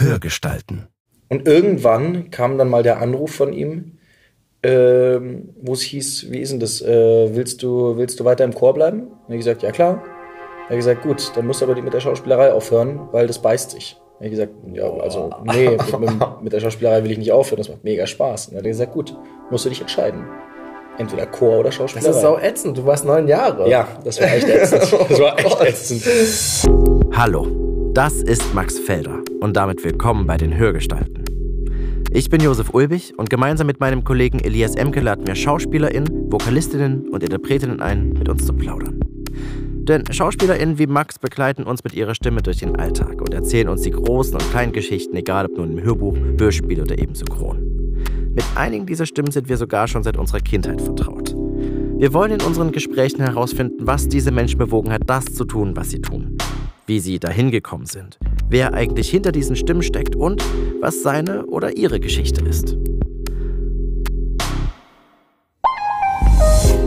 Hörgestalten. Und irgendwann kam dann mal der Anruf von ihm, ähm, wo es hieß, wie ist denn das, äh, willst, du, willst du weiter im Chor bleiben? Und er hat gesagt, ja klar. Er hat gesagt, gut, dann musst du aber mit der Schauspielerei aufhören, weil das beißt sich. Er hat gesagt, ja, also nee, mit, mit der Schauspielerei will ich nicht aufhören, das macht mega Spaß. Und er hat gesagt, gut, musst du dich entscheiden. Entweder Chor oder Schauspielerei. Das ist sau ätzend, du warst neun Jahre. Ja, das war echt ätzend. Das war echt ätzend. Hallo, das ist Max Felder und damit willkommen bei den Hörgestalten. Ich bin Josef Ulbich und gemeinsam mit meinem Kollegen Elias Emke laden wir SchauspielerInnen, Vokalistinnen und Interpretinnen ein, mit uns zu plaudern. Denn SchauspielerInnen wie Max begleiten uns mit ihrer Stimme durch den Alltag und erzählen uns die großen und kleinen Geschichten, egal ob nun im Hörbuch, Hörspiel oder eben synchron. Mit einigen dieser Stimmen sind wir sogar schon seit unserer Kindheit vertraut. Wir wollen in unseren Gesprächen herausfinden, was diese Menschen bewogen hat, das zu tun, was sie tun. Wie sie dahin gekommen sind, wer eigentlich hinter diesen Stimmen steckt und was seine oder ihre Geschichte ist.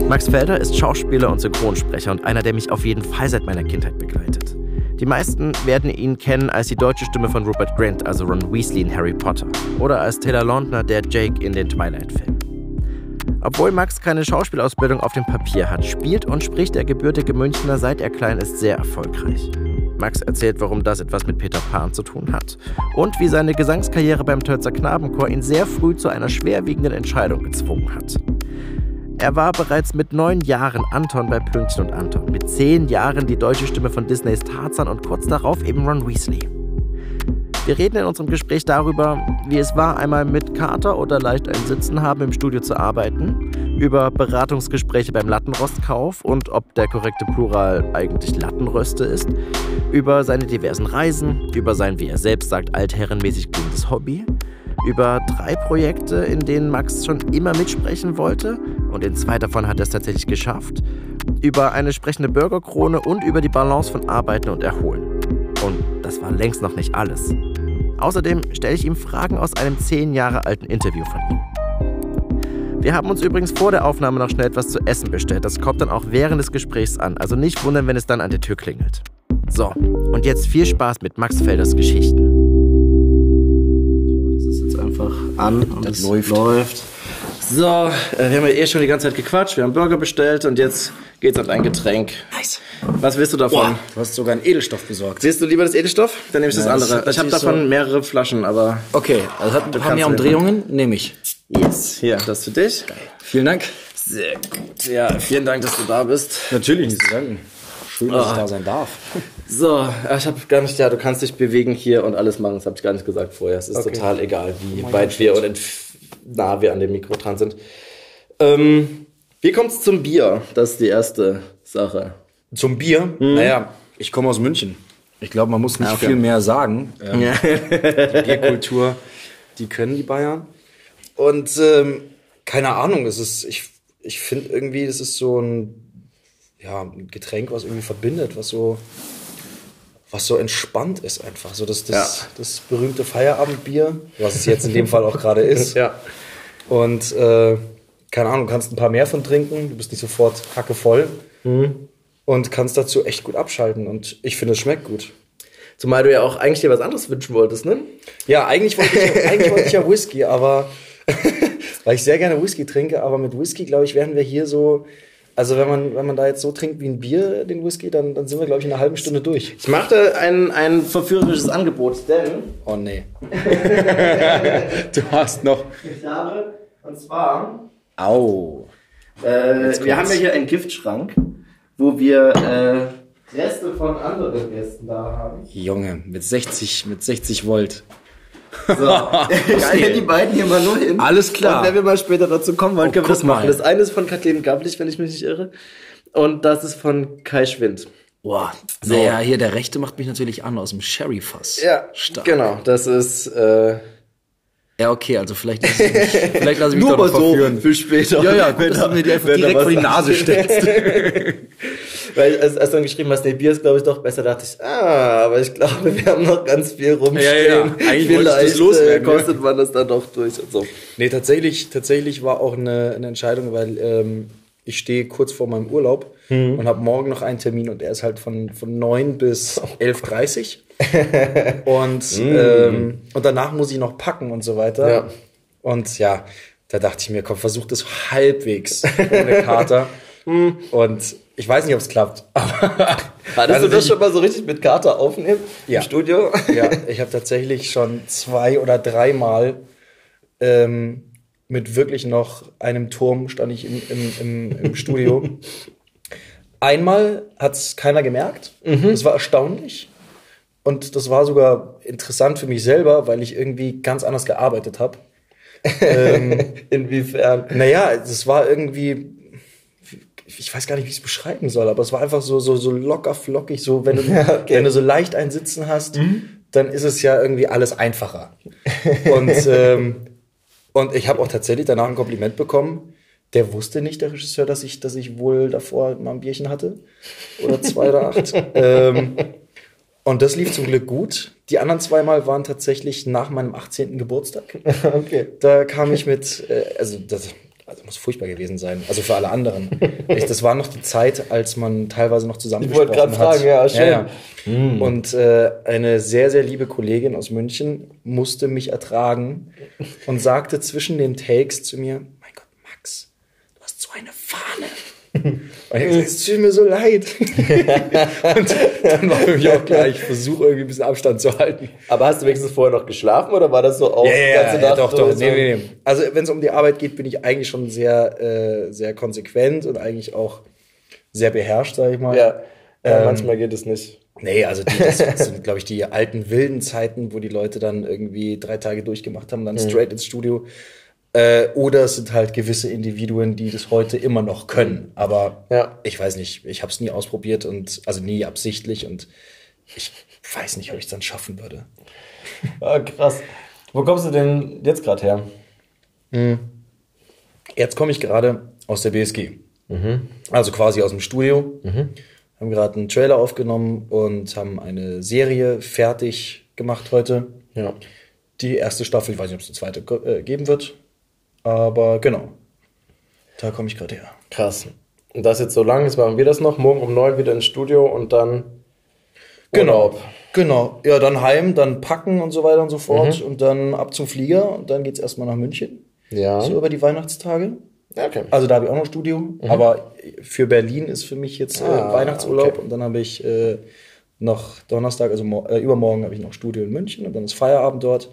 Max Felder ist Schauspieler und Synchronsprecher und einer, der mich auf jeden Fall seit meiner Kindheit begleitet. Die meisten werden ihn kennen als die deutsche Stimme von Rupert Grint, also Ron Weasley in Harry Potter, oder als Taylor Lautner, der Jake in den Twilight-Filmen. Obwohl Max keine Schauspielausbildung auf dem Papier hat, spielt und spricht der gebürtige Münchner seit er klein ist sehr erfolgreich. Max erzählt, warum das etwas mit Peter Pan zu tun hat und wie seine Gesangskarriere beim Tölzer Knabenchor ihn sehr früh zu einer schwerwiegenden Entscheidung gezwungen hat. Er war bereits mit neun Jahren Anton bei Pünktchen und Anton, mit zehn Jahren die deutsche Stimme von Disneys Tarzan und kurz darauf eben Ron Weasley. Wir reden in unserem Gespräch darüber, wie es war, einmal mit Kater oder leicht ein Sitzen haben im Studio zu arbeiten, über Beratungsgespräche beim Lattenrostkauf und ob der korrekte Plural eigentlich Lattenröste ist, über seine diversen Reisen, über sein, wie er selbst sagt, altherrenmäßig klingendes Hobby, über drei Projekte, in denen Max schon immer mitsprechen wollte und in zwei davon hat er es tatsächlich geschafft, über eine sprechende Bürgerkrone und über die Balance von Arbeiten und Erholen. Und das war längst noch nicht alles. Außerdem stelle ich ihm Fragen aus einem zehn Jahre alten Interview von ihm. Wir haben uns übrigens vor der Aufnahme noch schnell etwas zu essen bestellt. Das kommt dann auch während des Gesprächs an, also nicht wundern, wenn es dann an der Tür klingelt. So, und jetzt viel Spaß mit Max Felders Geschichten. Das ist jetzt einfach an und Das es läuft. läuft. So, äh, wir haben ja eh schon die ganze Zeit gequatscht, wir haben Burger bestellt und jetzt geht's auf ein Getränk. Nice. Was willst du davon? Du hast sogar einen Edelstoff besorgt. Siehst du lieber das Edelstoff? Dann nehme ich das Ja, das andere. ist ich habe davon so- mehrere Flaschen, aber Okay, also hat ein paar mehr Umdrehungen, nehme ich. yes, hier, das für dich. Vielen Dank. Sehr gut. Ja, vielen Dank, dass du da bist. Natürlich, nicht zu danken. Schön, dass Ah. ich da sein darf. So, äh, ich habe gar nicht, ja, du kannst dich bewegen hier und alles machen. Das habe ich gar nicht gesagt vorher. Es ist Okay. total egal, wie weit wir oder entf- nah wir an dem Mikro dran sind. Ähm, wie kommt's zum Bier? Das ist die erste Sache. Zum Bier? Naja, Ich komme aus München. Ich glaube, man muss nicht Ah, okay. viel mehr sagen. Ähm, Ja. die Bierkultur, die können die Bayern. Und ähm, keine Ahnung, es ist, ich, ich finde irgendwie, das ist so ein, ja, ein Getränk, was irgendwie verbindet, was so, was so entspannt ist einfach. So das, das, das berühmte Feierabendbier, was es jetzt in dem Fall auch gerade ist. Ja. Und äh, keine Ahnung, du kannst ein paar mehr von trinken, du bist nicht sofort hackevoll und kannst dazu echt gut abschalten. Und ich finde, es schmeckt gut. Zumal du ja auch eigentlich dir was anderes wünschen wolltest, ne? Ja, eigentlich wollte ich, eigentlich wollte ich ja Whisky, aber weil ich sehr gerne Whisky trinke, aber mit Whisky, glaube ich, wären wir hier so. Also wenn man, wenn man da jetzt so trinkt wie ein Bier, den Whisky, dann, dann sind wir, glaube ich, in einer halben Stunde durch. Ich machte ein, ein verführerisches Angebot, denn Oh nee. du hast noch. ich habe, und zwar, Au. äh, wir haben ja hier einen Giftschrank, wo wir äh, Reste von anderen Gästen da haben. Junge, mit 60, mit 60 Volt. So, ich stelle die beiden hier mal nur hin. Alles klar. Und wenn wir mal später dazu kommen wollen, Oh, können wir das machen. mal. Das eine ist von Kathleen Gablich, wenn ich mich nicht irre. Und das ist von Kai Schwind. Boah, naja, hier der rechte macht mich natürlich an aus dem Sherry-Fass. Ja, Stark. genau. Das ist äh, Ja, okay, also vielleicht lasse ich mich, vielleicht lasse ich mich nur doch mal so verführen. für später. Ja, ja, gut, dass du mir die einfach direkt vor die Nase stellst. Weil als, als du dann geschrieben hast, nee, Bier ist glaube ich doch besser, dachte ich, ah, aber ich glaube, wir haben noch ganz viel rumstehen. Ja, ja, ja. Eigentlich Vielleicht loswerden, äh, kostet man das dann doch durch und so. Nee, tatsächlich, tatsächlich war auch eine, eine Entscheidung, weil ähm, ich stehe kurz vor meinem Urlaub und habe morgen noch einen Termin und der ist halt von, von 9 bis 11.30 Uhr. und, ähm, und danach muss ich noch packen und so weiter. Ja. Und ja, da dachte ich mir, komm, versuch das halbwegs ohne Kater. und ich weiß nicht, ob es klappt. Hattest Also du das schon mal so richtig mit Kater aufnehmen Ja. im Studio? ja, ich habe tatsächlich schon zwei oder dreimal ähm, mit wirklich noch einem Turm stand ich im, im, im, im Studio. Einmal hat es keiner gemerkt. Das war erstaunlich. Und das war sogar interessant für mich selber, weil ich irgendwie ganz anders gearbeitet habe. Inwiefern? Naja, das war irgendwie, ich weiß gar nicht, wie ich es beschreiben soll, aber es war einfach so, so, so locker flockig, so, wenn du, okay. wenn du so leicht ein Sitzen hast, dann ist es ja irgendwie alles einfacher. Und, ähm, und ich habe auch tatsächlich danach ein Kompliment bekommen. Der wusste nicht, der Regisseur, dass ich, dass ich wohl davor mal ein Bierchen hatte. Oder zwei oder acht. ähm, und das lief zum Glück gut. Die anderen zweimal waren tatsächlich nach meinem 18. Geburtstag. Okay. Da kam ich mit, äh, also das also muss furchtbar gewesen sein, also für alle anderen. ich, das war noch die Zeit, als man teilweise noch zusammen Ich wollte gerade fragen, ja, schön. Ja, ja. Und äh, eine sehr, sehr liebe Kollegin aus München musste mich ertragen und sagte zwischen den Takes zu mir, mein Gott, Max, du hast so eine Fahne. Und ich hab gesagt, es tut mir so leid. und dann war für mich auch klar, ich versuche irgendwie ein bisschen Abstand zu halten. Aber hast du wenigstens vorher noch geschlafen oder war das so auch Ja, die ja, ganze ja, Nacht doch, so- doch. so- Nee, nee, nee. Also wenn es um die Arbeit geht, bin ich eigentlich schon sehr, äh, sehr konsequent und eigentlich auch sehr beherrscht, sage ich mal. Ja, ja Ähm, manchmal geht es nicht. Nee, also die, das sind, glaube ich, die alten wilden Zeiten, wo die Leute dann irgendwie drei Tage durchgemacht haben, dann straight ins Studio. Äh, oder es sind halt gewisse Individuen, die das heute immer noch können. Aber Ja. ich weiß nicht, ich habe es nie ausprobiert und also nie absichtlich und ich weiß nicht, ob ich es dann schaffen würde. Ah, krass. Wo kommst du denn jetzt gerade her? Jetzt komme ich gerade aus der BSG. Also quasi aus dem Studio. Haben gerade einen Trailer aufgenommen und haben eine Serie fertig gemacht heute. Ja. Die erste Staffel, ich weiß nicht, ob es eine zweite äh, geben wird. Aber genau. Da komme ich gerade her. Krass. Und das jetzt so lang, jetzt machen wir das noch, morgen um neun wieder ins Studio und dann Genau. Genau. Ja, dann heim, dann packen und so weiter und so fort. Mhm. Und dann ab zum Flieger und dann geht's erstmal nach München. Ja. So über die Weihnachtstage. Ja, okay. Also da habe ich auch noch Studio, aber für Berlin ist für mich jetzt äh, Mhm. Ah, Weihnachtsurlaub okay. und dann habe ich äh, noch Donnerstag, also äh, übermorgen habe ich noch Studio in München und dann ist Feierabend dort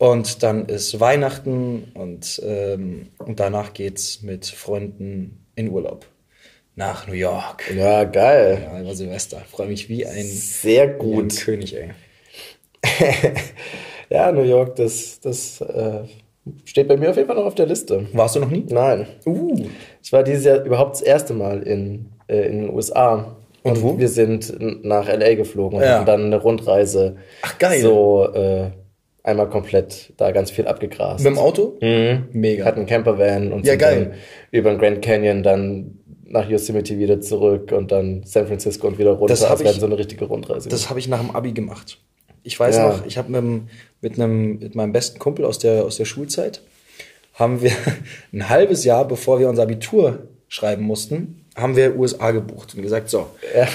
und dann ist Weihnachten und, ähm, und danach geht's mit Freunden in Urlaub nach New York. Ja, geil. Ja, über Silvester. Freue mich wie ein, Sehr wie ein gut. König, ey. Ja, New York, das, das äh, steht bei mir auf jeden Fall noch auf der Liste. Warst du noch nie? Nein. Uh. Ich war dieses Jahr überhaupt das erste Mal in, äh, in den USA. Und wo? Wir sind nach LA geflogen und Ja. dann eine Rundreise. Ach, geil. So äh, einmal komplett da ganz viel abgegrast. Mit dem Auto? Mhm. Mega. Hatten einen Campervan und Ja, geil. dann über den Grand Canyon dann nach Yosemite wieder zurück und dann San Francisco und wieder runter. Das hab Also hatten so eine richtige Rundreise. Das habe ich nach dem Abi gemacht. Ich weiß Ja. noch, ich habe mit, mit, einem, mit meinem besten Kumpel aus der, aus der Schulzeit, haben wir ein halbes Jahr, bevor wir unser Abitur schreiben mussten, haben wir USA gebucht und gesagt, so,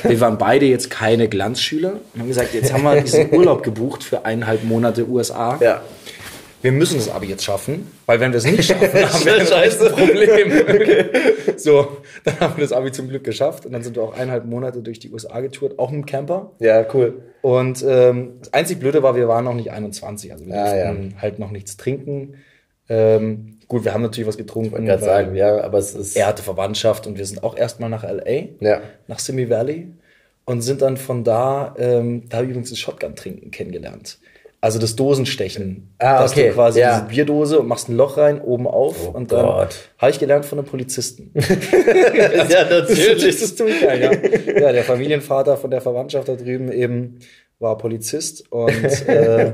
wir waren beide jetzt keine Glanzschüler und haben gesagt, jetzt haben wir diesen Urlaub gebucht für eineinhalb Monate USA. ja. Wir müssen das Abi jetzt schaffen, weil wenn wir es nicht schaffen, haben wir ein Scheiße. Problem. So, dann haben wir das Abi zum Glück geschafft und dann sind wir auch eineinhalb Monate durch die USA getourt, auch mit dem Camper. ja, cool. Und ähm, das einzig Blöde war, wir waren noch nicht 21, also wir Ah, durften halt noch nichts trinken. Ähm, gut, wir haben natürlich was getrunken. Ich kann sagen, ja, aber es ist. Er hatte Verwandtschaft und wir sind auch erstmal nach LA, Ja. nach Simi Valley und sind dann von da, ähm, da habe ich übrigens das Shotgun-Trinken kennengelernt. Also das Dosenstechen. Ah, dass okay, du quasi ja. diese Bierdose und machst ein Loch rein, oben auf Oh und dann habe ich gelernt von einem Polizisten. ja, Das ist ziemlich geil, ja. ja, der Familienvater von der Verwandtschaft da drüben eben war Polizist und, äh,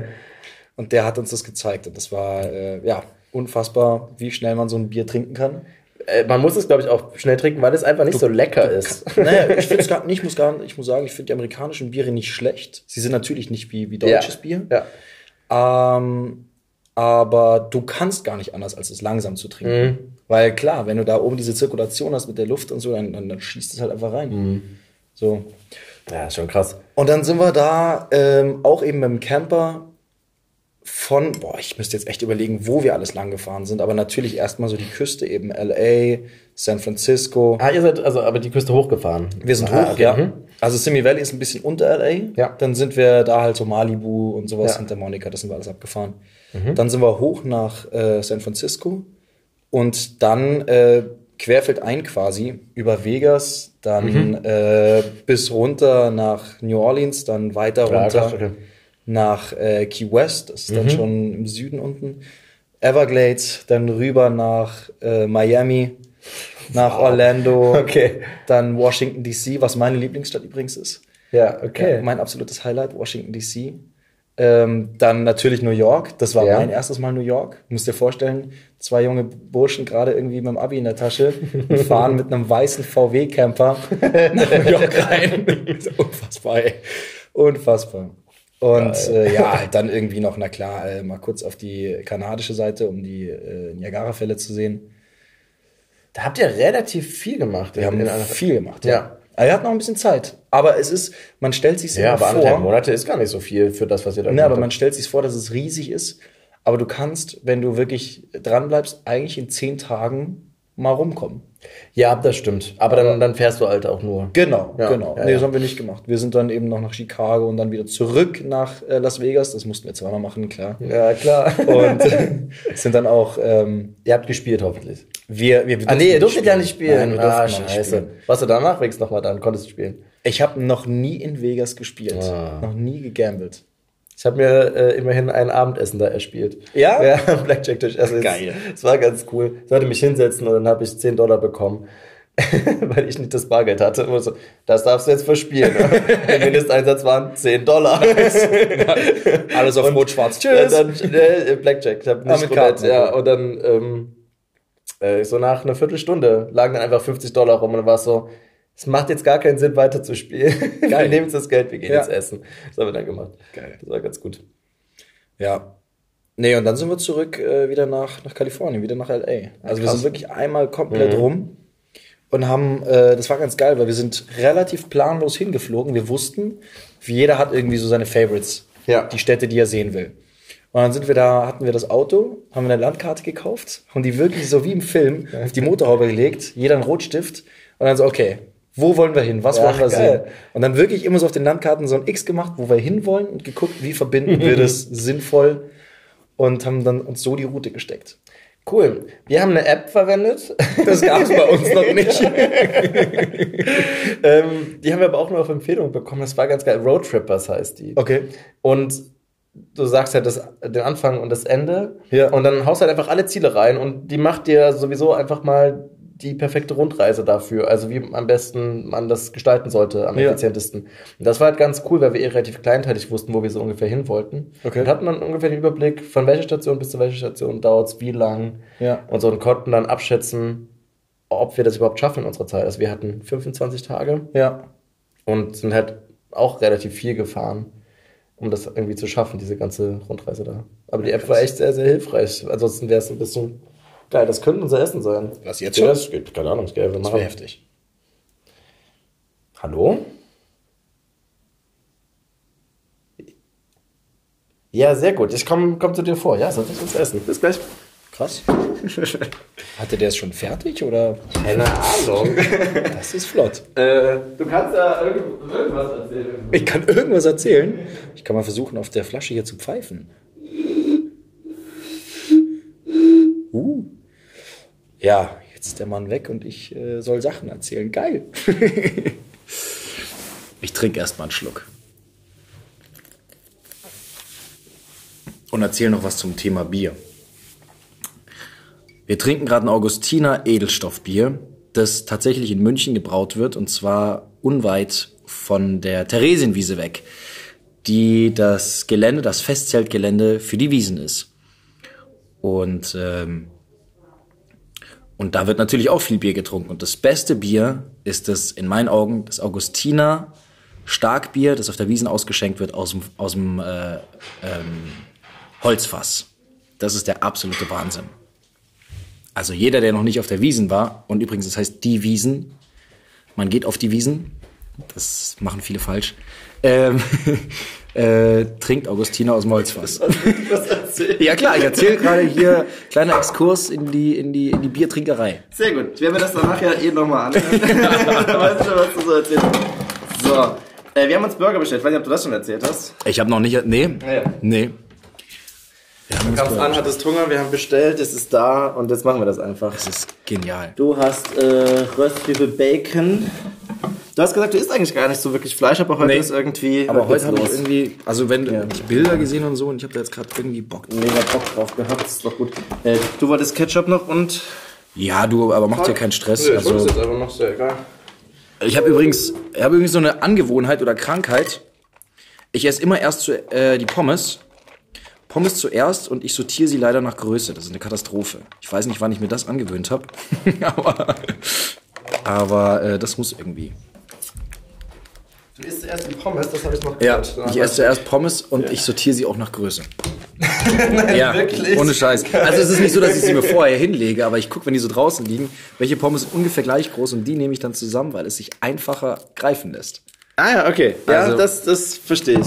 und der hat uns das gezeigt. Und das war äh, ja unfassbar, wie schnell man so ein Bier trinken kann. Äh, man muss es, glaube ich, auch schnell trinken, weil es einfach nicht so lecker ist. Naja, ich finde gar nicht, ich muss gar ich muss sagen, ich finde die amerikanischen Biere nicht schlecht. Sie sind natürlich nicht wie, wie deutsches Bier. Ja. Ähm, aber du kannst gar nicht anders, als es langsam zu trinken. Weil klar, wenn du da oben diese Zirkulation hast mit der Luft und so, dann, dann, dann schießt es halt einfach rein. So. Ja, ist schon krass. Und dann sind wir da ähm, auch eben dem Camper von, boah, ich müsste jetzt echt überlegen, wo wir alles lang gefahren sind, aber natürlich erstmal so die Küste eben LA, San Francisco. Ah, ihr seid also aber die Küste hochgefahren. Wir sind ah, hoch, okay. ja. Mhm. Also Simi Valley ist ein bisschen unter LA. Ja. Dann sind wir da halt so Malibu und sowas, Ja. Santa Monica, das sind wir alles abgefahren. Mhm. Dann sind wir hoch nach äh, San Francisco und dann äh, querfeldein quasi über Vegas, dann Mhm. äh, bis runter nach New Orleans, dann weiter Ja, runter krass, okay. Nach äh, Key West, das ist Mhm. dann schon im Süden unten. Everglades, dann rüber nach äh, Miami, nach Orlando, Okay. dann Washington DC, was meine Lieblingsstadt übrigens ist. Ja, okay. Ja, mein absolutes Highlight, Washington DC. Ähm, dann natürlich New York. Das war Ja. mein erstes Mal New York. Musst dir vorstellen, zwei junge Burschen gerade irgendwie mit dem Abi in der Tasche und fahren mit einem weißen VW-Camper nach New York rein. Unfassbar, ey. Unfassbar. Und äh, ja, halt dann irgendwie noch, na klar, äh, mal kurz auf die kanadische Seite, um die äh, Niagara-Fälle zu sehen. Da habt ihr relativ viel gemacht. Wir haben in viel gemacht. Ja. Aber Er hat noch ein bisschen Zeit. Aber es ist, man stellt sich Ja, aber vor. anderthalb Monate ist gar nicht so viel für das, was ihr da Ne, gemacht aber habt. man stellt sich vor, dass es riesig ist. Aber du kannst, wenn du wirklich dran bleibst, eigentlich in zehn Tagen mal rumkommen. Ja, das stimmt. Aber dann, dann fährst du halt auch nur. Genau, Ja, genau. ja, nee, das haben wir nicht gemacht. Wir sind dann eben noch nach Chicago und dann wieder zurück nach äh, Las Vegas. Das mussten wir zweimal machen, klar. Ja, klar. Und sind dann auch, ähm, ihr habt gespielt, hoffentlich. wir, wir, wir Ah, nee, ihr durftet ja nicht spielen. Nein, wir ah, durften scheiße. spielen. Warst du danach wenigstens nochmal dann? Konntest du spielen? Ich habe noch nie in Vegas gespielt. Ah. Noch nie gegambelt. Ich habe mir äh, immerhin ein Abendessen da erspielt. Ja? Ja, am Blackjack-Tisch. Also Geil. Es war ganz cool. Ich sollte mich hinsetzen und dann habe ich 10 Dollar bekommen. Weil ich nicht das Bargeld hatte. Und so, das darfst du jetzt verspielen. Der Mindesteinsatz waren 10 Dollar. Alles auf Rot-Schwarz. Tschüss. Dann, äh, Blackjack. Ich habe Ah, nicht mit Roulette, Karten, ja. Und dann ähm, äh, so nach einer Viertelstunde lagen dann einfach 50 Dollar rum und dann war es so, es macht jetzt gar keinen Sinn weiter zu spielen. Wir nehmen jetzt das Geld, wir gehen Ja. jetzt essen. Das haben wir dann gemacht. Geil. Das war ganz gut. Ja. Nee, und dann sind wir zurück äh, wieder nach, nach Kalifornien, wieder nach LA. Also wir krass. sind wirklich einmal komplett rum und haben, äh, das war ganz geil, weil wir sind relativ planlos hingeflogen. Wir wussten, jeder hat irgendwie so seine Favorites, Ja. die Städte, die er sehen will. Und dann sind wir da, hatten wir das Auto, haben eine Landkarte gekauft und die wirklich so wie im Film auf die Motorhaube gelegt, jeder einen Rotstift und dann so, okay, wo wollen wir hin? Was Ja, wollen wir geil. sehen? Und dann wirklich immer so auf den Landkarten so ein X gemacht, wo wir hinwollen und geguckt, wie verbinden wir das sinnvoll und haben dann uns so die Route gesteckt. Cool. Wir haben eine App verwendet. Das gab es bei uns noch nicht. ähm, die haben wir aber auch nur auf Empfehlung bekommen. Das war ganz geil. Roadtrippers heißt die. Okay. Und du sagst halt das, den Anfang und das Ende. Ja. Und dann haust halt einfach alle Ziele rein und die macht dir sowieso einfach mal die perfekte Rundreise dafür. Also wie am besten man das gestalten sollte, am Ja. effizientesten. Und das war halt ganz cool, weil wir eh relativ kleinteilig wussten, wo wir so ungefähr hin wollten. Okay. Und hatten dann ungefähr den Überblick, von welcher Station bis zu welcher Station dauert's wie lang. Ja. Und so und konnten dann abschätzen, ob wir das überhaupt schaffen in unserer Zeit. Also wir hatten 25 Tage Ja. und sind halt auch relativ viel gefahren, um das irgendwie zu schaffen, diese ganze Rundreise da. Aber die App war echt sehr, sehr hilfreich. Ansonsten wäre es ein bisschen geil. Das könnte unser Essen sein. Was, jetzt Ja, schon? das geht. Keine Ahnung, das Das machen. wäre heftig. Hallo? Ja, sehr gut. Ich komme komm zu dir vor. Ja, sonst uns essen. Bis gleich. Krass. Hatte der es schon fertig oder? Keine Ahnung. Das ist flott. äh, du kannst ja irgend- irgendwas erzählen. Ich kann irgendwas erzählen. Ich kann mal versuchen, auf der Flasche hier zu pfeifen. Uh. Ja, jetzt ist der Mann weg und ich äh, soll Sachen erzählen. Geil. ich trinke erstmal einen Schluck. Und erzähle noch was zum Thema Bier. Wir trinken gerade ein Augustiner Edelstoffbier, das tatsächlich in München gebraut wird und zwar unweit von der Theresienwiese weg, die das Gelände, das Festzeltgelände für die Wiesen ist. Und ähm, und da wird natürlich auch viel Bier getrunken. Und das beste Bier ist das in meinen Augen das Augustiner Starkbier, das auf der Wiesen ausgeschenkt wird aus dem, aus dem äh, ähm, Holzfass. Das ist der absolute Wahnsinn. Also jeder, der noch nicht auf der Wiesen war, und übrigens, das heißt die Wiesen, man geht auf die Wiesen Das machen viele falsch. Ähm, äh, trinkt Augustiner aus dem Holzfass. Ja klar, ich erzähle gerade hier kleiner Exkurs in die, in die, in die Biertrinkerei. Sehr gut. Ich werde mir das danach ja eh nochmal an. weißt du schon, was du so erzählst? So. Äh, wir haben uns Burger bestellt. Ich weiß nicht, ob du das schon erzählt hast. Ich habe noch nicht. Nee. Ja. Nee. Du kamst an, hattest Hunger, wir haben bestellt, es ist da und jetzt machen wir das einfach. Das ist genial. Du hast äh, Röstzwiebel Bacon. Du hast gesagt, du isst eigentlich gar nicht so wirklich Fleisch, aber heute Nee. ist irgendwie. Aber heute habe ich irgendwie, also wenn ja. ich Bilder gesehen und so und ich habe da jetzt gerade irgendwie Bock. mega Bock drauf gehabt. Das ist doch gut. Äh, du wolltest Ketchup noch und. Ja, du, aber mach dir keinen Stress. Nö, ich Also, jetzt aber noch sehr egal. ich habe übrigens, ich habe übrigens so eine Angewohnheit oder Krankheit. Ich esse immer erst zu, äh, die Pommes. Pommes zuerst und ich sortiere sie leider nach Größe. Das ist eine Katastrophe. Ich weiß nicht, wann ich mir das angewöhnt habe. aber aber äh, das muss irgendwie. Du isst erst die Pommes, das habe ich noch Ja, gehört. ich esse zuerst Pommes und ich sortiere sie auch nach Größe. ja, wirklich? ohne Scheiß. Also es ist nicht so, dass ich sie mir vorher hinlege, aber ich gucke, wenn die so draußen liegen, welche Pommes sind ungefähr gleich groß und die nehme ich dann zusammen, weil es sich einfacher greifen lässt. Ah ja, okay. Ja, Also- das, das verstehe ich.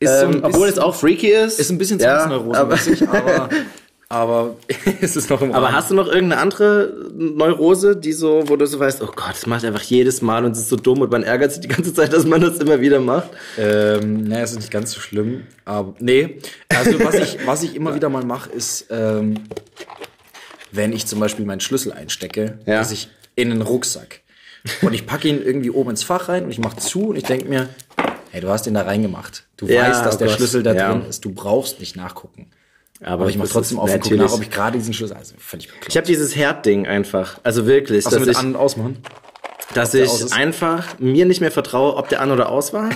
Ist so ein ähm, obwohl es bisschen- auch freaky ist. Ist ein bisschen ja, Zwangsneurose, aber, aber, aber es ist noch im aber Rahmen. hast du noch irgendeine andere Neurose, die so, wo du so weißt, oh Gott, das macht einfach jedes Mal und es ist so dumm und man ärgert sich die ganze Zeit, dass man das immer wieder macht? Ähm, naja, es ist nicht ganz so schlimm. Aber nee, also was ich, was ich immer wieder mal mache, ist, ähm, wenn ich zum Beispiel meinen Schlüssel einstecke, Ja. dass ich in einen Rucksack und ich packe ihn irgendwie oben ins Fach rein und ich mache zu und ich denke mir, hey, du hast den da reingemacht. Du Ja, weißt, dass oh der Gott. Schlüssel da Ja. drin ist. Du brauchst nicht nachgucken. Aber, Aber ich mache trotzdem auf und nach, ob ich gerade diesen Schlüssel. Also völlig bekloppt. Ich habe dieses Herdding einfach. Also wirklich, Was dass mit ich, an- und ausmachen? dass ich einfach mir nicht mehr vertraue, ob der an oder aus war.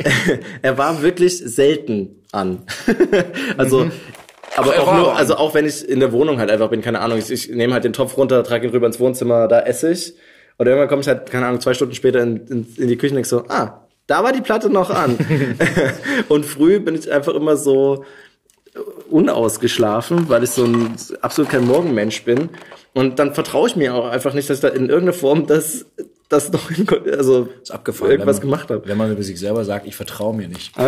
er war wirklich selten an. also, aber Er auch nur, aber also auch wenn ich in der Wohnung halt einfach bin, keine Ahnung, ich, ich nehme halt den Topf runter, trage ihn rüber ins Wohnzimmer, da esse ich. Und irgendwann komme ich halt, keine Ahnung, zwei Stunden später in, in, in die Küche und denk so, ah, da war die Platte noch an. und früh bin ich einfach immer so, unausgeschlafen, weil ich so ein absolut kein Morgenmensch bin. Und dann vertraue ich mir auch einfach nicht, dass ich da in irgendeiner Form das, das noch in, also Ist abgefallen. irgendwas man, gemacht habe. Wenn man über sich selber sagt, ich vertraue mir nicht.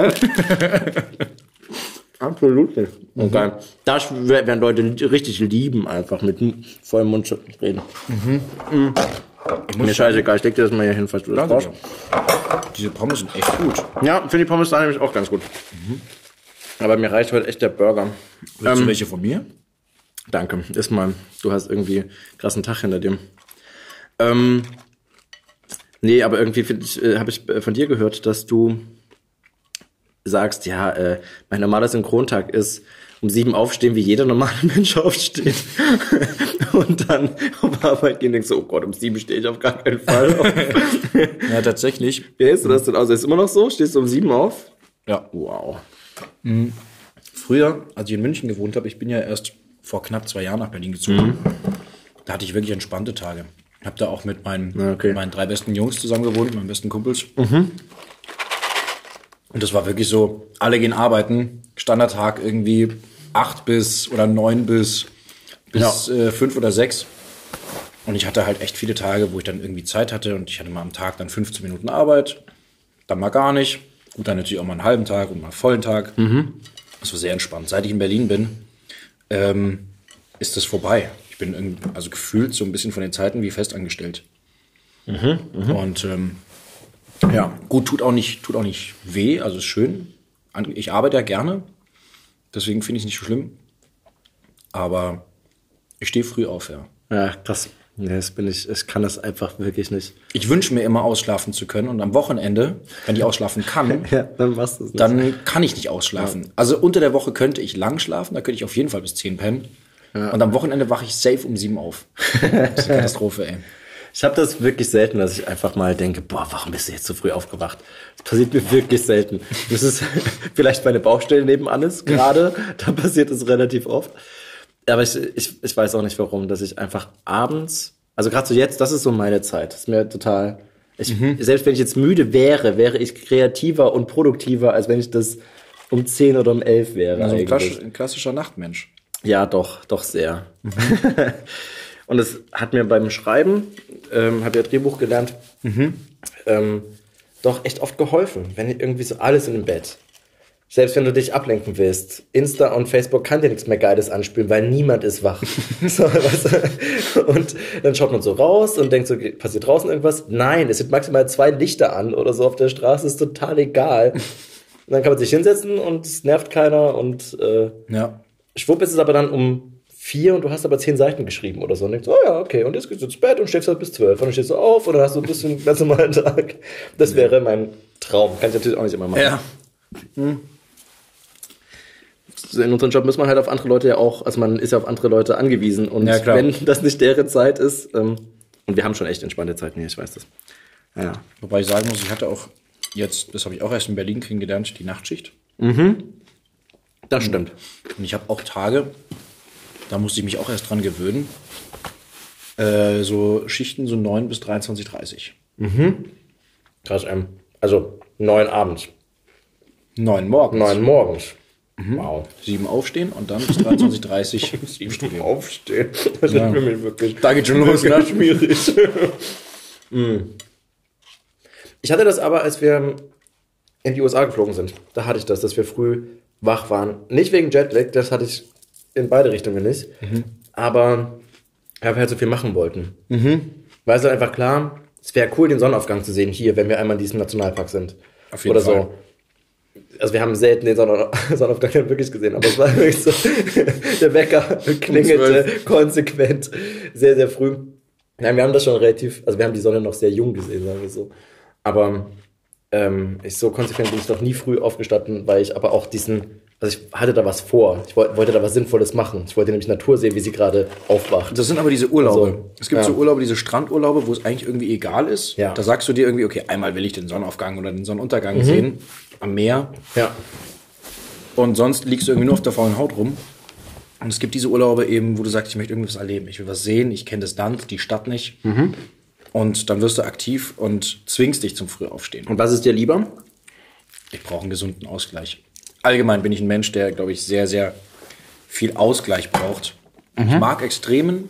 Absolut nicht. Und dann, das werden Leute richtig lieben, einfach mit vollem Mund reden. Mhm. Mir scheißegal, ich leg dir das mal hier hin, falls du das brauchst. Diese Pommes sind echt gut. Ja, finde die Pommes da nämlich auch ganz gut. Aber mir reicht heute echt der Burger. Willst Ähm, du welche von mir? Danke, iss mal. Du hast irgendwie einen krassen Tag hinter dir. Ähm, nee, aber irgendwie äh, habe ich äh, von dir gehört, dass du sagst, ja, äh, mein normaler Synchrontag ist um sieben aufstehen, wie jeder normale Mensch aufsteht. Und dann auf Arbeit gehen und denkst so, oh Gott, um sieben stehe ich auf gar keinen Fall auf. Ja, tatsächlich. Wie hältst du das denn aus? Ist immer noch so? Stehst du um sieben auf? Ja. Wow. Früher, als ich in München gewohnt habe, ich bin ja erst vor knapp zwei Jahren nach Berlin gezogen. Da hatte ich wirklich entspannte Tage. Hab da auch mit meinen, Ja, okay. meinen drei besten Jungs zusammen gewohnt, meinen besten Kumpels. Und das war wirklich so, alle gehen arbeiten, Standardtag irgendwie acht bis oder neun bis, bis äh, fünf oder sechs. Und ich hatte halt echt viele Tage, wo ich dann irgendwie Zeit hatte und ich hatte mal am Tag dann 15 Minuten Arbeit, dann mal gar nicht. Gut, dann natürlich auch mal einen halben Tag und mal einen vollen Tag. Das war sehr entspannt. Seit ich in Berlin bin, ähm, ist das vorbei. Ich bin also gefühlt so ein bisschen von den Zeiten wie festangestellt. Und ähm, ja, gut, tut auch nicht, tut auch nicht weh, also ist schön. Ich arbeite ja gerne, deswegen finde ich es nicht so schlimm. Aber ich stehe früh auf, ja. Ja, krass. Nee, das bin ich, ich kann das einfach wirklich nicht. Ich wünsche mir immer ausschlafen zu können und am Wochenende, wenn ich ausschlafen kann, Ja, dann nicht. dann kann ich nicht ausschlafen. Also unter der Woche könnte ich lang schlafen, da könnte ich auf jeden Fall bis 10 pennen. Und am Wochenende wache ich safe um 7 auf. Das ist eine Katastrophe, ey. Ich habe das wirklich selten, dass ich einfach mal denke, boah, warum bist du jetzt so früh aufgewacht? Das passiert mir wirklich selten. Das ist vielleicht meine Baustelle nebenan ist gerade, da passiert es relativ oft. Aber ich, ich, ich weiß auch nicht warum, dass ich einfach abends, also gerade so jetzt, das ist so meine Zeit. Das ist mir total. Ich, Selbst wenn ich jetzt müde wäre, wäre ich kreativer und produktiver, als wenn ich das um 10 oder um 11 wäre. Also ein, eigentlich. ein klassischer Nachtmensch. Ja, doch, doch sehr. und es hat mir beim Schreiben, ähm, habe ja Drehbuch gelernt, ähm, doch echt oft geholfen, wenn irgendwie so alles in dem Bett. Selbst wenn du dich ablenken willst, Insta und Facebook kann dir nichts mehr Geiles anspielen, weil niemand ist wach. so, weißt du? Und dann schaut man so raus und denkt so, passiert draußen irgendwas? Nein, es sind maximal zwei Lichter an oder so auf der Straße, ist total egal. Und dann kann man sich hinsetzen und es nervt keiner und äh, Ja. schwupp ist es aber dann um vier und du hast aber zehn Seiten geschrieben oder so. Und denkst, oh ja, okay, und jetzt gehst du ins Bett und schläfst halt bis zwölf. Und dann stehst du auf und dann hast du ein bisschen einen ganz normalen Tag. Das wäre mein Traum. Kann ich natürlich auch nicht immer machen. Ja. In unserem Job muss man halt auf andere Leute ja auch, also man ist ja auf andere Leute angewiesen. Und Ja, klar. wenn das nicht deren Zeit ist, ähm, und wir haben schon echt entspannte Zeiten hier, ich weiß das. Ja. Wobei ich sagen muss, ich hatte auch jetzt, das habe ich auch erst in Berlin kennengelernt, die Nachtschicht. Das stimmt. Und ich habe auch Tage, da musste ich mich auch erst dran gewöhnen. Äh, so Schichten so 9 bis 23, 30. Krass, ähm, also neun abends, 9 morgens. neun morgens. Wow. 7 aufstehen und dann bis 23, 30 im Studio. Aufstehen. Das Ja. ist für mich wirklich. Da geht schon los, ne? schwierig. Mm. Ich hatte das aber, als wir in die USA geflogen sind. Da hatte ich das, dass wir früh wach waren. Nicht wegen Jetlag, das hatte ich in beide Richtungen nicht. Aber weil wir halt so viel machen wollten. Weil es halt einfach klar, es wäre cool, den Sonnenaufgang zu sehen hier, wenn wir einmal in diesem Nationalpark sind. Auf jeden Oder Fall. so. Also wir haben selten den Sonne- Sonnenaufgang wirklich gesehen, aber es war wirklich so, der Wecker klingelte konsequent sehr, sehr früh. Nein, wir haben das schon relativ, also wir haben die Sonne noch sehr jung gesehen, sagen wir so. Aber ähm, ich, so konsequent bin ich noch nie früh aufgestanden, weil ich aber auch diesen, also ich hatte da was vor. Ich wollte, wollte da was Sinnvolles machen. Ich wollte nämlich Natur sehen, wie sie gerade aufwacht. Das sind aber diese Urlaube. Also, es gibt ja. so Urlaube, diese Strandurlaube, wo es eigentlich irgendwie egal ist. Ja. Da sagst du dir irgendwie, okay, einmal will ich den Sonnenaufgang oder den Sonnenuntergang sehen am Meer Ja. und sonst liegst du irgendwie nur auf der faulen Haut rum. Und es gibt diese Urlaube eben, wo du sagst, ich möchte irgendwas erleben, ich will was sehen, ich kenne das Land, die Stadt nicht. Und dann wirst du aktiv und zwingst dich zum Frühaufstehen. Und was ist dir lieber? Ich brauche einen gesunden Ausgleich. Allgemein bin ich ein Mensch, der, glaube ich, sehr, sehr viel Ausgleich braucht. Ich mag Extremen,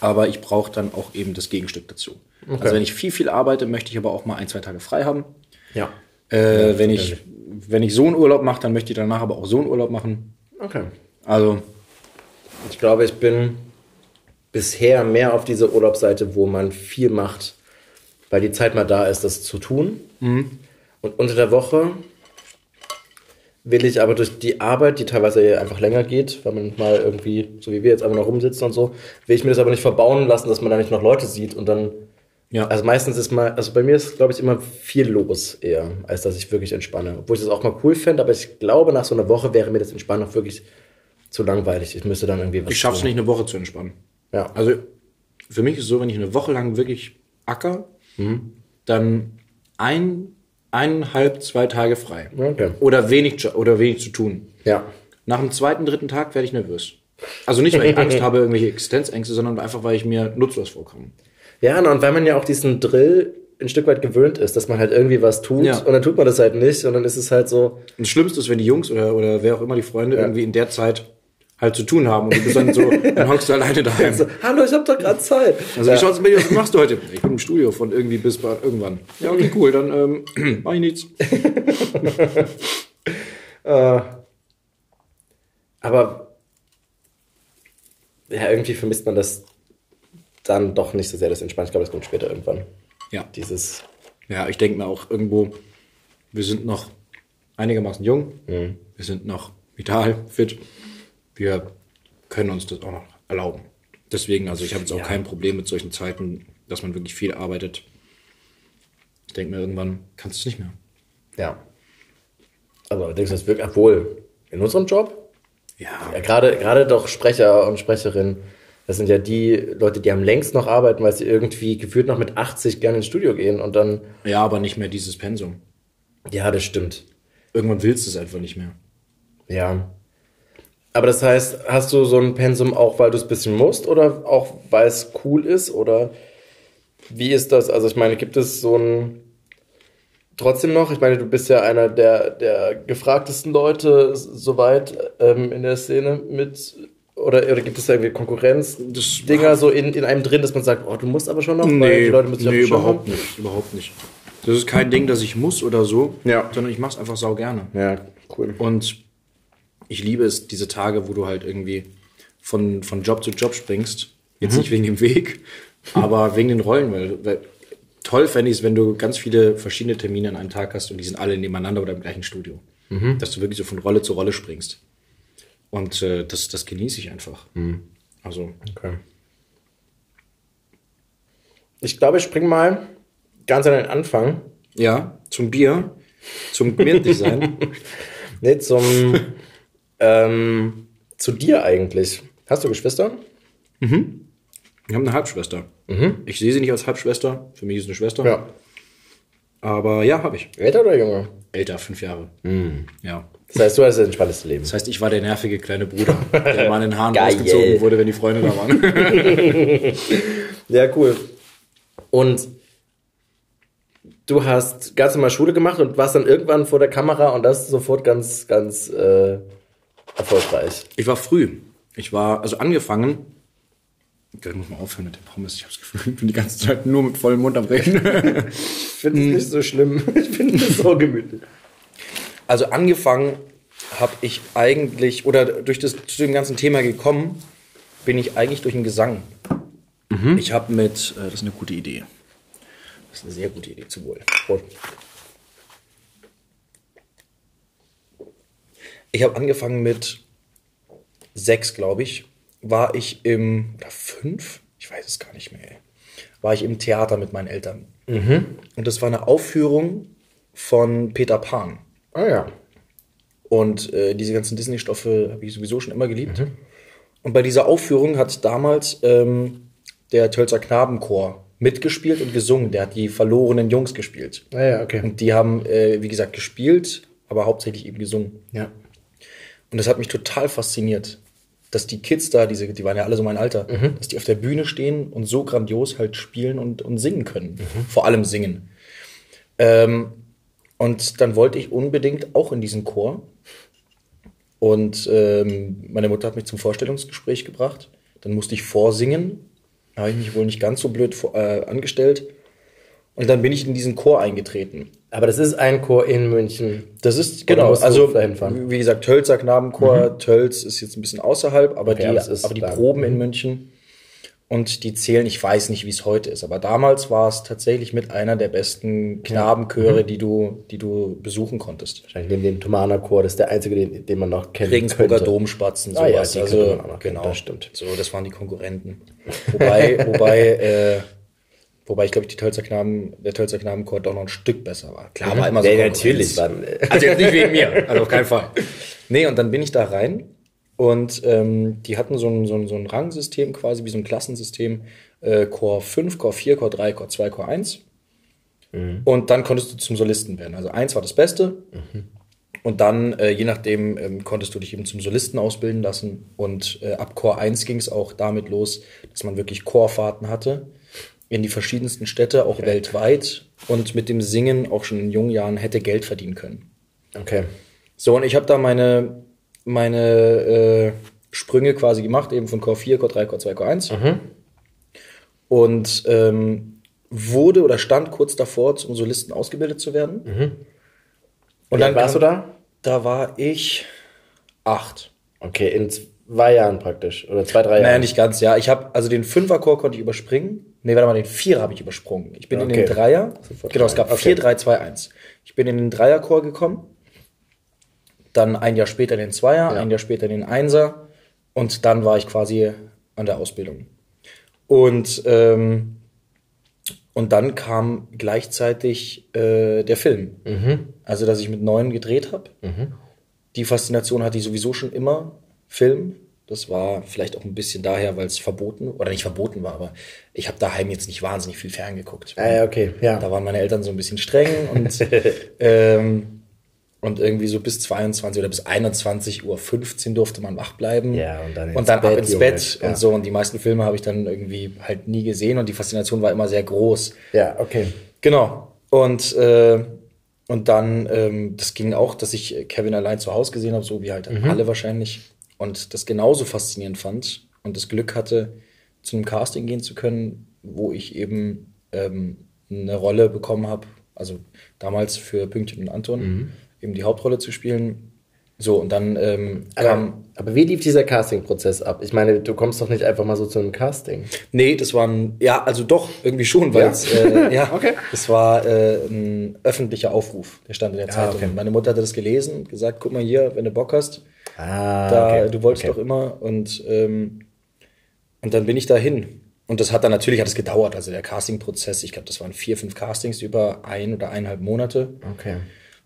aber ich brauche dann auch eben das Gegenstück dazu. Also wenn ich viel, viel arbeite, möchte ich aber auch mal ein, zwei Tage frei haben. Ja. Äh, wenn, ich, wenn ich so einen Urlaub mache, dann möchte ich danach aber auch so einen Urlaub machen. Okay. Also, Ich glaube, ich bin bisher mehr auf dieser Urlaubsseite, wo man viel macht, weil die Zeit mal da ist, das zu tun. Und unter der Woche will ich aber durch die Arbeit, die teilweise einfach länger geht, weil man mal irgendwie, so wie wir jetzt einfach noch rumsitzen und so, will ich mir das aber nicht verbauen lassen, dass man da nicht noch Leute sieht und dann ja. also meistens ist mal, also bei mir ist, glaube ich, immer viel los eher, als dass ich wirklich entspanne. Obwohl ich das auch mal cool fände, aber ich glaube, nach so einer Woche wäre mir das Entspannen auch wirklich zu langweilig. Ich müsste dann irgendwie was ich schaffe es nicht, eine Woche zu entspannen. Ja. Also für mich ist es so, wenn ich eine Woche lang wirklich acker, dann ein, eineinhalb, zwei Tage frei. Okay. Oder wenig, zu- oder wenig zu tun. Ja. Nach dem zweiten, dritten Tag werde ich nervös. Also nicht, weil ich Angst habe, irgendwelche Existenzängste, sondern einfach, weil ich mir nutzlos vorkomme. Ja, und weil man ja auch diesen Drill ein Stück weit gewöhnt ist, dass man halt irgendwie was tut Ja. und dann tut man das halt nicht und dann ist es halt so, Und das Schlimmste ist, wenn die Jungs oder, oder wer auch immer die Freunde irgendwie in der Zeit halt zu tun haben und du bist dann so, dann hockst du alleine daheim. so hallo, ich habe doch gerade Zeit. Also wie schaut's mit dir aus? Was machst du heute? Ich bin im Studio von irgendwie bis irgendwann. Ja, okay, cool, dann ähm, mach ich nichts. Aber ja, irgendwie vermisst man das dann doch nicht so sehr, das Entspannen. Ich glaube, das kommt später irgendwann. Ja. Dieses, Ja, ich denke mir auch irgendwo, wir sind noch einigermaßen jung, wir sind noch vital, fit, wir können uns das auch noch erlauben. Deswegen, also ich habe jetzt auch kein Problem mit solchen Zeiten, dass man wirklich viel arbeitet. Ich denke mir irgendwann, kannst du es nicht mehr. ja. Aber denkst du das wirklich, obwohl, in unserem Job, Ja, gerade, gerade doch Sprecher und Sprecherinnen, das sind ja die Leute, die am längst noch arbeiten, weil sie irgendwie gefühlt noch mit 80 gerne ins Studio gehen und dann, ja, aber nicht mehr dieses Pensum. ja, das stimmt. Irgendwann willst du es einfach nicht mehr. Ja. Aber das heißt, hast du so ein Pensum auch, weil du es ein bisschen musst oder auch, weil es cool ist? Oder wie ist das? Also ich meine, gibt es so ein trotzdem noch, ich meine, du bist ja einer der, der gefragtesten Leute soweit ähm, in der Szene mit oder, oder gibt es da irgendwie Konkurrenz-Dinger so in, in einem drin, dass man sagt, oh, du musst aber schon noch, weil die Leute müssen sich nee überhaupt haben? nicht, überhaupt nicht. Das ist kein Ding, das ich muss oder so, Ja. sondern ich mach's einfach sau gerne. Ja, cool. Und ich liebe es, diese Tage, wo du halt irgendwie von, von Job zu Job springst. Jetzt nicht wegen dem Weg, aber wegen den Rollen. Weil, weil toll fände ich es, wenn du ganz viele verschiedene Termine an einem Tag hast und die sind alle nebeneinander oder im gleichen Studio. Dass du wirklich so von Rolle zu Rolle springst. Und äh, das, das genieße ich einfach. Also, Okay. Ich glaube, ich spring mal ganz an den Anfang. ja, zum Bier, zum gemütlich sein. Nee, zum ähm, zu dir eigentlich. Hast du Geschwister? Ich habe eine Halbschwester. Ich sehe sie nicht als Halbschwester. Für mich ist es eine Schwester. Aber ja, habe ich. Älter oder jünger? Älter, fünf Jahre. Ja. Das heißt, du hast das entspannteste Leben. Das heißt, ich war der nervige kleine Bruder, der mal in den Haaren Geil. ausgezogen wurde, wenn die Freunde da waren. Ja, cool. Und du hast ganz normal Schule gemacht und warst dann irgendwann vor der Kamera und das sofort ganz, ganz äh, erfolgreich. Ich war früh. Ich war, also angefangen. Ich muss mal aufhören mit dem Pommes. Ich habe das Gefühl, ich bin die ganze Zeit nur mit vollem Mund am Reden. Ich finde es nicht so schlimm. Ich finde es so gemütlich. Also angefangen habe ich eigentlich, oder durch das zu dem ganzen Thema gekommen, bin ich eigentlich durch den Gesang. Ich habe mit, äh, das ist eine gute Idee. Das ist eine sehr gute Idee, zu wohl. Ich habe angefangen mit sechs, glaube ich, war ich im, oder fünf, ich weiß es gar nicht mehr, ey. war ich im Theater mit meinen Eltern. Und das war eine Aufführung von Peter Pan. Ah ja. Und äh, diese ganzen Disney-Stoffe habe ich sowieso schon immer geliebt. Und bei dieser Aufführung hat damals ähm, der Tölzer Knabenchor mitgespielt und gesungen. Der hat die verlorenen Jungs gespielt. Ah ja, okay. Und die haben, äh, wie gesagt, gespielt, aber hauptsächlich eben gesungen. Ja. Und das hat mich total fasziniert, dass die Kids da, diese, die waren ja alle so mein Alter, dass die auf der Bühne stehen und so grandios halt spielen und, und singen können. Vor allem singen. Ähm, und dann wollte ich unbedingt auch in diesen Chor. Und ähm, meine Mutter hat mich zum Vorstellungsgespräch gebracht. Dann musste ich vorsingen. Da habe ich mich wohl nicht ganz so blöd vor, äh, angestellt. Und dann bin ich in diesen Chor eingetreten. Aber das ist ein Chor in München. Das ist, genau, also wie gesagt, Tölzer Knabenchor, Tölz ist jetzt ein bisschen außerhalb, aber Okay, die, aber aber die. Proben in München und die zählen, ich weiß nicht, wie es heute ist, aber damals war es tatsächlich mit einer der besten Knabenchöre, die du, die du besuchen konntest. Wahrscheinlich neben dem Thomaner Chor, das ist der einzige, den, den man noch kennt. Regensburger könnte. Domspatzen, Ah ja, sowas. also, noch kennen, genau, das stimmt. So, das waren die Konkurrenten. Wobei, wobei, äh, wobei ich glaube, die Tölzer Knaben, der Tölzer Knabenchor doch noch ein Stück besser war. Klar, war immer so Ja, natürlich. Waren, Also jetzt nicht wegen mir, also auf keinen Fall. Nee, und dann bin ich da rein und ähm, die hatten so ein, so, ein, so ein Rangsystem quasi, wie so ein Klassensystem. Äh, Core 5, Core 4, Core 3, Core 2, Core 1. Und dann konntest du zum Solisten werden. Also 1 war das Beste. Und dann, äh, je nachdem, ähm, konntest du dich eben zum Solisten ausbilden lassen. Und äh, ab Core 1 ging es auch damit los, dass man wirklich Chorfahrten hatte in die verschiedensten Städte, auch weltweit. Und mit dem Singen auch schon in jungen Jahren hätte Geld verdienen können. okay. So, und ich habe da meine, meine äh, Sprünge quasi gemacht, eben von Core 4, Core 3, Core 2, Core 1. Und ähm, wurde oder stand kurz davor, zum Solisten ausgebildet zu werden. Und dann warst du da? Da war ich acht. Okay, in zwei Jahren praktisch. Oder zwei, drei Naja, Jahren. nicht ganz, ja. Ich habe also den Fünferchor konnte ich überspringen. Nee, warte mal, den Vierer habe ich übersprungen. Ich bin in Okay. den Dreier. Genau, es gab rein. vier, Okay. drei, zwei, eins. Ich bin in den Dreierchor gekommen. Dann ein Jahr später in den Zweier, ein Jahr später in den Einser. Und dann war ich quasi an der Ausbildung. Und, ähm, und dann kam gleichzeitig äh, der Film. Also, dass ich mit neun gedreht habe. Die Faszination hatte ich sowieso schon immer. Film. Das war vielleicht auch ein bisschen daher, weil es verboten oder nicht verboten war, aber ich habe daheim jetzt nicht wahnsinnig viel ferngeguckt. Ah, ja, okay. Ja. Da waren meine Eltern so ein bisschen streng und, ähm, und irgendwie so bis 22 oder bis 21.15 Uhr durfte man wach bleiben. Ja, und dann ins und dann ab Bett, ins Junge. Bett Ja. und so. Und die meisten Filme habe ich dann irgendwie halt nie gesehen und die Faszination war immer sehr groß. Ja, okay. Genau. Und, äh, und dann, ähm, das ging auch, dass ich Kevin allein zu Hause gesehen habe, so wie halt alle wahrscheinlich. Und das genauso faszinierend fand und das Glück hatte, zu einem Casting gehen zu können, wo ich eben ähm, eine Rolle bekommen habe, Also damals für Pünktchen und Anton eben die Hauptrolle zu spielen. So, und dann ähm, kam. Aber wie lief dieser Casting-Prozess ab? Ich meine, du kommst doch nicht einfach mal so zu einem Casting. Nee, das war ein, ja, also doch, irgendwie schon, weil Ja? es, äh, ja, Okay. das war äh, ein öffentlicher Aufruf, der stand in der Zeitung. okay. Meine Mutter hatte das gelesen gesagt, guck mal hier, wenn du Bock hast, Ah, da, du wolltest doch immer und, ähm, und dann bin ich dahin. Und das hat dann natürlich hat es gedauert, also der Casting-Prozess, ich glaube, das waren vier, fünf Castings über ein oder eineinhalb Monate. Okay.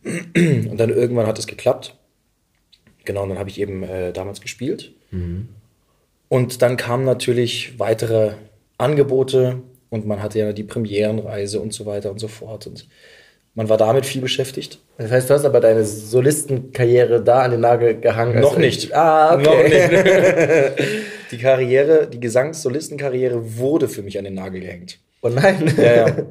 Und dann irgendwann hat es geklappt. Genau, und dann habe ich eben äh, damals gespielt. Und dann kamen natürlich weitere Angebote und man hatte ja die Premierenreise und so weiter und so fort. Und man war damit viel beschäftigt. Das heißt, du hast aber deine Solistenkarriere da an den Nagel gehangen. Noch Also- nicht. Ah, okay. Noch nicht. die Karriere, die Gesangs-Solistenkarriere wurde für mich an den Nagel gehängt. Oh nein. Ja, ja.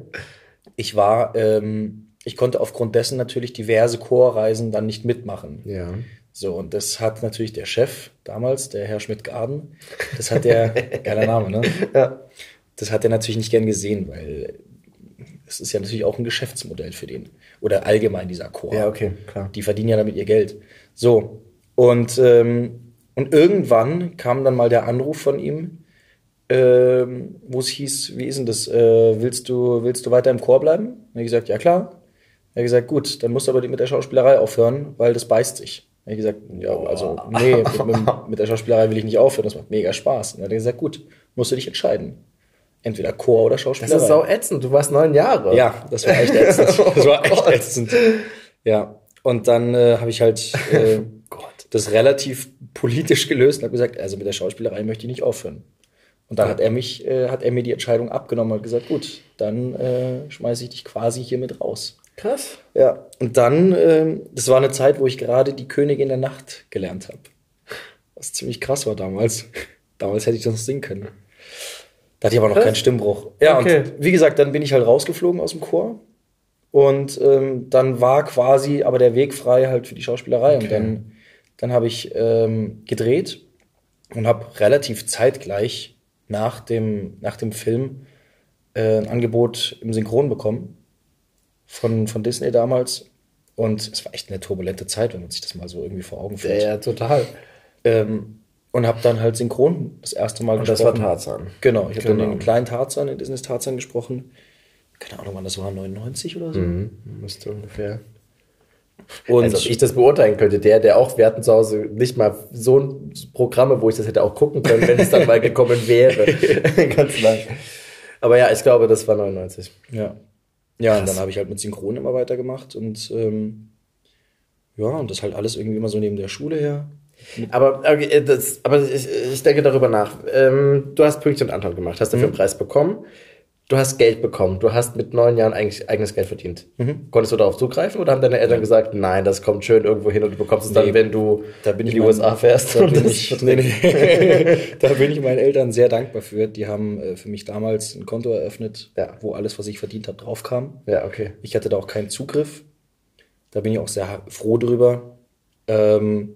Ich war, ähm, ich konnte aufgrund dessen natürlich diverse Chorreisen dann nicht mitmachen. Ja. So, und das hat natürlich der Chef damals, der Herr Schmidt-Garden, das hat der, geiler Name, ne? Ja. Das hat er natürlich nicht gern gesehen, weil es ist ja natürlich auch ein Geschäftsmodell für den. Oder allgemein dieser Chor. Ja, okay, klar. Die verdienen ja damit ihr Geld. So, und, ähm, und irgendwann kam dann mal der Anruf von ihm, ähm, wo es hieß, wie ist denn das, äh, willst, du, willst du weiter im Chor bleiben? Er hat gesagt, ja klar. Er hat gesagt, gut, dann musst du aber mit der Schauspielerei aufhören, weil das beißt sich. Er hat gesagt, ja, also, nee, mit, mit, mit der Schauspielerei will ich nicht aufhören, das macht mega Spaß. Und er hat gesagt, gut, musst du dich entscheiden. Entweder Chor oder Das Schauspielerei. ist sau ätzend. Du warst neun Jahre. Ja, das war echt ätzend. Das war echt ätzend. Ja, und dann äh, habe ich halt äh, das relativ politisch gelöst und habe gesagt, also mit der Schauspielerei möchte ich nicht aufhören. Und dann hat er mich, äh, hat er mir die Entscheidung abgenommen und gesagt, gut, dann äh, schmeiße ich dich quasi hier mit raus. Krass. Ja, und dann, ähm, das war eine Zeit, wo ich gerade die Königin der Nacht gelernt habe. Was ziemlich krass war damals. Damals hätte ich das noch singen können. Da hatte ich aber noch Was? keinen Stimmbruch. Ja, Okay. und wie gesagt, dann bin ich halt rausgeflogen aus dem Chor. Und ähm, dann war quasi aber der Weg frei halt für die Schauspielerei. Und dann, dann habe ich ähm, gedreht und habe relativ zeitgleich nach dem, nach dem Film äh, ein Angebot im Synchron bekommen von, von Disney damals. Und es war echt eine turbulente Zeit, wenn man sich das mal so irgendwie vor Augen Ja, führt. ja, total. Ähm, und habe dann halt synchron das erste Mal Und das war Tarzan. Genau, ich habe Genau. dann den kleinen Tarzan, in Disneys Tarzan gesprochen. Keine Ahnung, wann das war, 99 oder so. Mhm. Müsste ungefähr. Und Also, ob ich das beurteilen könnte, der, der auch, wir hatten zu Hause nicht mal so ein Programme, wo ich das hätte auch gucken können, wenn es dann mal gekommen wäre. Ganz lang. Aber ja, ich glaube, das war 99. Ja. Ja, und dann habe ich halt mit Synchron immer weitergemacht und ähm, ja, und das halt alles irgendwie immer so neben der Schule her. Aber, okay, äh, das, aber ich, ich denke darüber nach. Ähm, du hast Pünktchen und Anton gemacht, hast dafür einen Preis bekommen. Du hast Geld bekommen. Du hast mit neun Jahren eigentlich eigenes Geld verdient. Konntest du darauf zugreifen oder haben deine Eltern gesagt, nein, das kommt schön irgendwo hin und du bekommst es dann, Nee, wenn du Da bin in ich die USA fährst? Da bin, ich, nee, nee. da bin ich meinen Eltern sehr dankbar für. Die haben äh, für mich damals ein Konto eröffnet, Ja. wo alles, was ich verdient habe, draufkam. Ja, okay. Ich hatte da auch keinen Zugriff. Da bin ich auch sehr froh drüber. Ähm,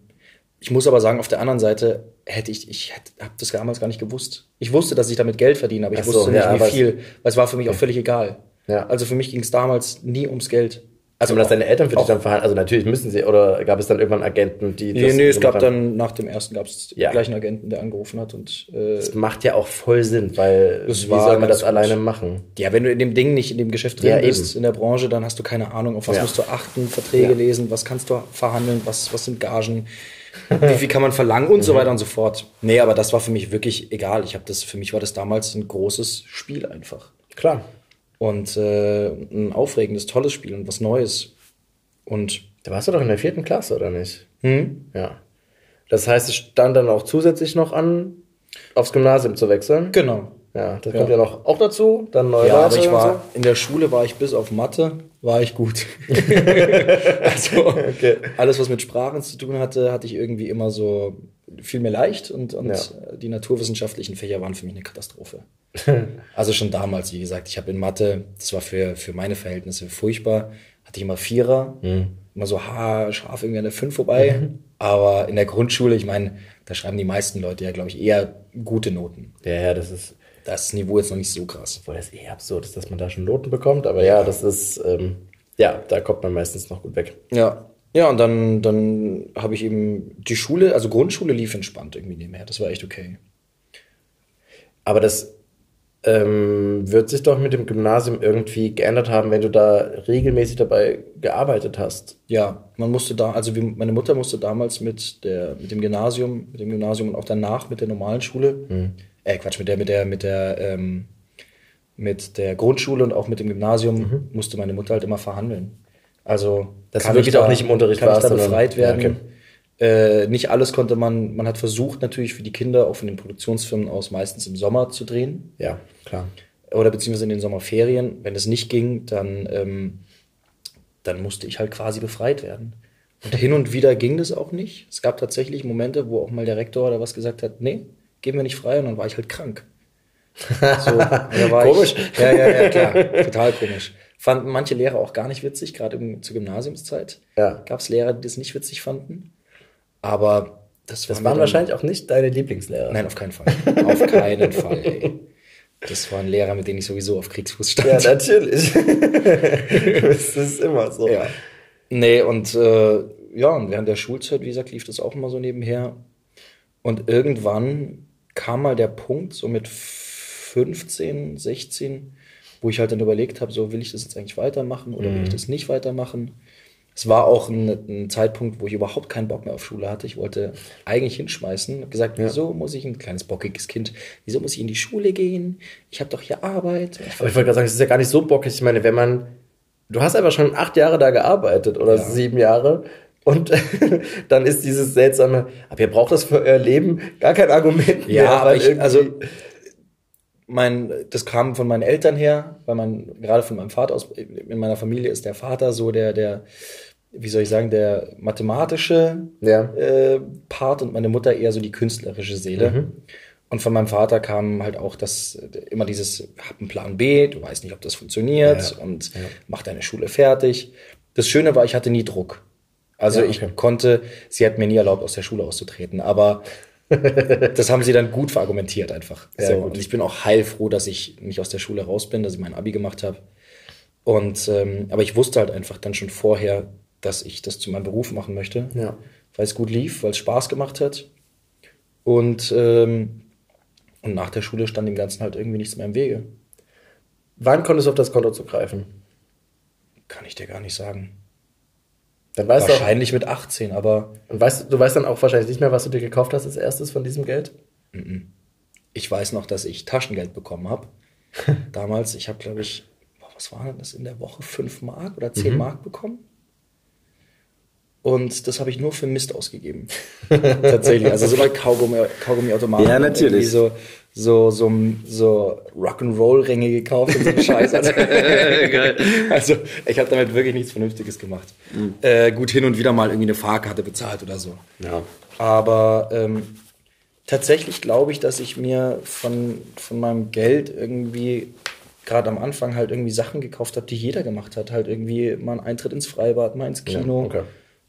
ich muss aber sagen, auf der anderen Seite hätte ich, ich habe das damals gar nicht gewusst. Ich wusste, dass ich damit Geld verdiene, aber ich so, wusste nicht, ja, wie viel. Weil es war für mich auch völlig egal. Ja. Also für mich ging es damals nie ums Geld. Also, Also haben das deine Eltern für dich dann verhandeln? Also, natürlich müssen sie, oder gab es dann irgendwann Agenten, die. Nee, das nee, es gab haben? dann nach dem ersten gab es Ja. gleich einen Agenten, der angerufen hat und äh, Das macht ja auch voll Sinn, weil wie soll man das gut. alleine machen? Ja, wenn du in dem Ding nicht in dem Geschäft drin Ja, bist, eben. in der Branche, dann hast du keine Ahnung, auf was Ja. musst du achten, Verträge lesen, was kannst du verhandeln, was, was sind Gagen, wie viel kann man verlangen und Mhm. so weiter und so fort. Nee, aber das war für mich wirklich egal. Ich habe das, für mich war das damals ein großes Spiel einfach. Klar. Und äh, ein aufregendes, tolles Spiel und was Neues. Und Da warst du doch in der vierten Klasse, oder nicht? hm, Ja. Das heißt, es stand dann auch zusätzlich noch an, aufs Gymnasium zu wechseln. genau. Ja, das Ja. kommt ja noch auch dazu. Dann neue Ja, aber ich war, in der Schule war ich bis auf Mathe, war ich gut. also, alles, was mit Sprachen zu tun hatte, hatte ich irgendwie immer so, fiel mir leicht und, und Ja. die naturwissenschaftlichen Fächer waren für mich eine Katastrophe. also schon damals, wie gesagt, ich habe in Mathe, das war für, für meine Verhältnisse furchtbar, hatte ich immer Vierer, immer so haarscharf irgendwie an der Fünf vorbei. Aber in der Grundschule, ich meine, da schreiben die meisten Leute ja, glaube ich, eher gute Noten. so. Ja, ja, das ist, Das Niveau jetzt noch nicht so krass. obwohl das eh absurd ist, dass man da schon Noten bekommt, aber ja, das ist, ähm, Ja, da kommt man meistens noch gut weg. Ja. Ja, und dann, dann habe ich eben die Schule, also Grundschule lief entspannt irgendwie nebenher. Das war echt okay. Aber das ähm, wird sich doch mit dem Gymnasium irgendwie geändert haben, wenn du da regelmäßig dabei gearbeitet hast. Ja, man musste da, also wie, meine Mutter musste damals mit der, mit dem Gymnasium, mit dem Gymnasium und auch danach mit der normalen Schule, äh, Quatsch, mit der, mit der, mit der, ähm, mit der Grundschule und auch mit dem Gymnasium musste meine Mutter halt immer verhandeln. Also Dass du kann wirklich ich da, auch nicht im Unterricht kann warst, ich da befreit Ja, werden. äh, nicht alles konnte man, man hat versucht natürlich für die Kinder auch von den Produktionsfirmen aus meistens im Sommer zu drehen Ja, klar. oder beziehungsweise in den Sommerferien. Wenn es nicht ging, dann, ähm, dann musste ich halt quasi befreit werden. Und hin und wieder ging das auch nicht. Es gab tatsächlich Momente, wo auch mal der Rektor oder was gesagt hat, nee, geben wir nicht frei und dann war ich halt krank. So, Komisch. Ich, ja, ja, ja, klar. Total komisch. Fanden manche Lehrer auch gar nicht witzig, gerade im- zur Gymnasiumszeit. Ja. Gab es Lehrer, die das nicht witzig fanden. Aber das, Das war mir waren dann- wahrscheinlich auch nicht deine Lieblingslehrer. Nein, auf keinen Fall. Auf keinen Fall, ey. Das waren Lehrer, mit denen ich sowieso auf Kriegsfuß stand. Ja, natürlich. das ist immer so. Ja. Nee, und äh, ja, und während der Schulzeit, wie gesagt, lief das auch immer so nebenher. Und irgendwann kam mal der Punkt, so mit 15, 16, wo ich halt dann überlegt habe, so will ich das jetzt eigentlich weitermachen oder will ich das nicht weitermachen. Es war auch ein, ein Zeitpunkt, wo ich überhaupt keinen Bock mehr auf Schule hatte. Ich wollte eigentlich hinschmeißen. Hab gesagt, wieso muss ich, ein kleines bockiges Kind, wieso muss ich in die Schule gehen? Ich habe doch hier Arbeit. Ich Aber ich wollte gerade sagen, es ist ja gar nicht so bockig. Ich meine, wenn man, du hast einfach schon acht Jahre da gearbeitet oder sieben Jahre und dann ist dieses seltsame, aber ihr braucht das für euer Leben gar kein Argument Ja, mehr, aber weil ich, also mein, das kam von meinen Eltern her, weil man gerade von meinem Vater aus, in meiner Familie ist der Vater so der, der, wie soll ich sagen, der mathematische Ja. äh, Part und meine Mutter eher so die künstlerische Seele. Und von meinem Vater kam halt auch das immer dieses, hab einen Plan B, du weißt nicht, ob das funktioniert Ja. und mach deine Schule fertig. Das Schöne war, ich hatte nie Druck. Also Ja, ich okay. konnte, sie hat mir nie erlaubt, aus der Schule auszutreten, aber das haben sie dann gut verargumentiert einfach. Ja, so, gut. und ich bin auch heilfroh, dass ich nicht aus der Schule raus bin, dass ich mein Abi gemacht habe. Und ähm, aber ich wusste halt einfach dann schon vorher, dass ich das zu meinem Beruf machen möchte, Ja. weil es gut lief, weil es Spaß gemacht hat. Und ähm, und nach der Schule stand dem Ganzen halt irgendwie nichts mehr im Wege. Wann konntest du auf das Konto zugreifen? Kann ich dir gar nicht sagen. Dann weißt du, auch, Wahrscheinlich mit 18, aber und weißt, du weißt dann auch wahrscheinlich nicht mehr, was du dir gekauft hast als erstes von diesem Geld. ich weiß noch, dass ich Taschengeld bekommen habe. Damals, ich habe, glaube ich, was war denn das in der Woche? 5 Mark oder 10 Mark bekommen? Und das habe ich nur für Mist ausgegeben. Tatsächlich. Also so bei Kaugummi, Kaugummiautomaten. Ja, natürlich. So, so, so, so Rock'n'Roll-Ringe gekauft und so Scheiß. Also, also ich habe damit wirklich nichts Vernünftiges gemacht. Äh, gut, hin und wieder mal irgendwie eine Fahrkarte bezahlt oder so. Ja. Aber ähm, tatsächlich glaube ich, dass ich mir von, von meinem Geld irgendwie gerade am Anfang halt irgendwie Sachen gekauft habe, die jeder gemacht hat. Halt irgendwie mal einen Eintritt ins Freibad, mal ins Kino, Ja, okay.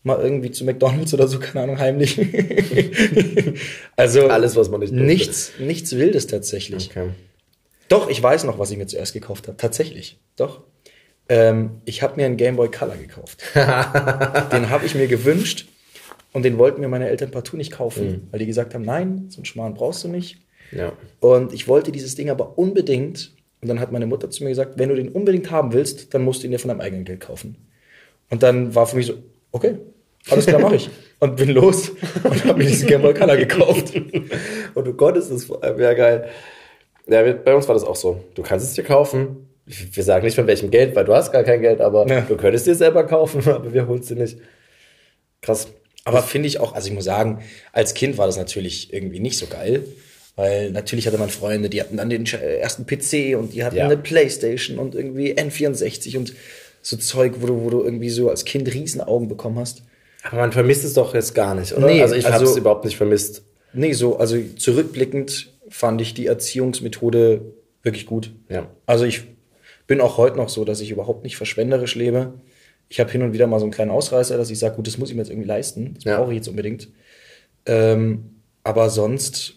Mal irgendwie zu McDonalds oder so, keine Ahnung, heimlich. also Alles, was man nicht durfte. nichts, nichts Wildes tatsächlich. Okay. Doch, ich weiß noch, was ich mir zuerst gekauft habe. Tatsächlich. Doch. Ähm, ich habe mir einen Game Boy Color gekauft. den habe ich mir gewünscht und den wollten mir meine Eltern partout nicht kaufen, weil die gesagt haben, nein, so einen Schmarrn brauchst du nicht. Ja. Und ich wollte dieses Ding aber unbedingt. Und dann hat meine Mutter zu mir gesagt, wenn du den unbedingt haben willst, dann musst du ihn dir von deinem eigenen Geld kaufen. Und dann war für mich so, okay, alles klar, mache ich. Und bin los und habe mir diesen Game Boy Color gekauft. Und du konntest es vor allem, ja geil. Ja, bei uns war das auch so. Du kannst es dir kaufen. Wir sagen nicht von welchem Geld, weil du hast gar kein Geld, aber Ja. du könntest dir selber kaufen, aber wir holen es dir nicht. Krass. Aber finde ich auch, also ich muss sagen, als Kind war das natürlich irgendwie nicht so geil. Weil natürlich hatte man Freunde, die hatten dann den äh, ersten PC und die hatten Ja. eine Playstation und irgendwie N64 und so Zeug, wo du, wo du irgendwie so als Kind Riesenaugen bekommen hast. Aber man vermisst es doch jetzt gar nicht, oder? Nee, also ich habe also- es überhaupt nicht vermisst. Nee, so, also zurückblickend fand ich die Erziehungsmethode wirklich gut. Ja. Also ich bin auch heute noch so, dass ich überhaupt nicht verschwenderisch lebe. Ich habe hin und wieder mal so einen kleinen Ausreißer, dass ich sage, gut, das muss ich mir jetzt irgendwie leisten. Das Ja. brauche ich jetzt unbedingt. Ähm, aber sonst,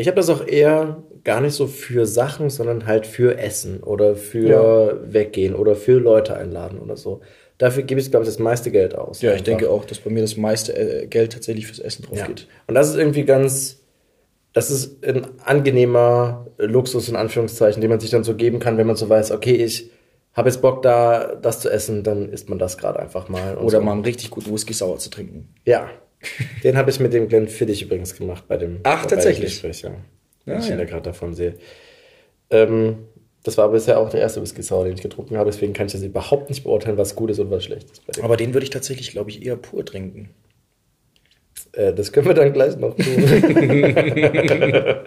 Ich habe das auch eher gar nicht so für Sachen, sondern halt für Essen oder für Weggehen oder für Leute einladen oder so. Dafür gebe ich, glaube ich, das meiste Geld aus. Ja, ich Einfach. denke auch, dass bei mir das meiste äh, Geld tatsächlich fürs Essen drauf Ja. geht. Und das ist irgendwie ganz, das ist ein angenehmer Luxus in Anführungszeichen, den man sich dann so geben kann, wenn man so weiß, okay, ich habe jetzt Bock da, das zu essen, dann isst man das gerade einfach mal. Oder so. mal einen richtig guten Whisky sauer zu trinken. Ja. Den habe ich mit dem Glenn Fiddich übrigens gemacht bei dem Ach, bei dem tatsächlich? Gespräch, ja. Ja, Wenn ich ja. gerade davon sehe. Ähm, das war bisher auch der erste Whisky Sour, den ich getrunken habe, deswegen kann ich das überhaupt nicht beurteilen, was gut ist und was schlecht ist. Aber den würde ich tatsächlich, glaube ich, eher pur trinken. Äh, das können wir dann gleich noch tun.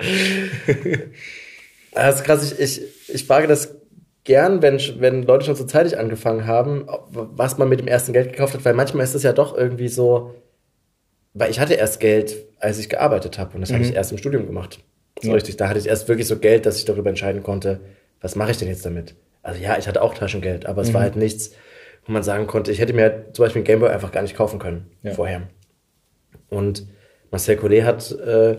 das ist krass, ich, ich, ich frage das gern, wenn, wenn Leute schon so zeitig angefangen haben, was man mit dem ersten Geld gekauft hat, weil manchmal ist es ja doch irgendwie so, weil ich hatte erst Geld, als ich gearbeitet habe und das habe ich erst im Studium gemacht. So Ja. richtig, da hatte ich erst wirklich so Geld, dass ich darüber entscheiden konnte, was mache ich denn jetzt damit? Also ja, ich hatte auch Taschengeld, aber es war halt nichts, wo man sagen konnte, ich hätte mir zum Beispiel einen Gameboy einfach gar nicht kaufen können Ja. vorher. Und Marcel Collet hat äh,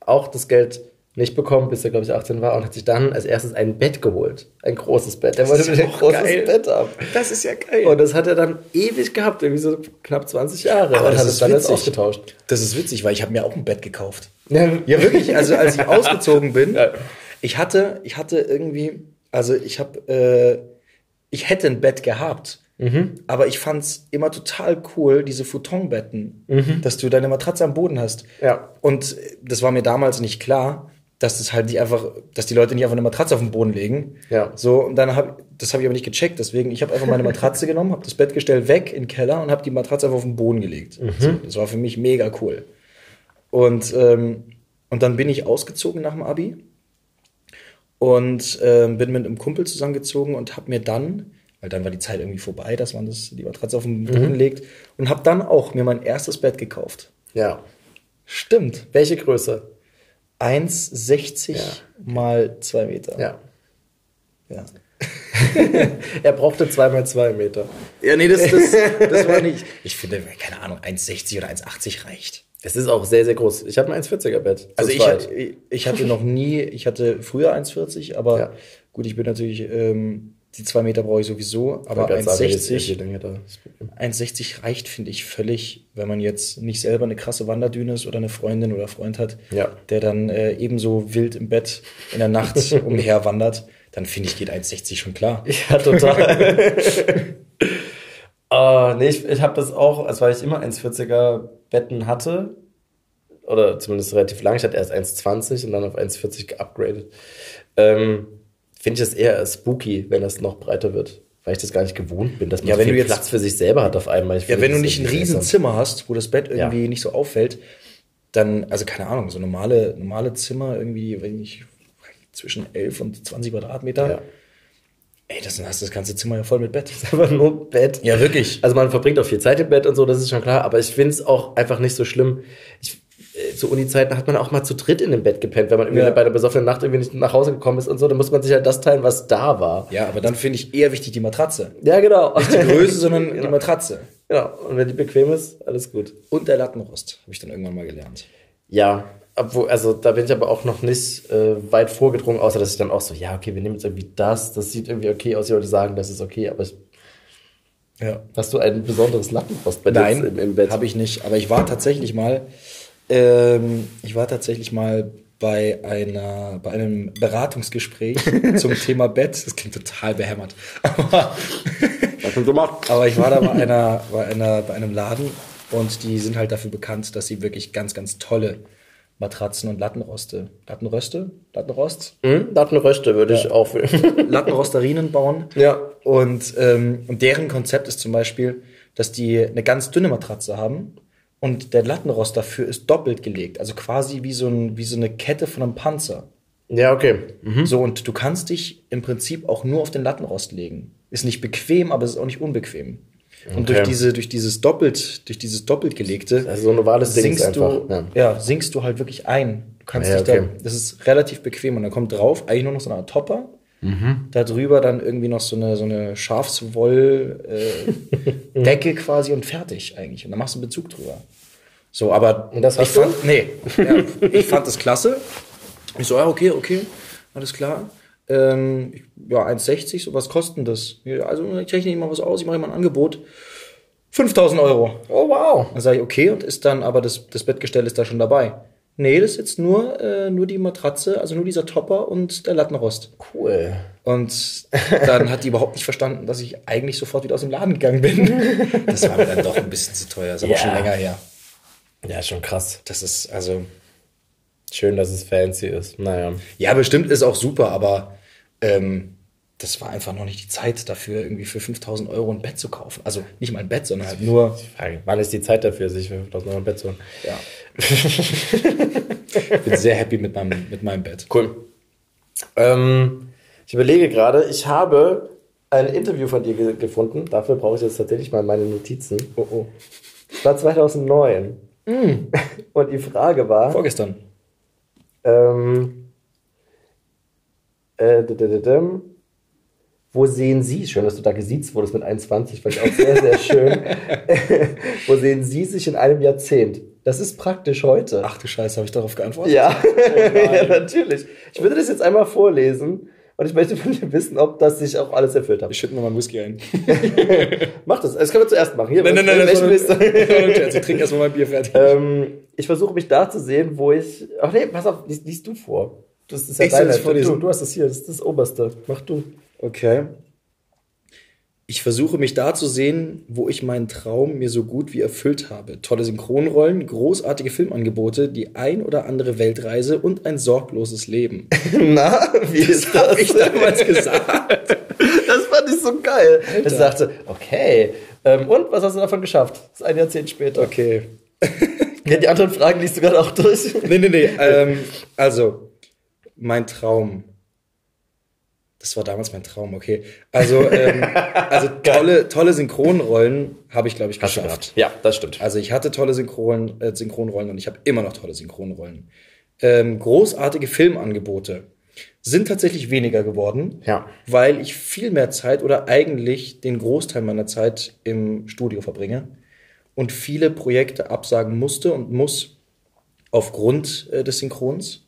auch das Geld nicht bekommen, bis er, glaube ich, 18 war und hat sich dann als erstes ein Bett geholt. Ein großes Bett. Der wollte ja ein großes geil. Bett haben. Das ist ja geil. Und das hat er dann ewig gehabt, irgendwie so knapp 20 Jahre. Aber und das hat ist es dann jetzt witzig. ausgetauscht. Das ist witzig, weil ich habe mir auch ein Bett gekauft. Ja, Ja, wirklich. Also als ich ausgezogen bin, Ja. Ich hatte, ich hatte irgendwie, also ich habe, äh, ich hätte ein Bett gehabt. Aber ich fand's immer total cool, diese Futonbetten, dass du deine Matratze am Boden hast. Ja. Und das war mir damals nicht klar, dass das halt nicht einfach, dass die Leute nicht einfach eine Matratze auf den Boden legen. Ja. So und dann habe das habe ich aber nicht gecheckt. Deswegen ich habe einfach meine Matratze genommen, habe das Bettgestell weg in den Keller und habe die Matratze einfach auf den Boden gelegt. So, das war für mich mega cool. Und, ähm, und dann bin ich ausgezogen nach dem Abi und ähm, bin mit einem Kumpel zusammengezogen und habe mir dann, weil dann war die Zeit irgendwie vorbei, dass man das, die Matratze auf den Boden legt, und habe dann auch mir mein erstes Bett gekauft. ja. Stimmt. Welche Größe? 1,60 Ja. mal 2 Meter. Ja. Ja. Er brauchte zweimal zwei Meter. Ja, nee, das, das, das war nicht. Ich finde, keine Ahnung, 1,60 oder 1,80 reicht. Es ist auch sehr, sehr groß. Ich habe ein 1,40er Bett. Also ich, ich hatte noch nie, ich hatte früher 1,40, aber Ja. gut, ich bin natürlich, ähm, die zwei Meter brauche ich sowieso, aber wollte gerade sagen, jetzt ist 1,60 hier länger da. Das Problem. 1,60 reicht, finde ich, völlig, wenn man jetzt nicht selber eine krasse Wanderdüne ist oder eine Freundin oder Freund hat, Ja. der dann äh, ebenso wild im Bett in der Nacht umher wandert, dann finde ich, geht 1,60 schon klar. Ja, total. Ah, nee, ich, ich habe das auch, also weil ich immer 1,40er Betten hatte, oder zumindest relativ lang, ich hatte erst 1,20 und dann auf 1,40 geupgradet, ähm, finde ich das eher spooky, wenn das noch breiter wird. Weil ich das gar nicht gewohnt bin, dass man Ja, so wenn viel du jetzt- Platz für sich selber hat auf einmal. Ja, wenn du nicht ein seltsam. Riesenzimmer hast, wo das Bett irgendwie Ja. nicht so auffällt, dann, also keine Ahnung, so normale, normale Zimmer irgendwie, wenn ich zwischen 11 und 20 Quadratmeter. Ja. Ey, das dann hast du das ganze Zimmer ja voll mit Bett. einfach nur Bett. Ja, wirklich. Also man verbringt auch viel Zeit im Bett und so, das ist schon klar, aber ich finde es auch einfach nicht so schlimm. Ich, äh, zu Uni-Zeiten hat man auch mal zu dritt in dem Bett gepennt, wenn man irgendwie Ja. bei einer besoffenen Nacht irgendwie nicht nach Hause gekommen ist und so, dann muss man sich halt das teilen, was da war. Ja, aber dann finde ich eher wichtig die Matratze. Ja, genau. Nicht die Größe, sondern die Matratze. Genau. Und wenn die bequem ist, alles gut. Und der Lattenrost, habe ich dann irgendwann mal gelernt. Ja, obwohl, also da bin ich aber auch noch nicht äh, weit vorgedrungen, außer dass ich dann auch so, ja, okay, wir nehmen jetzt irgendwie das, das sieht irgendwie okay aus, die Leute sagen, das ist okay, aber ich, Ja. hast du ein besonderes Lattenrost bei dir Nein, im, im Bett? habe ich nicht. Aber ich war tatsächlich mal, ähm, ich war tatsächlich mal bei einer, bei einem Beratungsgespräch zum Thema Bett. Das klingt total behämmert. Aber, aber ich war da bei einer, bei einer, bei einem Laden und die sind halt dafür bekannt, dass sie wirklich ganz, ganz tolle Matratzen und Lattenroste, Lattenröste, Lattenrost, Hm? Lattenröste würde ich auch Lattenrosterinen bauen. Ja. Und, ähm, und deren Konzept ist zum Beispiel, dass die eine ganz dünne Matratze haben und der Lattenrost dafür ist doppelt gelegt. Also quasi wie so, ein, wie so eine Kette von einem Panzer. Ja, okay. So, und du kannst dich im Prinzip auch nur auf den Lattenrost legen. Ist nicht bequem, aber es ist auch nicht unbequem. Und Okay. durch diese, durch dieses doppelt, durch dieses doppelt gelegte, Also so ein ovales sinkst du, ja. ja. sinkst du halt wirklich ein. Du kannst Ja, dich okay. da, das ist relativ bequem und dann kommt drauf eigentlich nur noch so eine Art Topper. Mhm. Da drüber dann irgendwie noch so eine, so eine Schafswoll äh, quasi und fertig eigentlich. Und dann machst du einen Bezug drüber. So, aber Und das ich hast du? fand, nee, ja, ich fand das klasse. Ich so, ja, okay, okay, alles klar. Ähm, ja, 1,60, so was kostet das? Also ich rechne immer was aus, ich mache immer ein Angebot. 5000 Euro. Oh, wow. Dann sage ich, okay, und ist dann, aber das, das Bettgestell ist da schon dabei. Nee, das ist jetzt nur, äh, nur die Matratze, also nur dieser Topper und der Lattenrost. Cool. Und dann hat die überhaupt nicht verstanden, dass ich eigentlich sofort wieder aus dem Laden gegangen bin. Das war mir dann doch ein bisschen zu teuer, ist aber Ja. schon länger her. Ja, schon krass. Das ist, also, Schön, dass es fancy ist. Naja. ja, bestimmt ist auch super, aber ähm, das war einfach noch nicht die Zeit dafür, irgendwie für 5000 Euro ein Bett zu kaufen. Also nicht mal ein Bett, sondern halt nur, Frage, Wann ist die Zeit dafür, sich für 5000 Euro im Bett zu holen? ja. ich bin sehr happy mit meinem, mit meinem Bett. Cool. Ähm, ich überlege gerade, ich habe ein Interview von dir ge gefunden. Dafür brauche ich jetzt tatsächlich mal meine Notizen. Oh, oh. Es war 2009. Und die Frage war, Vorgestern. Ähm, äh, d- d- d- dim. wo sehen Sie, schön, dass du da gesiezt wurdest mit 21, fand ich auch sehr, sehr schön. wo sehen Sie sich in einem Jahrzehnt? Das ist praktisch heute. Ach du Scheiße, habe ich darauf geantwortet? Ja, ja, natürlich. Ich würde das jetzt einmal vorlesen und ich möchte von dir wissen, ob das sich auch alles erfüllt hat. Ich schütte mir mal einen Whisky ein. Mach das. Das können wir zuerst machen. Hier, Nein, nein, nein, das war Ich trinke erstmal mein Bier fertig. ähm, ich versuche mich da zu sehen, wo ich. Ach nee, pass auf, liest, liest du vor. Das ist ja Ich deine. Du, du hast das hier, das ist das Oberste. Mach du. Okay. Ich versuche mich da zu sehen, wo ich meinen Traum mir so gut wie erfüllt habe. Tolle Synchronrollen, großartige Filmangebote, die ein oder andere Weltreise und ein sorgloses Leben. Na, wie ist das? Hab ich damals gesagt. Das fand ich so geil. Ich sagte, okay. Ähm, und was hast du davon geschafft? Das ist ein Jahrzehnt später. Okay. Ja, die anderen Fragen liest du gerade auch durch. Nee, nee, nee. Ähm, also, mein Traum. Das war damals mein Traum, okay. Also, ähm, also tolle, tolle Synchronrollen habe ich, glaube ich, geschafft. Ja, das stimmt. Also ich hatte tolle Synchron, äh, Synchronrollen und ich habe immer noch tolle Synchronrollen. Ähm, großartige Filmangebote sind tatsächlich weniger geworden, Ja. weil ich viel mehr Zeit oder eigentlich den Großteil meiner Zeit im Studio verbringe und viele Projekte absagen musste und muss aufgrund äh, des Synchrons.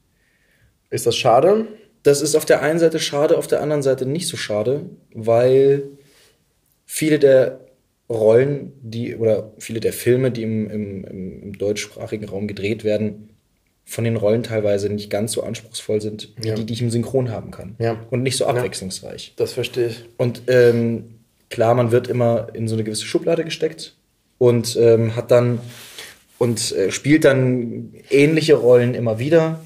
Ist das schade? Das ist auf der einen Seite schade, auf der anderen Seite nicht so schade, weil viele der Rollen, die oder viele der Filme, die im, im, im, deutschsprachigen Raum gedreht werden, von den Rollen teilweise nicht ganz so anspruchsvoll sind, wie Ja. die, die ich im Synchron haben kann. Ja. Und nicht so abwechslungsreich. Das verstehe ich. Und ähm, klar, man wird immer in so eine gewisse Schublade gesteckt und ähm, hat dann und äh, spielt dann ähnliche Rollen immer wieder.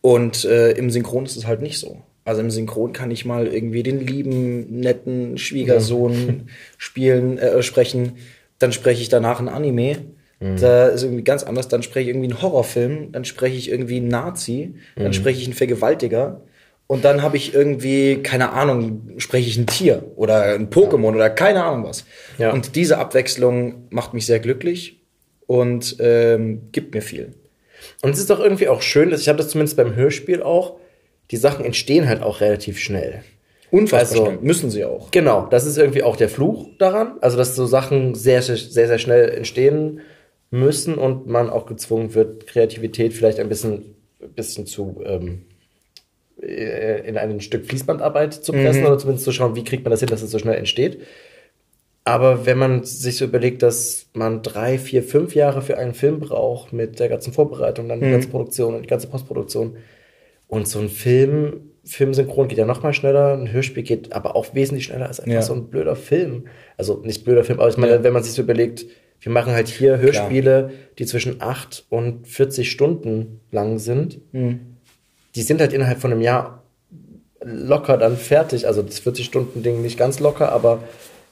Und äh, im Synchron ist es halt nicht so. Also im Synchron kann ich mal irgendwie den lieben, netten Schwiegersohn spielen, äh, sprechen. Dann spreche ich danach ein Anime. Da ist irgendwie ganz anders. Dann spreche ich irgendwie einen Horrorfilm. Dann spreche ich irgendwie einen Nazi. Dann spreche ich einen Vergewaltiger. Und dann habe ich irgendwie, keine Ahnung, spreche ich ein Tier oder ein Pokémon oder keine Ahnung was. Ja. Und diese Abwechslung macht mich sehr glücklich und ähm, gibt mir viel. Und es ist doch irgendwie auch schön, dass ich habe das zumindest beim Hörspiel auch, die Sachen entstehen halt auch relativ schnell. Unfassbar Also- schnell. Müssen sie auch. Genau, das ist irgendwie auch der Fluch daran, also dass so Sachen sehr, sehr, sehr schnell entstehen müssen und man auch gezwungen wird, Kreativität vielleicht ein bisschen, ein bisschen zu ähm, äh, in ein Stück Fließbandarbeit zu pressen oder zumindest zu schauen, wie kriegt man das hin, dass es so schnell entsteht. Aber wenn man sich so überlegt, dass man drei, vier, fünf Jahre für einen Film braucht, mit der ganzen Vorbereitung, dann die ganze Produktion und die ganze Postproduktion, und so ein Film, Filmsynchron geht ja noch mal schneller, ein Hörspiel geht aber auch wesentlich schneller als einfach Ja. so ein blöder Film. Also nicht blöder Film, aber ich meine, Ja. wenn man sich so überlegt, wir machen halt hier Hörspiele, die zwischen 8 und 40 Stunden lang sind. Die sind halt innerhalb von einem Jahr locker dann fertig. Also das 40-Stunden-Ding nicht ganz locker, aber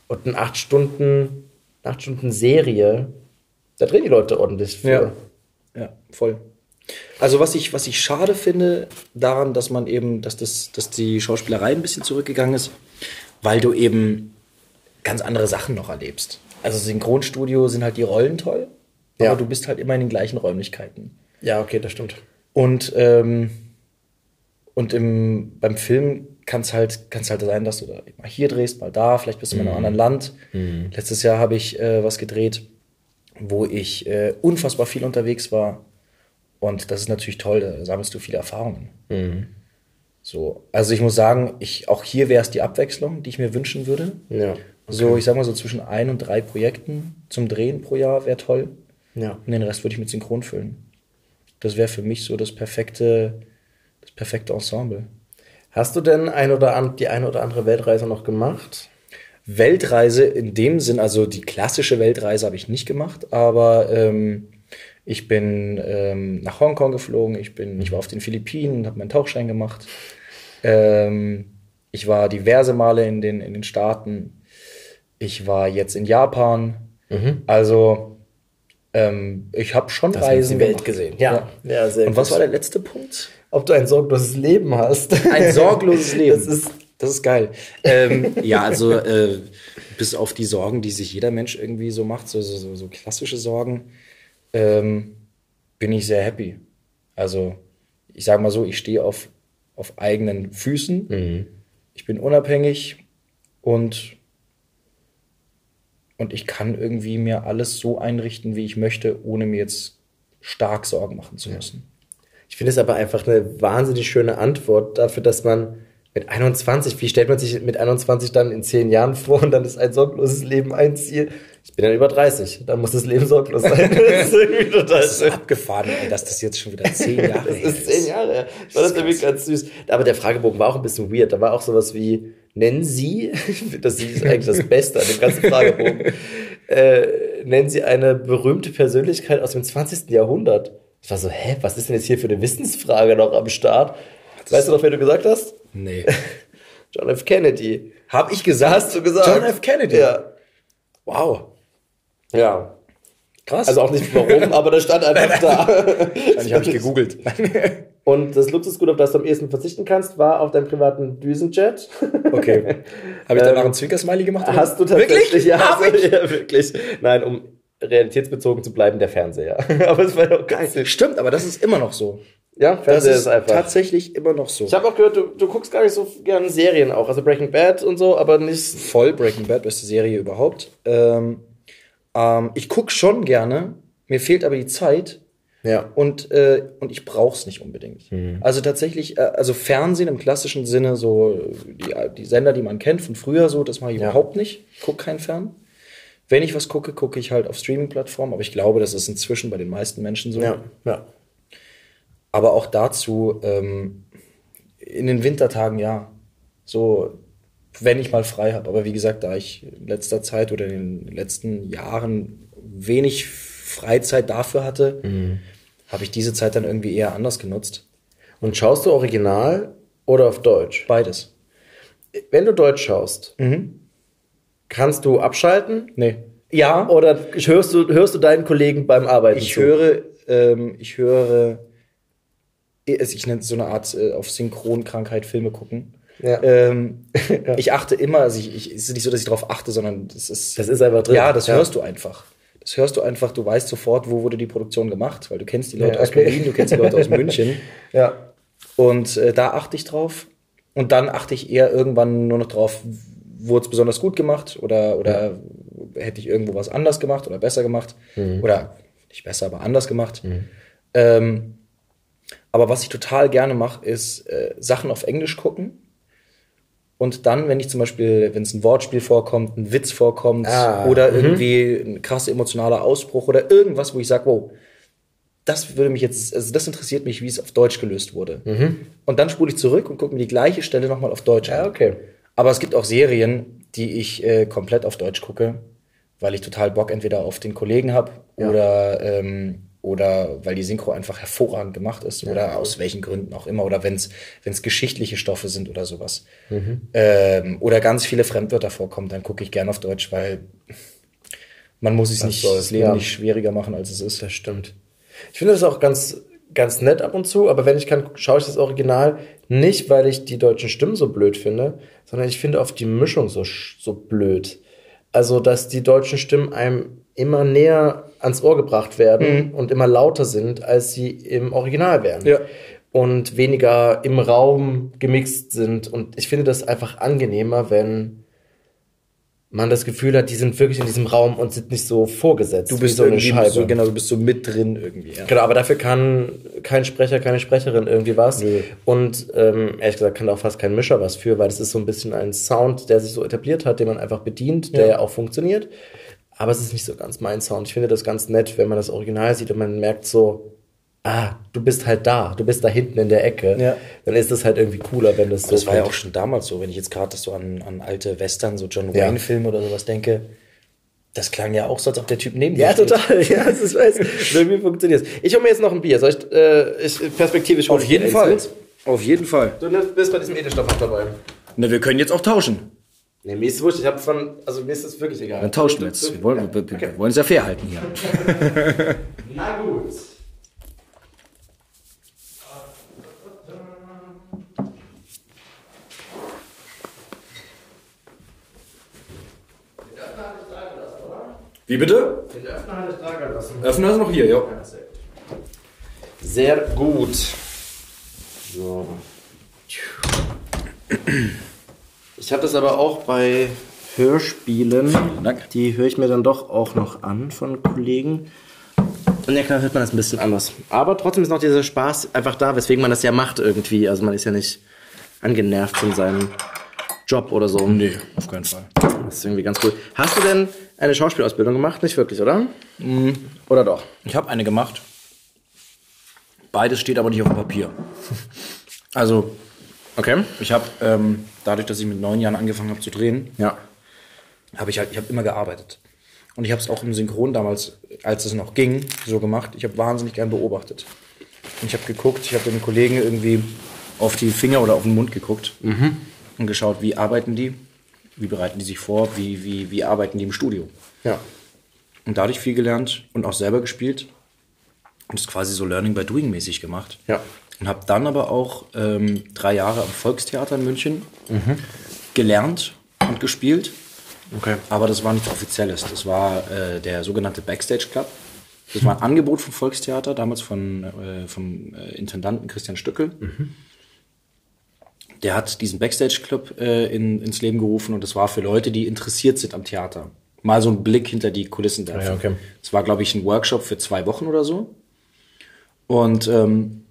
und ein 8 Stunden, 8 Stunden Serie, da drehen die Leute ordentlich für. Ja. Ja, voll. Also was ich, was ich schade finde daran, dass man eben, dass das, dass die Schauspielerei ein bisschen zurückgegangen ist, weil du eben ganz andere Sachen noch erlebst. Also Synchronstudio sind halt die Rollen toll, Ja. aber du bist halt immer in den gleichen Räumlichkeiten. ja, okay, das stimmt. Und, ähm, und im, beim Film kann es halt, kann's halt sein, dass du da mal hier drehst, mal da, vielleicht bist du mal in einem anderen Land. Letztes Jahr habe ich äh, was gedreht, wo ich äh, unfassbar viel unterwegs war Und das ist natürlich toll, da sammelst du viele Erfahrungen. So, also ich muss sagen, ich, auch hier wäre es die Abwechslung, die ich mir wünschen würde. Ja. So, ich sag mal so zwischen ein und drei Projekten zum Drehen pro Jahr wäre toll. Ja. Und den Rest würde ich mit Synchron füllen. Das wäre für mich so das perfekte, das perfekte Ensemble. Hast du denn ein oder an, die eine oder andere Weltreise noch gemacht? Weltreise in dem Sinn, also die klassische Weltreise habe ich nicht gemacht, aber ähm, ich bin ähm, nach Hongkong geflogen, ich bin, ich war auf den Philippinen, habe meinen Tauchschein gemacht. Ähm, ich war diverse Male in den, in den Staaten. Ich war jetzt in Japan. Also ähm, ich habe schon Reisen die Welt gemacht. gesehen. Ja, ja, sehr Und was war der letzte Punkt? Ob du ein sorgloses Leben hast. Ein sorgloses Leben. Das ist, Das ist geil. Ähm, ja, also äh, bis auf die Sorgen, die sich jeder Mensch irgendwie so macht, so, so, so, so klassische Sorgen, ähm, bin ich sehr happy. Also ich sage mal so, ich stehe auf, auf eigenen Füßen, ich bin unabhängig und, und ich kann irgendwie mir alles so einrichten, wie ich möchte, ohne mir jetzt stark Sorgen machen zu müssen. Ich finde es aber einfach eine wahnsinnig schöne Antwort dafür, dass man mit 21, wie stellt man sich mit 21 dann in zehn Jahren vor und dann ist ein sorgloses Leben ein Ziel? Ich bin dann über 30, dann muss das Leben sorglos sein. Das ist irgendwie total Das ist abgefahren, ey, dass das jetzt schon wieder zehn Jahre Das ist zehn Jahre her. Ich fand das irgendwie ganz süß. Aber der Fragebogen war auch ein bisschen weird. Da war auch sowas wie, nennen Sie, das ist eigentlich das Beste an dem ganzen Fragebogen, äh, nennen Sie eine berühmte Persönlichkeit aus dem 20. Jahrhundert. Ich war so, hä, was ist denn jetzt hier für eine Wissensfrage noch am Start? Weißt du noch, wer du gesagt hast? Nee. John F. Kennedy. Hab ich gesagt? Hast du gesagt? John F. Kennedy? Ja. Wow. Ja. Krass. Also auch nicht warum, aber das stand einfach da. Wahrscheinlich habe ich gegoogelt. Und das Luxusgut, auf das du am ehesten verzichten kannst, war auf deinen privaten Düsenjet. Okay. Habe ich danach einen Zwinkersmiley gemacht? oder? Hast du tatsächlich? Wirklich? Ja, Hab also, ich? ja, wirklich. Nein, um realitätsbezogen zu bleiben, der Fernseher. aber es war doch geil. Stimmt, aber das ist immer noch so. Ja, Das Fernseher ist, ist, einfach. tatsächlich immer noch so. Ich habe auch gehört, du, du guckst gar nicht so gerne Serien auch, also Breaking Bad und so, aber nicht. voll Breaking Bad, beste Serie überhaupt. Ähm, ähm, ich guck schon gerne, mir fehlt aber die Zeit Ja. und, äh, und ich brauch's nicht unbedingt. Also tatsächlich, äh, also Fernsehen im klassischen Sinne, so die, die Sender, die man kennt von früher, so, das mache ich Ja. überhaupt nicht. Guck kein Fern. Wenn ich was gucke, gucke ich halt auf Streaming-Plattformen, aber ich glaube, das ist inzwischen bei den meisten Menschen so. Ja, ja. Aber auch dazu, ähm, in den Wintertagen ja. So, wenn ich mal frei habe. Aber wie gesagt, da ich in letzter Zeit oder in den letzten Jahren wenig Freizeit dafür hatte, habe ich diese Zeit dann irgendwie eher anders genutzt. Und schaust du original oder auf Deutsch? Beides. Wenn du Deutsch schaust, kannst du abschalten? Nee. Ja, Oder hörst du, hörst du deinen Kollegen beim Arbeiten ich zu? höre, ähm, ich höre, ich nenne es so eine Art äh, auf Synchronkrankheit Filme gucken. Ja. Ähm, Ich achte immer, also ich, ich, es ist nicht so, dass ich darauf achte, sondern das ist. Das ist einfach drin. Ja, das Ja. hörst du einfach. Das hörst du einfach, du weißt sofort, wo wurde die Produktion gemacht, weil du kennst die Leute Ja, aus okay. Berlin, du kennst die Leute aus München. Ja. Und äh, da achte ich drauf. Und dann achte ich eher irgendwann nur noch drauf, wurde es besonders gut gemacht oder, oder hätte ich irgendwo was anders gemacht oder besser gemacht. Oder nicht besser, aber anders gemacht. Ähm, aber was ich total gerne mache, ist äh, Sachen auf Englisch gucken. Und dann, wenn ich zum Beispiel, wenn es ein Wortspiel vorkommt, ein Witz vorkommt Ah, oder irgendwie ein krasser emotionaler Ausbruch oder irgendwas, wo ich sage, wow, das würde mich jetzt, also das interessiert mich, wie es auf Deutsch gelöst wurde. Und dann spule ich zurück und gucke mir die gleiche Stelle nochmal auf Deutsch Ja, an. okay. Aber es gibt auch Serien, die ich äh, komplett auf Deutsch gucke, weil ich total Bock entweder auf den Kollegen habe oder, ähm, oder weil die Synchro einfach hervorragend gemacht ist oder aus welchen Gründen auch immer oder wenn es geschichtliche Stoffe sind oder sowas. Ähm, oder ganz viele Fremdwörter vorkommen, dann gucke ich gerne auf Deutsch, weil man muss es nicht, das Leben ja. nicht schwieriger machen, als es ist. Das stimmt. Ich finde das auch ganz, ganz nett ab und zu, aber wenn ich kann, schaue ich das Original nicht, weil ich die deutschen Stimmen so blöd finde, sondern ich finde oft die Mischung so, so blöd. Also, dass die deutschen Stimmen einem immer näher ans Ohr gebracht werden und immer lauter sind, als sie im Original wären. Ja. Und weniger im Raum gemixt sind. Und ich finde das einfach angenehmer, wenn man das Gefühl hat, die sind wirklich in diesem Raum und sind nicht so vorgesetzt. Du bist so eine Scheibe. so, genau, du bist so mit drin irgendwie. Ja. Genau, aber dafür kann kein Sprecher, keine Sprecherin irgendwie was. Und ähm, ehrlich gesagt kann da auch fast kein Mischer was für, weil das ist so ein bisschen ein Sound, der sich so etabliert hat, den man einfach bedient, der ja auch funktioniert. Aber es ist nicht so ganz mein Sound. Ich finde das ganz nett, wenn man das Original sieht und man merkt so, ah, du bist halt da, du bist da hinten in der Ecke. Ja. Dann ist das halt irgendwie cooler, wenn das so Das war ja auch schon damals so, wenn ich jetzt gerade so an, an alte Western, so John Ja. Wayne-Filme oder sowas denke. Das klang ja auch so, als ob der Typ neben Ja, dir steht. total. Ja, das ist weiß. Irgendwie funktioniert. Ich hole mir jetzt noch ein Bier. Soll ich, äh, ich perspektivisch Auf jeden eins Fall. mit. Auf jeden Fall. Du bist bei diesem Edelstoff noch dabei. Na, wir können jetzt auch tauschen. Nee, mir ist es wurscht. Ich habe von, also mir ist das wirklich egal. Dann tauschen wir jetzt. Wir wollen, ja. wir, wir, Okay. wir wollen es ja fair halten hier. Na gut. Wie bitte? Den Öffner hatte ich da gelassen. Öffner ist noch hier, ja. Sehr gut. So. Ich habe das aber auch bei Hörspielen. Dank. Die höre ich mir dann doch auch noch an von Kollegen. Und ja klar hört man das ein bisschen anders. Aber trotzdem ist noch dieser Spaß einfach da, weswegen man das ja macht irgendwie. Also man ist ja nicht angenervt von seinem Job oder so. Nee, auf keinen Fall. Das ist irgendwie ganz cool. Hast du denn eine Schauspielausbildung gemacht? Nicht wirklich, oder? Oder doch? Ich habe eine gemacht. Beides steht aber nicht auf dem Papier. Also, Okay. ich habe, ähm, dadurch, dass ich mit neun Jahren angefangen habe zu drehen, Ja. habe ich halt, ich habe immer gearbeitet. Und ich habe es auch im Synchron damals, als es noch ging, so gemacht. Ich habe wahnsinnig gern beobachtet. Und ich habe geguckt, ich habe den Kollegen irgendwie auf die Finger oder auf den Mund geguckt und geschaut, wie arbeiten die, wie bereiten die sich vor, wie, wie, wie arbeiten die im Studio. Ja. Und dadurch viel gelernt und auch selber gespielt. Und das quasi so Learning by Doing mäßig gemacht. Ja. Und habe dann aber auch ähm, drei Jahre am Volkstheater in München gelernt und gespielt. Okay. Aber das war nichts Offizielles. Das war äh, der sogenannte Backstage Club. Das war ein Angebot vom Volkstheater, damals von, äh, vom äh, Intendanten Christian Stückel. Der hat diesen Backstage Club äh, in, ins Leben gerufen und das war für Leute, die interessiert sind am Theater. Mal so einen Blick hinter die Kulissen werfen. ja, okay. Das war, glaube ich, ein Workshop für zwei Wochen oder so. Und, ähm,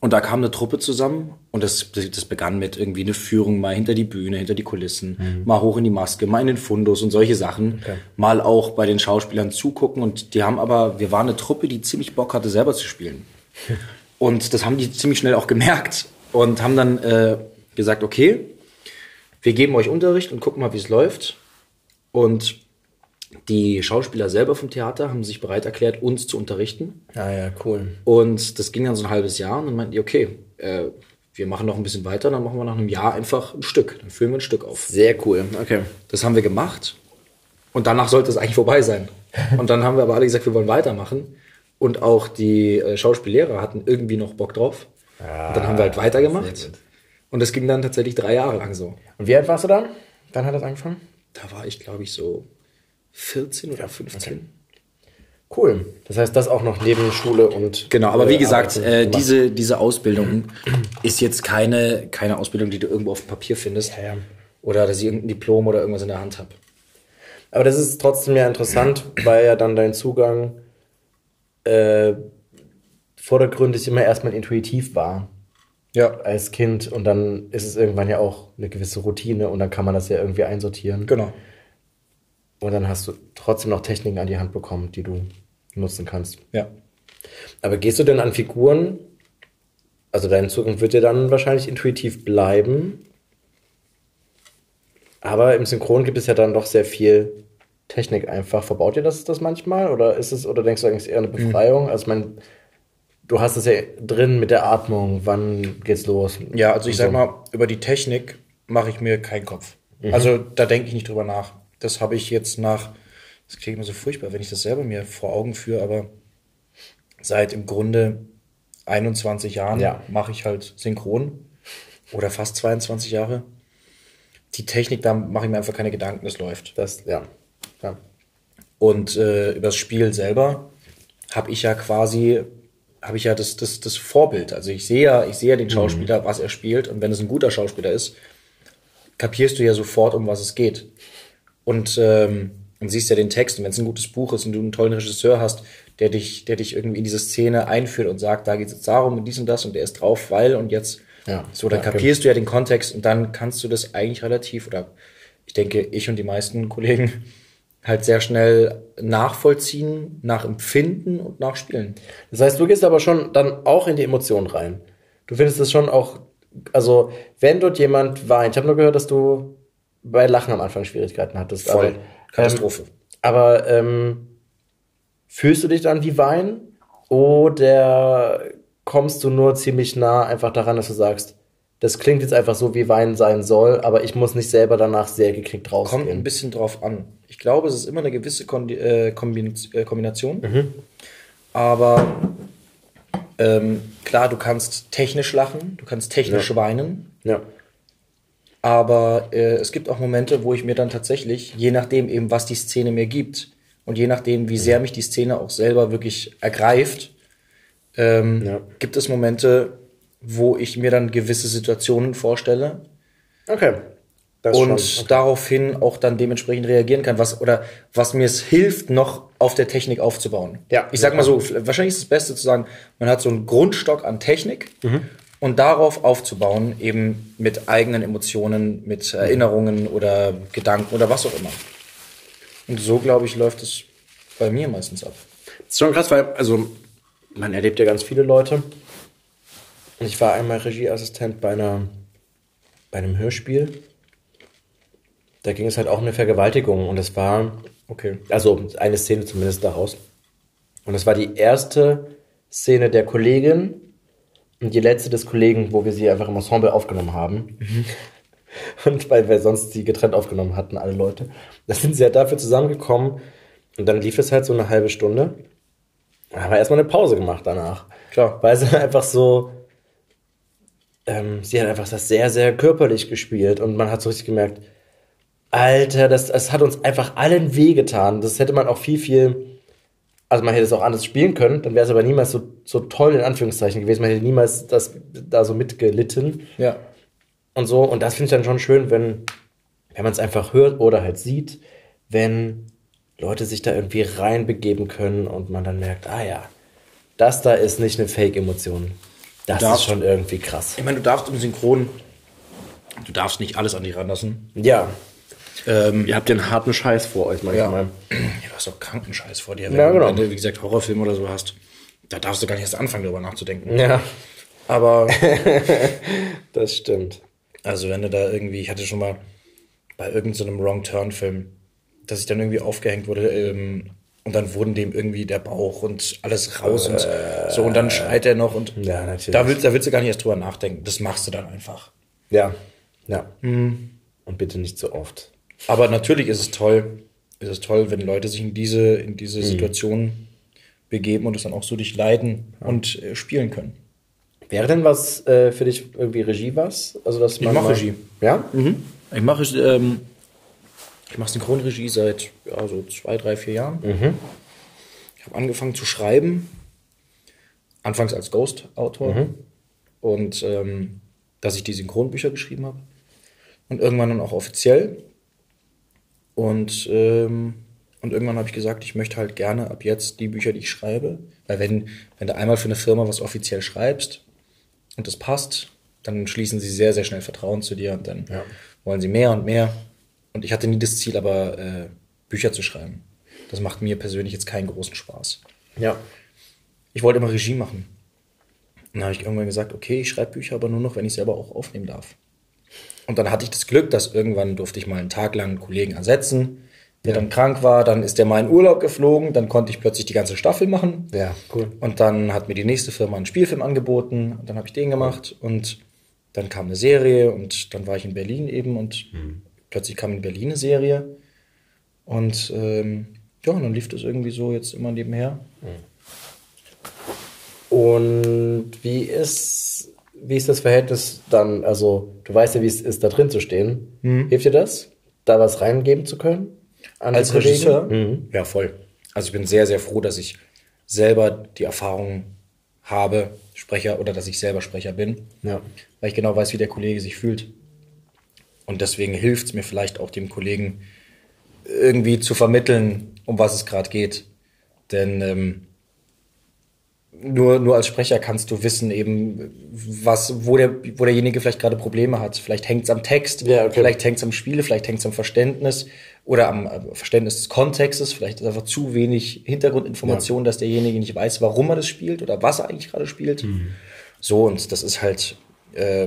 und da kam eine Truppe zusammen und das, das begann mit irgendwie eine Führung mal hinter die Bühne, hinter die Kulissen, mal hoch in die Maske, mal in den Fundus und solche Sachen. Mal auch bei den Schauspielern zugucken und die haben aber, wir waren eine Truppe, die ziemlich Bock hatte, selber zu spielen. Und das haben die ziemlich schnell auch gemerkt und haben dann äh, gesagt, okay, wir geben euch Unterricht und gucken mal, wie es läuft. Und die Schauspieler selber vom Theater haben sich bereit erklärt, uns zu unterrichten. Ah ja, cool. Und das ging dann so ein halbes Jahr und dann meinten die, okay, äh, wir machen noch ein bisschen weiter, dann machen wir nach einem Jahr einfach ein Stück. Dann führen wir ein Stück auf. Sehr cool. Okay. Das haben wir gemacht und danach sollte es eigentlich vorbei sein. Und dann haben wir aber alle gesagt, wir wollen weitermachen. Und auch die äh, Schauspiellehrer hatten irgendwie noch Bock drauf. Und dann haben wir halt weitergemacht. Und das ging dann tatsächlich drei Jahre lang so. Und wie alt warst du da? Wann hat das angefangen? Da war ich, glaube ich, so 14 oder 15. Cool. Das heißt, das auch noch neben Schule und. Genau, aber wie äh, gesagt, äh, diese, diese Ausbildung ist jetzt keine, keine Ausbildung, die du irgendwo auf dem Papier findest. Ja, ja. Oder dass ich irgendein Diplom oder irgendwas in der Hand habe. Aber das ist trotzdem ja interessant, weil ja dann dein Zugang äh, vordergründig immer erstmal intuitiv war. Ja, Als Kind und dann ist es irgendwann ja auch eine gewisse Routine und dann kann man das ja irgendwie einsortieren. genau. Und dann hast du trotzdem noch Techniken an die Hand bekommen, die du nutzen kannst. Ja. Aber gehst du denn an Figuren? Also dein Zugang wird ja dann wahrscheinlich intuitiv bleiben. Aber im Synchron gibt es ja dann doch sehr viel Technik einfach. Verbaut ihr das, das manchmal? Oder ist es, oder denkst du eigentlich eher eine Befreiung? Also ich meine, du hast es ja drin mit der Atmung, wann geht's los? Ja, also ich Und sag so. mal, über die Technik mache ich mir keinen Kopf. Also da denke ich nicht drüber nach. Das habe ich jetzt nach, das klingt immer so furchtbar, wenn ich das selber mir vor Augen führe, aber seit im Grunde 21 Jahren Ja. mache ich halt synchron oder fast 22 Jahre. Die Technik, da mache ich mir einfach keine Gedanken, das läuft. Das, ja. ja. Und äh, über das Spiel selber habe ich ja quasi, habe ich ja das, das, das Vorbild. Also ich sehe ja, ich sehe ja den Schauspieler, was er spielt. Und wenn es ein guter Schauspieler ist, kapierst du ja sofort, um was es geht. und, ähm, und siehst ja den Text. Und wenn es ein gutes Buch ist und du einen tollen Regisseur hast, der dich, der dich irgendwie in diese Szene einführt und sagt, da geht es jetzt darum und dies und das und der ist drauf, weil und jetzt. Ja. So, dann Ja, kapierst du ja den Kontext und dann kannst du das eigentlich relativ, oder ich denke, ich und die meisten Kollegen halt sehr schnell nachvollziehen, nachempfinden und nachspielen. Das heißt, du gehst aber schon dann auch in die Emotionen rein. Du findest es schon auch, also wenn dort jemand weint, ich habe nur gehört, dass du bei Lachen am Anfang Schwierigkeiten hattest. Voll. Aber, Katastrophe. Ähm, aber ähm, fühlst du dich dann wie weinen oder kommst du nur ziemlich nah einfach daran, dass du sagst, das klingt jetzt einfach so, wie Weinen sein soll, aber ich muss nicht selber danach sehr geknickt Kommt ein rausgehen. bisschen drauf an. Ich glaube, es ist immer eine gewisse Kondi äh, Kombin äh, Kombination. Aber ähm, klar, du kannst technisch lachen, du kannst technisch Ja. weinen. Ja. Aber äh, es gibt auch Momente, wo ich mir dann tatsächlich, je nachdem eben, was die Szene mir gibt und je nachdem, wie sehr mich die Szene auch selber wirklich ergreift, ähm, Ja. gibt es Momente, wo ich mir dann gewisse Situationen vorstelle Okay. Das und schon. daraufhin auch dann dementsprechend reagieren kann, was oder was mir es hilft, noch auf der Technik aufzubauen. Ja. Ich sag mal so, wahrscheinlich ist das Beste zu sagen, man hat so einen Grundstock an Technik und darauf aufzubauen, eben mit eigenen Emotionen, mit Erinnerungen oder Gedanken oder was auch immer. Und so, glaube ich, läuft es bei mir meistens ab. Das ist schon krass, weil, also, man erlebt ja ganz viele Leute. Und ich war einmal Regieassistent bei einer, bei einem Hörspiel. Da ging es halt auch um eine Vergewaltigung und es war, Okay. also eine Szene zumindest daraus. Und es war die erste Szene der Kollegin und die letzte des Kollegen, wo wir sie einfach im Ensemble aufgenommen haben. Und weil wir sonst sie getrennt aufgenommen hatten, alle Leute. Da sind sie halt dafür zusammengekommen und dann lief es halt so eine halbe Stunde. Da haben wir erstmal eine Pause gemacht danach. Klar. Weil sie einfach so, ähm, sie hat einfach das sehr, sehr körperlich gespielt und man hat so richtig gemerkt, Alter, das, das hat uns einfach allen wehgetan. Das hätte man auch viel, viel, also man hätte es auch anders spielen können, dann wäre es aber niemals so, so toll in Anführungszeichen gewesen. Man hätte niemals das da so mitgelitten Ja. und so. Und das finde ich dann schon schön, wenn, wenn man es einfach hört oder halt sieht, wenn Leute sich da irgendwie reinbegeben können und man dann merkt, ah ja, das da ist nicht eine Fake-Emotion. Das darfst- ist schon irgendwie krass. Ich meine, du darfst im Synchron, du darfst nicht alles an dich ranlassen. Ja, Ähm, ihr habt den harten Scheiß vor euch manchmal. ja, du hast auch Krankenscheiß vor dir. Wenn, Ja, genau. wenn du, wie gesagt, Horrorfilm oder so hast, da darfst du gar nicht erst anfangen, darüber nachzudenken. Ja, Aber, das stimmt. also wenn du da irgendwie, ich hatte schon mal bei irgendeinem so einem Wrong-Turn-Film, dass ich dann irgendwie aufgehängt wurde ähm, und dann wurden dem irgendwie der Bauch und alles raus und so und dann schreit er noch und Ja, natürlich. da willst, da willst du gar nicht erst drüber nachdenken. Das machst du dann einfach. Ja, ja. Und bitte nicht so oft. Aber natürlich ist es toll, ist es toll, wenn Leute sich in diese, in diese Situation begeben und es dann auch so durchleiden und äh, spielen können. Wäre denn was äh, für dich irgendwie Regie was? Also dass man mach mal- Regie. Ja? Ich mache ähm, ich mache Synchronregie seit ja, so zwei, drei, vier Jahren. Ich habe angefangen zu schreiben, anfangs als Ghost-Autor und ähm, dass ich die Synchronbücher geschrieben habe und irgendwann dann auch offiziell. Und, ähm, und irgendwann habe ich gesagt, ich möchte halt gerne ab jetzt die Bücher, die ich schreibe, weil wenn, wenn du einmal für eine Firma was offiziell schreibst und das passt, dann schließen sie sehr, sehr schnell Vertrauen zu dir und dann wollen sie mehr und mehr. Und ich hatte nie das Ziel, aber äh, Bücher zu schreiben. Das macht mir persönlich jetzt keinen großen Spaß. Ja. Ich wollte immer Regie machen. Und dann habe ich irgendwann gesagt, okay, ich schreibe Bücher, aber nur noch, wenn ich selber auch aufnehmen darf. Und dann hatte ich das Glück, dass irgendwann durfte ich mal einen Tag lang einen Kollegen ersetzen, der dann krank war, dann ist der mal in Urlaub geflogen, dann konnte ich plötzlich die ganze Staffel machen. Ja, cool. Und dann hat mir die nächste Firma einen Spielfilm angeboten und dann habe ich den gemacht und dann kam eine Serie und dann war ich in Berlin eben und plötzlich kam in Berlin eine Serie und ähm, ja, und dann lief das irgendwie so jetzt immer nebenher. Und wie ist, wie ist das Verhältnis dann? Also, du weißt ja, wie es ist, da drin zu stehen. Hilft dir das, da was reingeben zu können? Als? Regisseur? Mhm. Ja, voll. Also ich bin sehr, sehr froh, dass ich selber die Erfahrung habe, Sprecher oder dass ich selber Sprecher bin, Ja. weil ich genau weiß, wie der Kollege sich fühlt. Und deswegen hilft es mir vielleicht auch dem Kollegen, irgendwie zu vermitteln, um was es gerade geht. Denn ähm, nur, nur als Sprecher kannst du wissen, eben, was, wo, der, wo derjenige vielleicht gerade Probleme hat. Vielleicht hängt es am Text, Ja, okay. vielleicht hängt es am Spiel, vielleicht hängt es am Verständnis oder am äh, Verständnis des Kontextes. Vielleicht ist einfach zu wenig Hintergrundinformation, dass derjenige nicht weiß, warum er das spielt oder was er eigentlich gerade spielt. So, und das ist halt äh,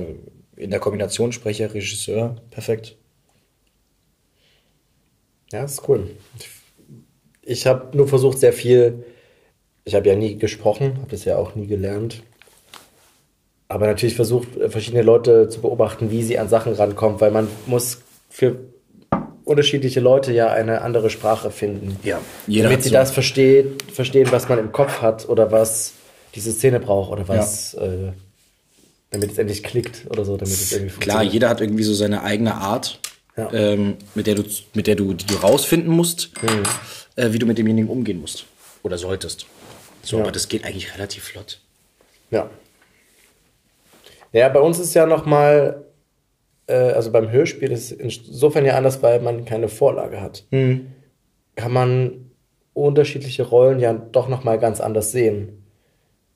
in der Kombination Sprecher, Regisseur perfekt. Ja, ist cool. Ich habe nur versucht, sehr viel. Ich habe ja nie gesprochen, habe das ja auch nie gelernt. Aber natürlich versucht, verschiedene Leute zu beobachten, wie sie an Sachen rankommen, weil man muss für unterschiedliche Leute ja eine andere Sprache finden. Ja, jeder damit sie so- das versteht, verstehen, was man im Kopf hat oder was diese Szene braucht oder was, äh, damit es endlich klickt oder so, damit es irgendwie Klar, jeder hat irgendwie so seine eigene Art, Ja. ähm, mit der du, mit der du, die du rausfinden musst, äh, wie du mit demjenigen umgehen musst oder solltest. So, Ja. aber das geht eigentlich relativ flott. Ja. Ja, bei uns ist ja nochmal, äh, also beim Hörspiel ist es insofern ja anders, weil man keine Vorlage hat. Kann man unterschiedliche Rollen ja doch nochmal ganz anders sehen.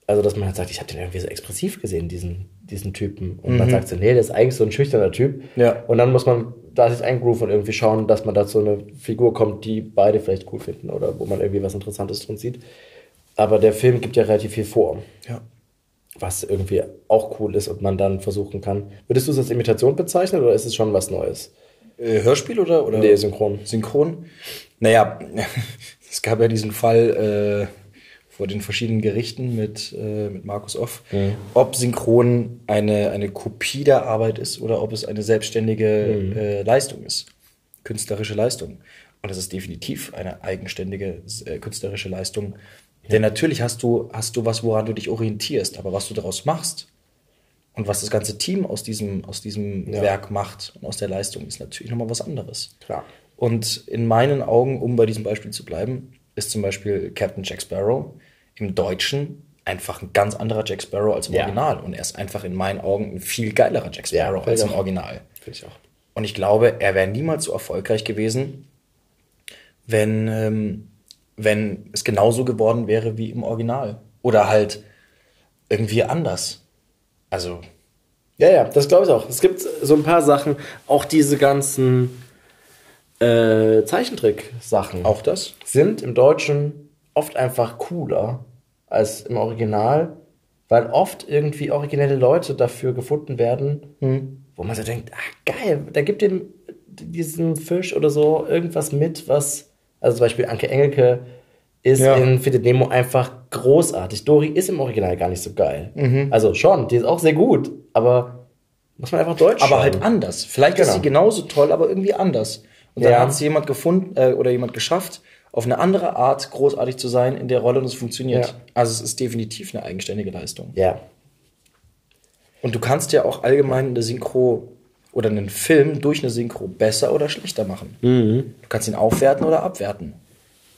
Also, dass man halt sagt, ich habe den irgendwie so expressiv gesehen, diesen, diesen Typen. Und man sagt so, nee, der ist eigentlich so ein schüchterner Typ. Ja. Und dann muss man da sich eingrooven und irgendwie schauen, dass man da zu einer Figur kommt, die beide vielleicht cool finden oder wo man irgendwie was Interessantes drin sieht. Aber der Film gibt ja relativ viel vor Ja. was irgendwie auch cool ist und man dann versuchen kann. Würdest du es als Imitation bezeichnen oder ist es schon was Neues? Äh, Hörspiel oder, oder? Nee, synchron. Synchron? Naja, es gab ja diesen Fall äh, vor den verschiedenen Gerichten mit, äh, mit Markus Off, ob Synchron eine, eine Kopie der Arbeit ist oder ob es eine selbstständige äh, Leistung ist, künstlerische Leistung. Und das ist definitiv eine eigenständige äh, künstlerische Leistung. Denn natürlich hast du, hast du was, woran du dich orientierst, aber was du daraus machst und was das ganze Team aus diesem, aus diesem Ja. Werk macht und aus der Leistung, ist natürlich nochmal was anderes. Klar. Und in meinen Augen, um bei diesem Beispiel zu bleiben, ist zum Beispiel Captain Jack Sparrow im Deutschen einfach ein ganz anderer Jack Sparrow als im Ja. Original. Und er ist einfach in meinen Augen ein viel geilerer Jack Ja, Sparrow finde als im auch. Original. Finde ich auch. Und ich glaube, er wäre niemals so erfolgreich gewesen, wenn, ähm, wenn es genauso geworden wäre wie im Original. Oder halt irgendwie anders. Also, Ja, ja, das glaube ich auch. Es gibt so ein paar Sachen, auch diese ganzen äh, Zeichentrick-Sachen. auch das? sind im Deutschen oft einfach cooler als im Original, weil oft irgendwie originelle Leute dafür gefunden werden, wo man so denkt, ah, geil, da gibt dem diesem Fisch oder so irgendwas mit, was, also zum Beispiel Anke Engelke ist Ja. in Findet Nemo einfach großartig. Dory ist im Original gar nicht so geil. Also schon, die ist auch sehr gut, aber muss man einfach Deutsch Aber schauen. halt anders. Vielleicht ist Genau. sie genauso toll, aber irgendwie anders. Und dann Ja. hat es jemand gefunden äh, oder jemand geschafft, auf eine andere Art großartig zu sein in der Rolle und es funktioniert. Ja. Also es ist definitiv eine eigenständige Leistung. Ja, Und du kannst ja auch allgemein eine Synchro oder einen Film durch eine Synchro besser oder schlechter machen. Mhm. Du kannst ihn aufwerten oder abwerten.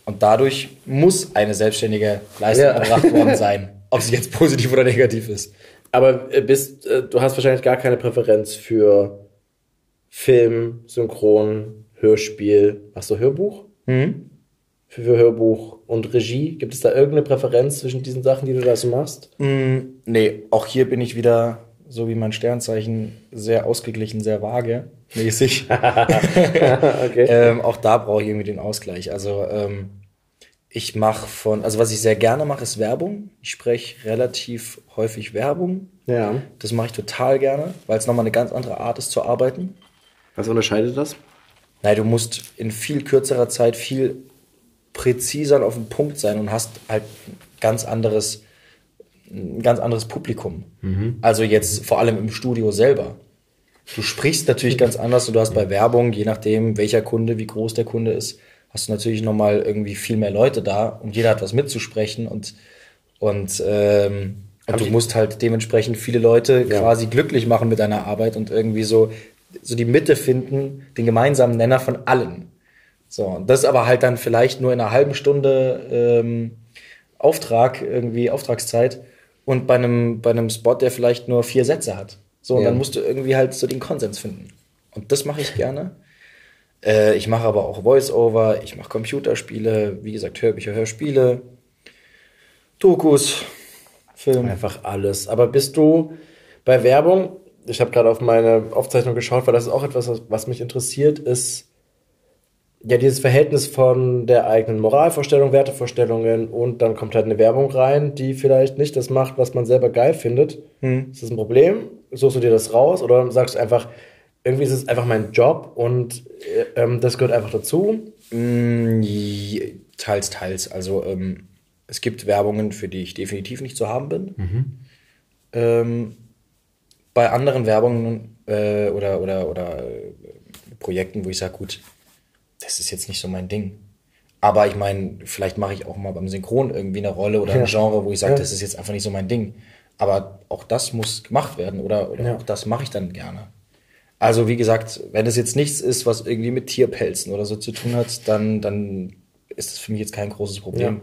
Und dadurch muss eine selbstständige Leistung Ja. erbracht worden sein. Ob sie jetzt positiv oder negativ ist. Aber äh, bist, äh, du hast wahrscheinlich gar keine Präferenz für Film, Synchron, Hörspiel. Machst du Hörbuch? Mhm. Für, für Hörbuch und Regie? Gibt es da irgendeine Präferenz zwischen diesen Sachen, die du da so machst? Mm, nee, auch hier bin ich wieder, so wie mein Sternzeichen, sehr ausgeglichen, sehr vage mäßig. okay. ähm, auch da brauche ich irgendwie den Ausgleich. Also ähm, ich mache von, also was ich sehr gerne mache, ist Werbung. Ich spreche relativ häufig Werbung. ja. Das mache ich total gerne, weil es nochmal eine ganz andere Art ist zu arbeiten. Was unterscheidet das? Nein, du musst in viel kürzerer Zeit viel präziser und auf den Punkt sein und hast halt ein ganz anderes, ein ganz anderes Publikum. Also jetzt vor allem im Studio selber. Du sprichst natürlich ganz anders und du hast bei Werbung, je nachdem, welcher Kunde, wie groß der Kunde ist, hast du natürlich nochmal irgendwie viel mehr Leute da und jeder hat was mitzusprechen und, und, ähm, und du musst halt dementsprechend viele Leute Ja. quasi glücklich machen mit deiner Arbeit und irgendwie so, so die Mitte finden, den gemeinsamen Nenner von allen. So, und das aber halt dann vielleicht nur in einer halben Stunde ähm, Auftrag, irgendwie Auftragszeit und bei einem, bei einem Spot, der vielleicht nur vier Sätze hat. So, und Ja. dann musst du irgendwie halt so den Konsens finden. Und das mache ich gerne. Äh, ich mache aber auch Voice-Over, ich mache Computerspiele, wie gesagt, Hörbücher, Hörspiele, Dokus, Film. Einfach alles. Aber bist du bei Werbung, ich habe gerade auf meine Aufzeichnung geschaut, weil das ist auch etwas, was- mich interessiert, ist ja dieses Verhältnis von der eigenen Moralvorstellung, Wertevorstellungen und dann kommt halt eine Werbung rein, die vielleicht nicht das macht, was man selber geil findet. Ist das ein Problem? Suchst du dir das raus oder sagst du einfach, irgendwie ist es einfach mein Job und äh, ähm, das gehört einfach dazu? Mm, je- Teils, teils. Also ähm, es gibt Werbungen, für die ich definitiv nicht zu haben bin. Ähm, bei anderen Werbungen äh, oder, oder, oder äh, Projekten, wo ich sage, gut, das ist jetzt nicht so mein Ding. Aber ich meine, vielleicht mache ich auch mal beim Synchron irgendwie eine Rolle oder ein Ja. Genre, wo ich sage, Ja. das ist jetzt einfach nicht so mein Ding. Aber auch das muss gemacht werden oder, oder Ja. auch das mache ich dann gerne. Also wie gesagt, wenn es jetzt nichts ist, was irgendwie mit Tierpelzen oder so zu tun hat, dann, dann ist das für mich jetzt kein großes Problem.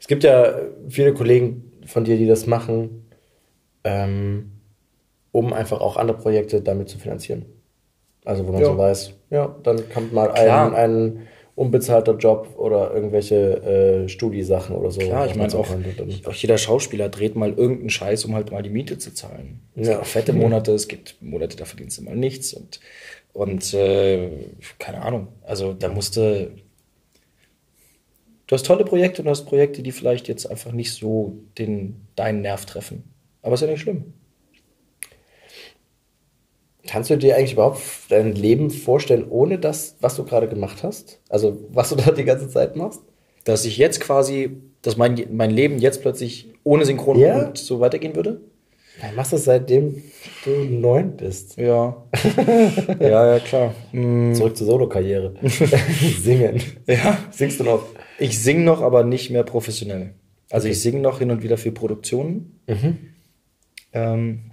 Es gibt ja viele Kollegen von dir, die das machen, ähm, um einfach auch andere Projekte damit zu finanzieren. Also wo man Ja. so weiß, ja, dann kommt mal Klar. ein, ein unbezahlter Job oder irgendwelche äh, Studiesachen oder so. Klar, was ich meine auch, auch jeder Schauspieler dreht mal irgendeinen Scheiß, um halt mal die Miete zu zahlen. Es Ja. gibt auch fette Monate, es gibt Monate, da verdienst du mal nichts und, und äh, keine Ahnung. Also da musste. Du hast tolle Projekte und du hast Projekte, die vielleicht jetzt einfach nicht so den, deinen Nerv treffen. Aber ist ja nicht schlimm. Kannst du dir eigentlich überhaupt dein Leben vorstellen, ohne das, was du gerade gemacht hast? Also was du da die ganze Zeit machst? Dass ich jetzt quasi, dass mein, mein Leben jetzt plötzlich ohne Synchron Ja. und so weitergehen würde? Ja, machst du das seitdem du neun bist. Ja. ja, ja, klar. Mm. Zurück zur Solo-Karriere. Singen. Ja. Singst du noch? Ich singe noch, aber nicht mehr professionell. Also ich singe noch hin und wieder für Produktionen. Ähm,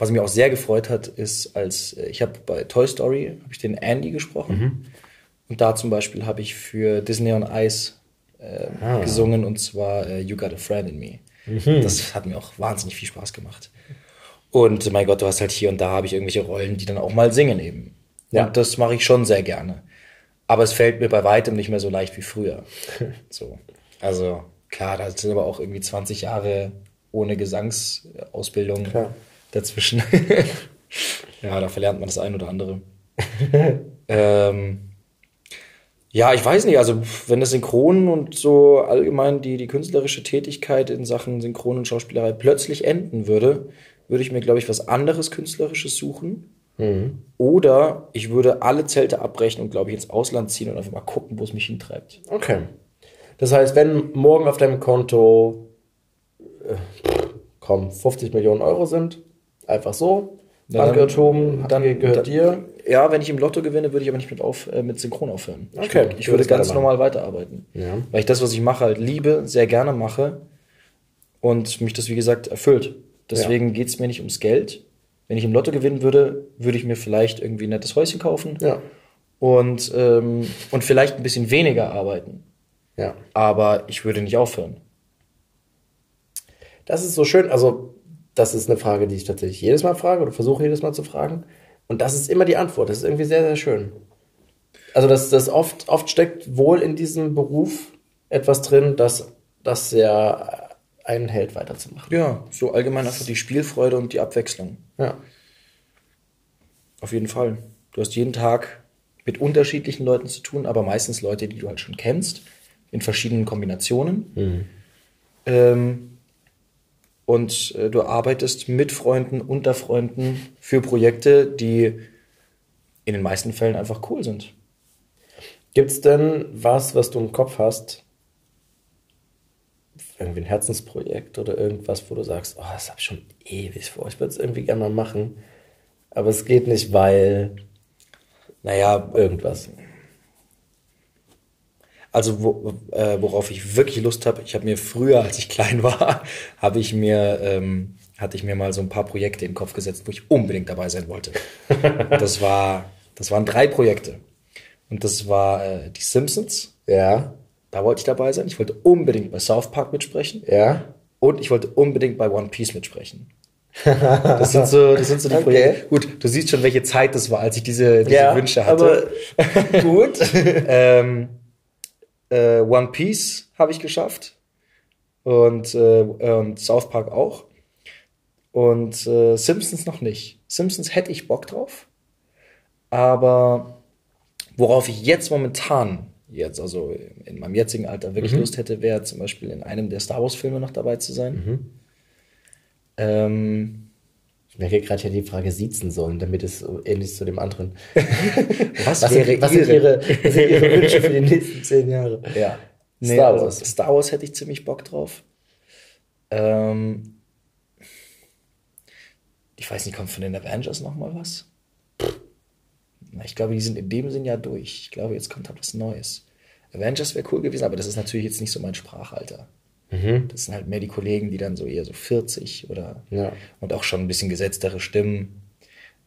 was mich auch sehr gefreut hat, ist, als äh, ich habe bei Toy Story habe ich den Andy gesprochen und da zum Beispiel habe ich für Disney on Ice äh, gesungen und zwar äh, You Got a Friend in Me. Das hat mir auch wahnsinnig viel Spaß gemacht. Und mein Gott, du hast halt hier und da habe ich irgendwelche Rollen, die dann auch mal singen eben. Ja. Und das mache ich schon sehr gerne. Aber es fällt mir bei weitem nicht mehr so leicht wie früher. so. Also klar, da sind aber auch irgendwie 20 Jahre ohne Gesangsausbildung Klar. Dazwischen. ja, da verlernt man das ein oder andere. ähm, ja, ich weiß nicht, also wenn das Synchron und so allgemein die, die künstlerische Tätigkeit in Sachen Synchron und Schauspielerei plötzlich enden würde, würde ich mir, glaube ich, was anderes Künstlerisches suchen. Oder ich würde alle Zelte abbrechen und, glaube ich, ins Ausland ziehen und einfach mal gucken, wo es mich hintreibt. Okay. Das heißt, wenn morgen auf deinem Konto äh, komm, 50 Millionen Euro sind, einfach so, Ja, dann- Bankirrtum, dann- dann gehört dann- dir. Ja, wenn ich im Lotto gewinne, würde ich aber nicht mit, auf, äh, mit Synchron aufhören. Ich Okay, würde, ich würde ganz weitermachen. normal weiterarbeiten. Ja. Weil ich das, was ich mache, halt liebe, sehr gerne mache und mich das, wie gesagt, erfüllt. Deswegen geht's mir nicht ums Geld. Wenn ich im Lotto gewinnen würde, würde ich mir vielleicht irgendwie ein nettes Häuschen kaufen Ja. und, ähm, und vielleicht ein bisschen weniger arbeiten. Ja. Aber ich würde nicht aufhören. Das ist so schön. Also, das ist eine Frage, die ich tatsächlich jedes Mal frage oder versuche jedes Mal zu fragen. Und das ist immer die Antwort. Das ist irgendwie sehr, sehr schön. Also, das, das oft, oft steckt wohl in diesem Beruf etwas drin, das, das sehr einen hält, weiterzumachen. Ja, so allgemein einfach die Spielfreude und die Abwechslung. Ja. Auf jeden Fall. Du hast jeden Tag mit unterschiedlichen Leuten zu tun, aber meistens Leute, die du halt schon kennst, in verschiedenen Kombinationen. Ähm, und äh, du arbeitest mit Freunden, unter Freunden für Projekte, die in den meisten Fällen einfach cool sind. Gibt's denn was, was du im Kopf hast? Irgendwie ein Herzensprojekt oder irgendwas, wo du sagst, oh, das habe ich schon ewig vor. Ich würde es irgendwie gerne mal machen. Aber es geht nicht, weil Naja, irgendwas. Also wo, äh, worauf ich wirklich Lust habe, ich habe mir früher, als ich klein war, habe ich mir ähm, hatte ich mir mal so ein paar Projekte in den Kopf gesetzt, wo ich unbedingt dabei sein wollte. das war das waren drei Projekte und das war äh, die Simpsons. Ja, Da wollte ich dabei sein. Ich wollte unbedingt bei South Park mitsprechen ja. und ich wollte unbedingt bei One Piece mitsprechen. Das sind so, das sind so die Okay. Projekte. Gut, du siehst schon, welche Zeit das war, als ich diese, diese Wünsche hatte. aber gut. ähm, äh, One Piece habe ich geschafft. Und, äh, und South Park auch. Und äh, Simpsons noch nicht. Simpsons hätte ich Bock drauf. Aber worauf ich jetzt momentan, jetzt also in meinem jetzigen Alter wirklich Lust hätte, wäre zum Beispiel in einem der Star Wars Filme noch dabei zu sein. Ähm, Ich merke gerade ja die Frage siezen sollen, damit es ähnlich zu dem anderen. was, Was, wäre sind, was, sind Ihre? was sind Ihre Wünsche für die nächsten zehn Jahre? Ja. Nee, Star also Wars. Star Wars hätte ich ziemlich Bock drauf. Ähm, ich weiß nicht, kommt von den Avengers noch mal was? Na, ich glaube, die sind in dem Sinn ja durch. Ich glaube, jetzt kommt halt was Neues. Avengers wäre cool gewesen, aber das ist natürlich jetzt nicht so mein Sprachalter. Das sind halt mehr die Kollegen, die dann so eher so 40 oder Ja. und auch schon ein bisschen gesetztere Stimmen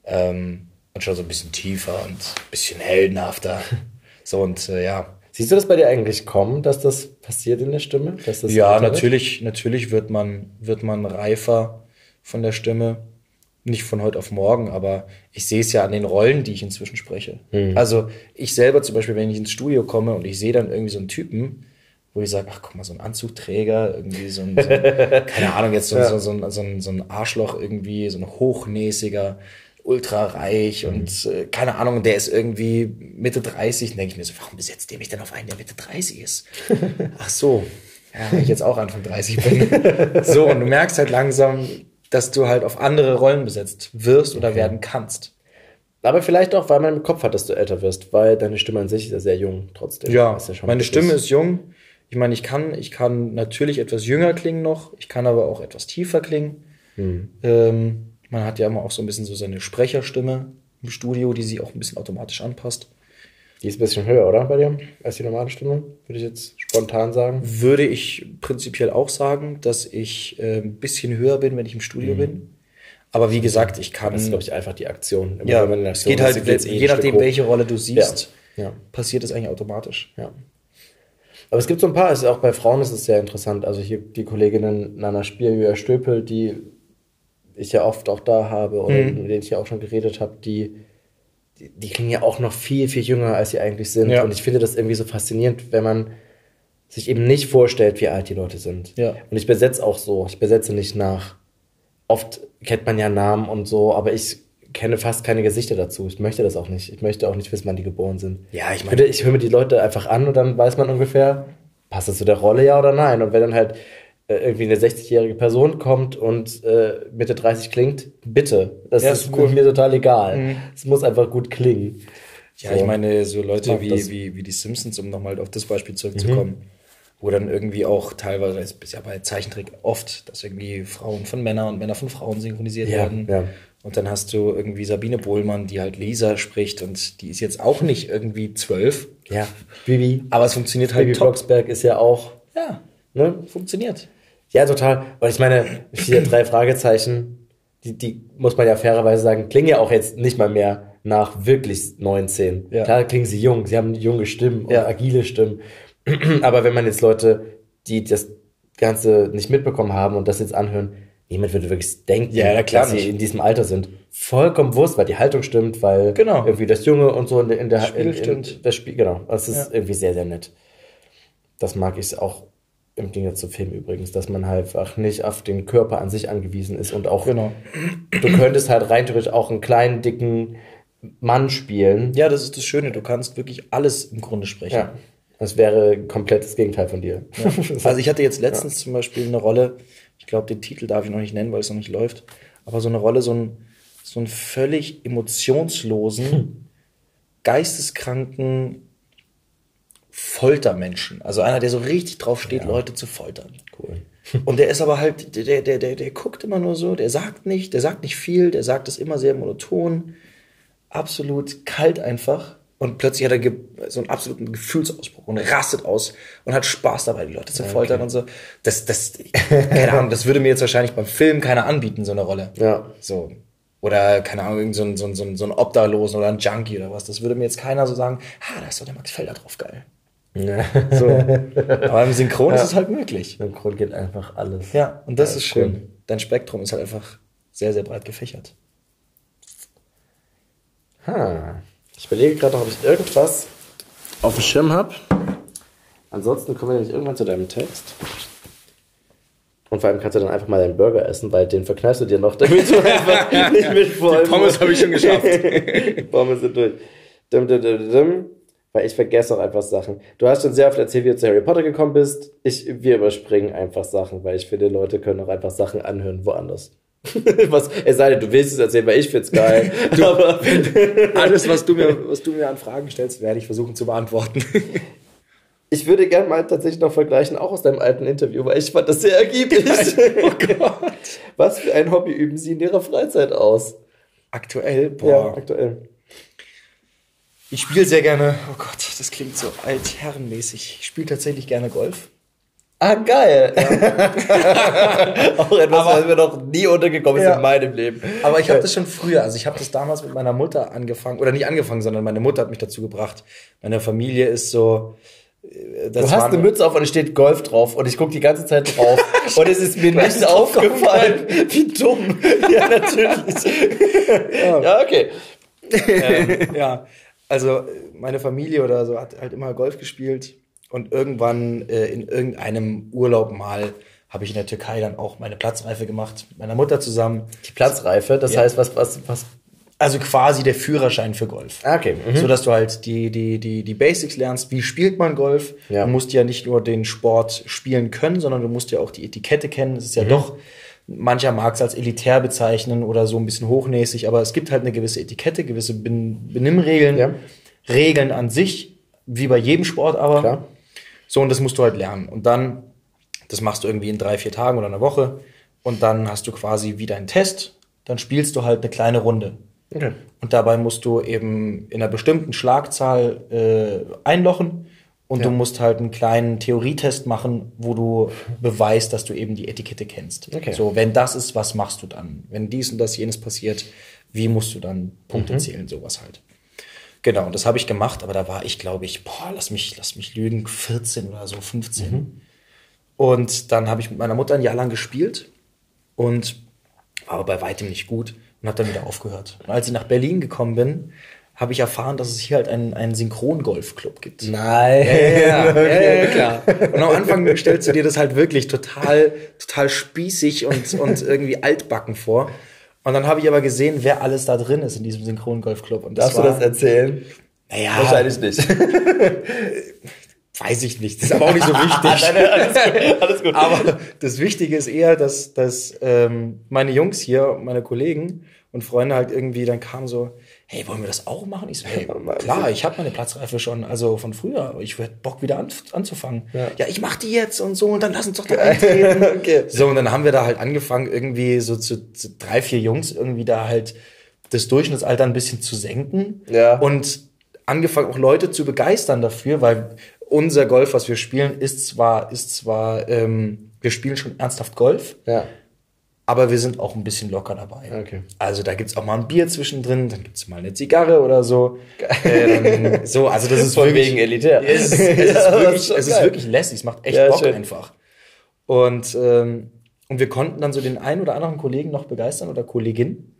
ähm, und schon so ein bisschen tiefer und ein bisschen heldenhafter. so und äh, ja, Siehst du das bei dir eigentlich kommen, dass das passiert in der Stimme? Das ja, natürlich, natürlich wird man, wird man reifer von der Stimme. Nicht von heute auf morgen, aber ich sehe es ja an den Rollen, die ich inzwischen spreche. Also ich selber zum Beispiel, wenn ich ins Studio komme und ich sehe dann irgendwie so einen Typen, wo ich sage, ach guck mal, so ein Anzugträger, irgendwie so ein, so ein keine Ahnung, jetzt so, so, so, ein, so, ein, so ein Arschloch irgendwie, so ein hochnäsiger, ultra reich und äh, keine Ahnung, der ist irgendwie Mitte 30, dann denke ich mir so, warum besetzt der mich denn auf einen, der Mitte 30 ist? ach so, ja, wenn ich jetzt auch Anfang 30 bin. so, und du merkst halt langsam, dass du halt auf andere Rollen besetzt wirst oder werden kannst. Aber vielleicht auch, weil man im Kopf hat, dass du älter wirst, weil deine Stimme an sich ist ja sehr jung trotzdem. Ja, Ist schon meine Stimme ist jung. Ich meine, ich kann, ich kann natürlich etwas jünger klingen noch, ich kann aber auch etwas tiefer klingen. Ähm, man hat ja immer auch so ein bisschen so seine Sprecherstimme im Studio, die sich auch ein bisschen automatisch anpasst. Die ist ein bisschen höher, oder, bei dir, als die normale Stimme? Würde ich jetzt spontan sagen. Würde ich prinzipiell auch sagen, dass ich äh, ein bisschen höher bin, wenn ich im Studio bin. Aber wie gesagt, ich kann. Das ist, glaube ich, einfach die Aktion. Immer ja, der es Aktion geht ist, halt, je nachdem, welche Rolle du siehst, Ja. Ja. passiert es eigentlich automatisch. Ja. Aber es gibt so ein paar, also auch bei Frauen ist es sehr interessant. Also hier die Kolleginnen Nana Spielhöher Stöpel, die ich ja oft auch da habe oder Mhm. mit denen ich ja auch schon geredet habe, die, die, die klingen ja auch noch viel, viel jünger, als sie eigentlich sind. Ja. Und ich finde das irgendwie so faszinierend, wenn man sich eben nicht vorstellt, wie alt die Leute sind. Ja. Und ich besetze auch so. Ich besetze nicht nach. Oft kennt man ja Namen und so, aber ich kenne fast keine Gesichter dazu. Ich möchte das auch nicht. Ich möchte auch nicht wissen, wann die geboren sind. Ja, ich finde, ich höre mir die Leute einfach an und dann weiß man ungefähr, passt das zu der Rolle, ja oder nein. Und wenn dann halt äh, irgendwie eine 60-jährige Person kommt und äh, Mitte 30 klingt, bitte. Das Ja, ist ist mir total egal. Es muss einfach gut klingen. Ja, So. ich meine, so Leute wie, das. wie, wie die Simpsons, um nochmal auf das Beispiel zurückzukommen, wo dann irgendwie auch teilweise, es ist ja bei Zeichentrick oft, dass irgendwie Frauen von Männern und Männer von Frauen synchronisiert Ja, werden. ja. Und dann hast du irgendwie Sabine Bohlmann, die halt Lisa spricht und die ist jetzt auch nicht irgendwie zwölf, Ja, Bibi. aber es funktioniert halt Bibi top. Blocksberg ist ja auch, Ja, ne? funktioniert. Ja, total. Und ich meine, vier, drei Fragezeichen, die, die muss man ja fairerweise sagen, klingen ja auch jetzt nicht mal mehr nach wirklich 19. Ja. Klar klingen sie jung, sie haben junge Stimmen Ja. agile Stimmen. Aber wenn man jetzt Leute, die das Ganze nicht mitbekommen haben und das jetzt anhören, niemand würde wirklich denken, Ja, klar dass sie nicht. in diesem Alter sind. Vollkommen wurscht, weil die Haltung stimmt, weil Genau. irgendwie das Junge und so in der, in der Spiel in, stimmt. Das Spiel, genau. Das ist Ja. irgendwie sehr, sehr nett. Das mag ich auch im Gegensatz zu Film übrigens, dass man halt einfach nicht auf den Körper an sich angewiesen ist und auch, Genau. du könntest halt rein theoretisch auch einen kleinen, dicken Mann spielen. Ja, das ist das Schöne, du kannst wirklich alles im Grunde sprechen. Ja. Das wäre komplett das Gegenteil von dir. Also ich hatte jetzt letztens zum Beispiel eine Rolle, ich glaube, den Titel darf ich noch nicht nennen, weil es noch nicht läuft, aber so eine Rolle, so ein, so einen völlig emotionslosen, geisteskranken Foltermenschen. Also einer, der so richtig drauf steht, Leute zu foltern. Cool. Und der ist aber halt, der, der, der, der guckt immer nur so, der sagt nicht, der sagt nicht viel, der sagt es immer sehr monoton, absolut kalt einfach. Und plötzlich hat er so einen absoluten Gefühlsausbruch und rastet aus und hat Spaß dabei, die Leute zu foltern und so. Das, das, keine Ahnung, das würde mir jetzt wahrscheinlich beim Film keiner anbieten, so eine Rolle. Ja. So. Oder, keine Ahnung, so ein, so ein, so ein, so ein Obdachlosen oder ein Junkie oder was. Das würde mir jetzt keiner so sagen, ah, da ist doch der Max Felder drauf, geil. Ja. So. Aber im Synchron ist es halt möglich. Im Grund geht einfach alles. Ja, und das Ja, ist cool. schön. Dein Spektrum ist halt einfach sehr, sehr breit gefächert. Ha. Ich überlege gerade noch, ob ich irgendwas Auf dem Schirm hab. Ansonsten kommen wir nämlich irgendwann zu deinem Text. Und vor allem kannst du dann einfach mal deinen Burger essen, weil den verkneifst du dir noch, damit du einfach nicht mit vollem Pommes habe ich schon geschafft. Pommes sind durch. Dim, dim, dim, dim. Weil ich vergesse auch einfach Sachen. Du hast schon sehr oft erzählt, wie du zu Harry Potter gekommen bist. Ich, wir überspringen einfach Sachen, weil ich finde, Leute können auch einfach Sachen anhören woanders. Was, es sei denn, du willst es erzählen, weil ich find's geil. Aber Alles, was du mir, was du mir an Fragen stellst, werde ich versuchen zu beantworten. ich würde gerne mal tatsächlich noch vergleichen, auch aus deinem alten Interview, weil ich fand das sehr ergiebig. Oh Gott. Was für ein Hobby üben Sie in Ihrer Freizeit aus? Aktuell, boah. Ja, aktuell. Ich spiele sehr gerne, oh Gott, das klingt so altherrenmäßig. Ich spiele tatsächlich gerne Golf. Ah, geil. auch etwas, was mir noch nie untergekommen ist Ja. in meinem Leben. Aber ich habe das schon früher, also ich habe das damals mit meiner Mutter angefangen, oder nicht angefangen, sondern meine Mutter hat mich dazu gebracht. Meine Familie ist so. äh, Das Du hast eine Mütze auf und es steht Golf drauf und ich gucke die ganze Zeit drauf und es ist mir nicht aufgefallen. Wie dumm. Ja, natürlich. ja, okay. ähm, ja, also meine Familie oder so hat halt immer Golf gespielt und irgendwann äh, in irgendeinem Urlaub mal habe ich in der Türkei dann auch meine Platzreife gemacht mit meiner Mutter zusammen. Die Platzreife, das Ja. heißt, was, was, was. Also quasi der Führerschein für Golf. Ah, okay. Mhm. So dass du halt die, die, die, die Basics lernst, wie spielt man Golf. Ja. Du musst ja nicht nur den Sport spielen können, sondern du musst ja auch die Etikette kennen. Es ist ja doch, mancher mag es als elitär bezeichnen oder so ein bisschen hochnäsig, aber es gibt halt eine gewisse Etikette, gewisse Ben- Benimmregeln, Ja. Regeln an sich, wie bei jedem Sport aber. Klar. So, und das musst du halt lernen. Und dann, das machst du irgendwie in drei, vier Tagen oder einer Woche. Und dann hast du quasi wieder einen Test. Dann spielst du halt eine kleine Runde. Okay. Und dabei musst du eben in einer bestimmten Schlagzahl äh, einlochen. Und du musst halt einen kleinen Theorietest machen, wo du beweist, dass du eben die Etikette kennst. Okay. So, wenn das ist, was machst du dann? Wenn dies und das, jenes passiert, wie musst du dann Punkte zählen, sowas halt. Genau, und das habe ich gemacht, aber da war ich, glaube ich, boah, lass mich, lass mich lügen, 14 oder so, 15. Und dann habe ich mit meiner Mutter ein Jahr lang gespielt und war aber bei weitem nicht gut und habe dann wieder aufgehört. Und als ich nach Berlin gekommen bin, habe ich erfahren, dass es hier halt einen, einen Synchrongolfclub gibt. Nein. Ja, ja, ja, klar. Und am Anfang stellst du dir das halt wirklich total, total spießig und, und irgendwie altbacken vor. Und dann habe ich aber gesehen, wer alles da drin ist in diesem Synchrongolfclub. Und Darfst du das erzählen? Naja, Wahrscheinlich nicht. weiß ich nicht. Das ist aber auch nicht so wichtig. alles gut. Alles gut. Aber das Wichtige ist eher, dass, dass ähm, meine Jungs hier, meine Kollegen und Freunde halt irgendwie dann kamen so, hey, wollen wir das auch machen? Ich so, hey, klar, ich habe meine Platzreife schon, also von früher, ich hätte Bock wieder an, anzufangen. Ja. ich mach die jetzt und so und dann lass uns doch da eintreten. Okay. So, und dann haben wir da halt angefangen, irgendwie so zu, zu drei, vier Jungs irgendwie da halt das Durchschnittsalter ein bisschen zu senken. Ja. Und angefangen, auch Leute zu begeistern dafür, weil unser Golf, was wir spielen, ist zwar, ist zwar, ähm, wir spielen schon ernsthaft Golf, Ja. Aber wir sind auch ein bisschen locker dabei. Okay. Also da gibt's auch mal ein Bier zwischendrin, dann gibt's mal eine Zigarre oder so. Äh, dann, so, also das ist Von wirklich, wegen elitär. Es, ist- es, ist, Ja, wirklich, schon es ist wirklich lässig, es macht echt Ja, Bock schön. einfach. Und, ähm, und wir konnten dann so den einen oder anderen Kollegen noch begeistern oder Kollegin.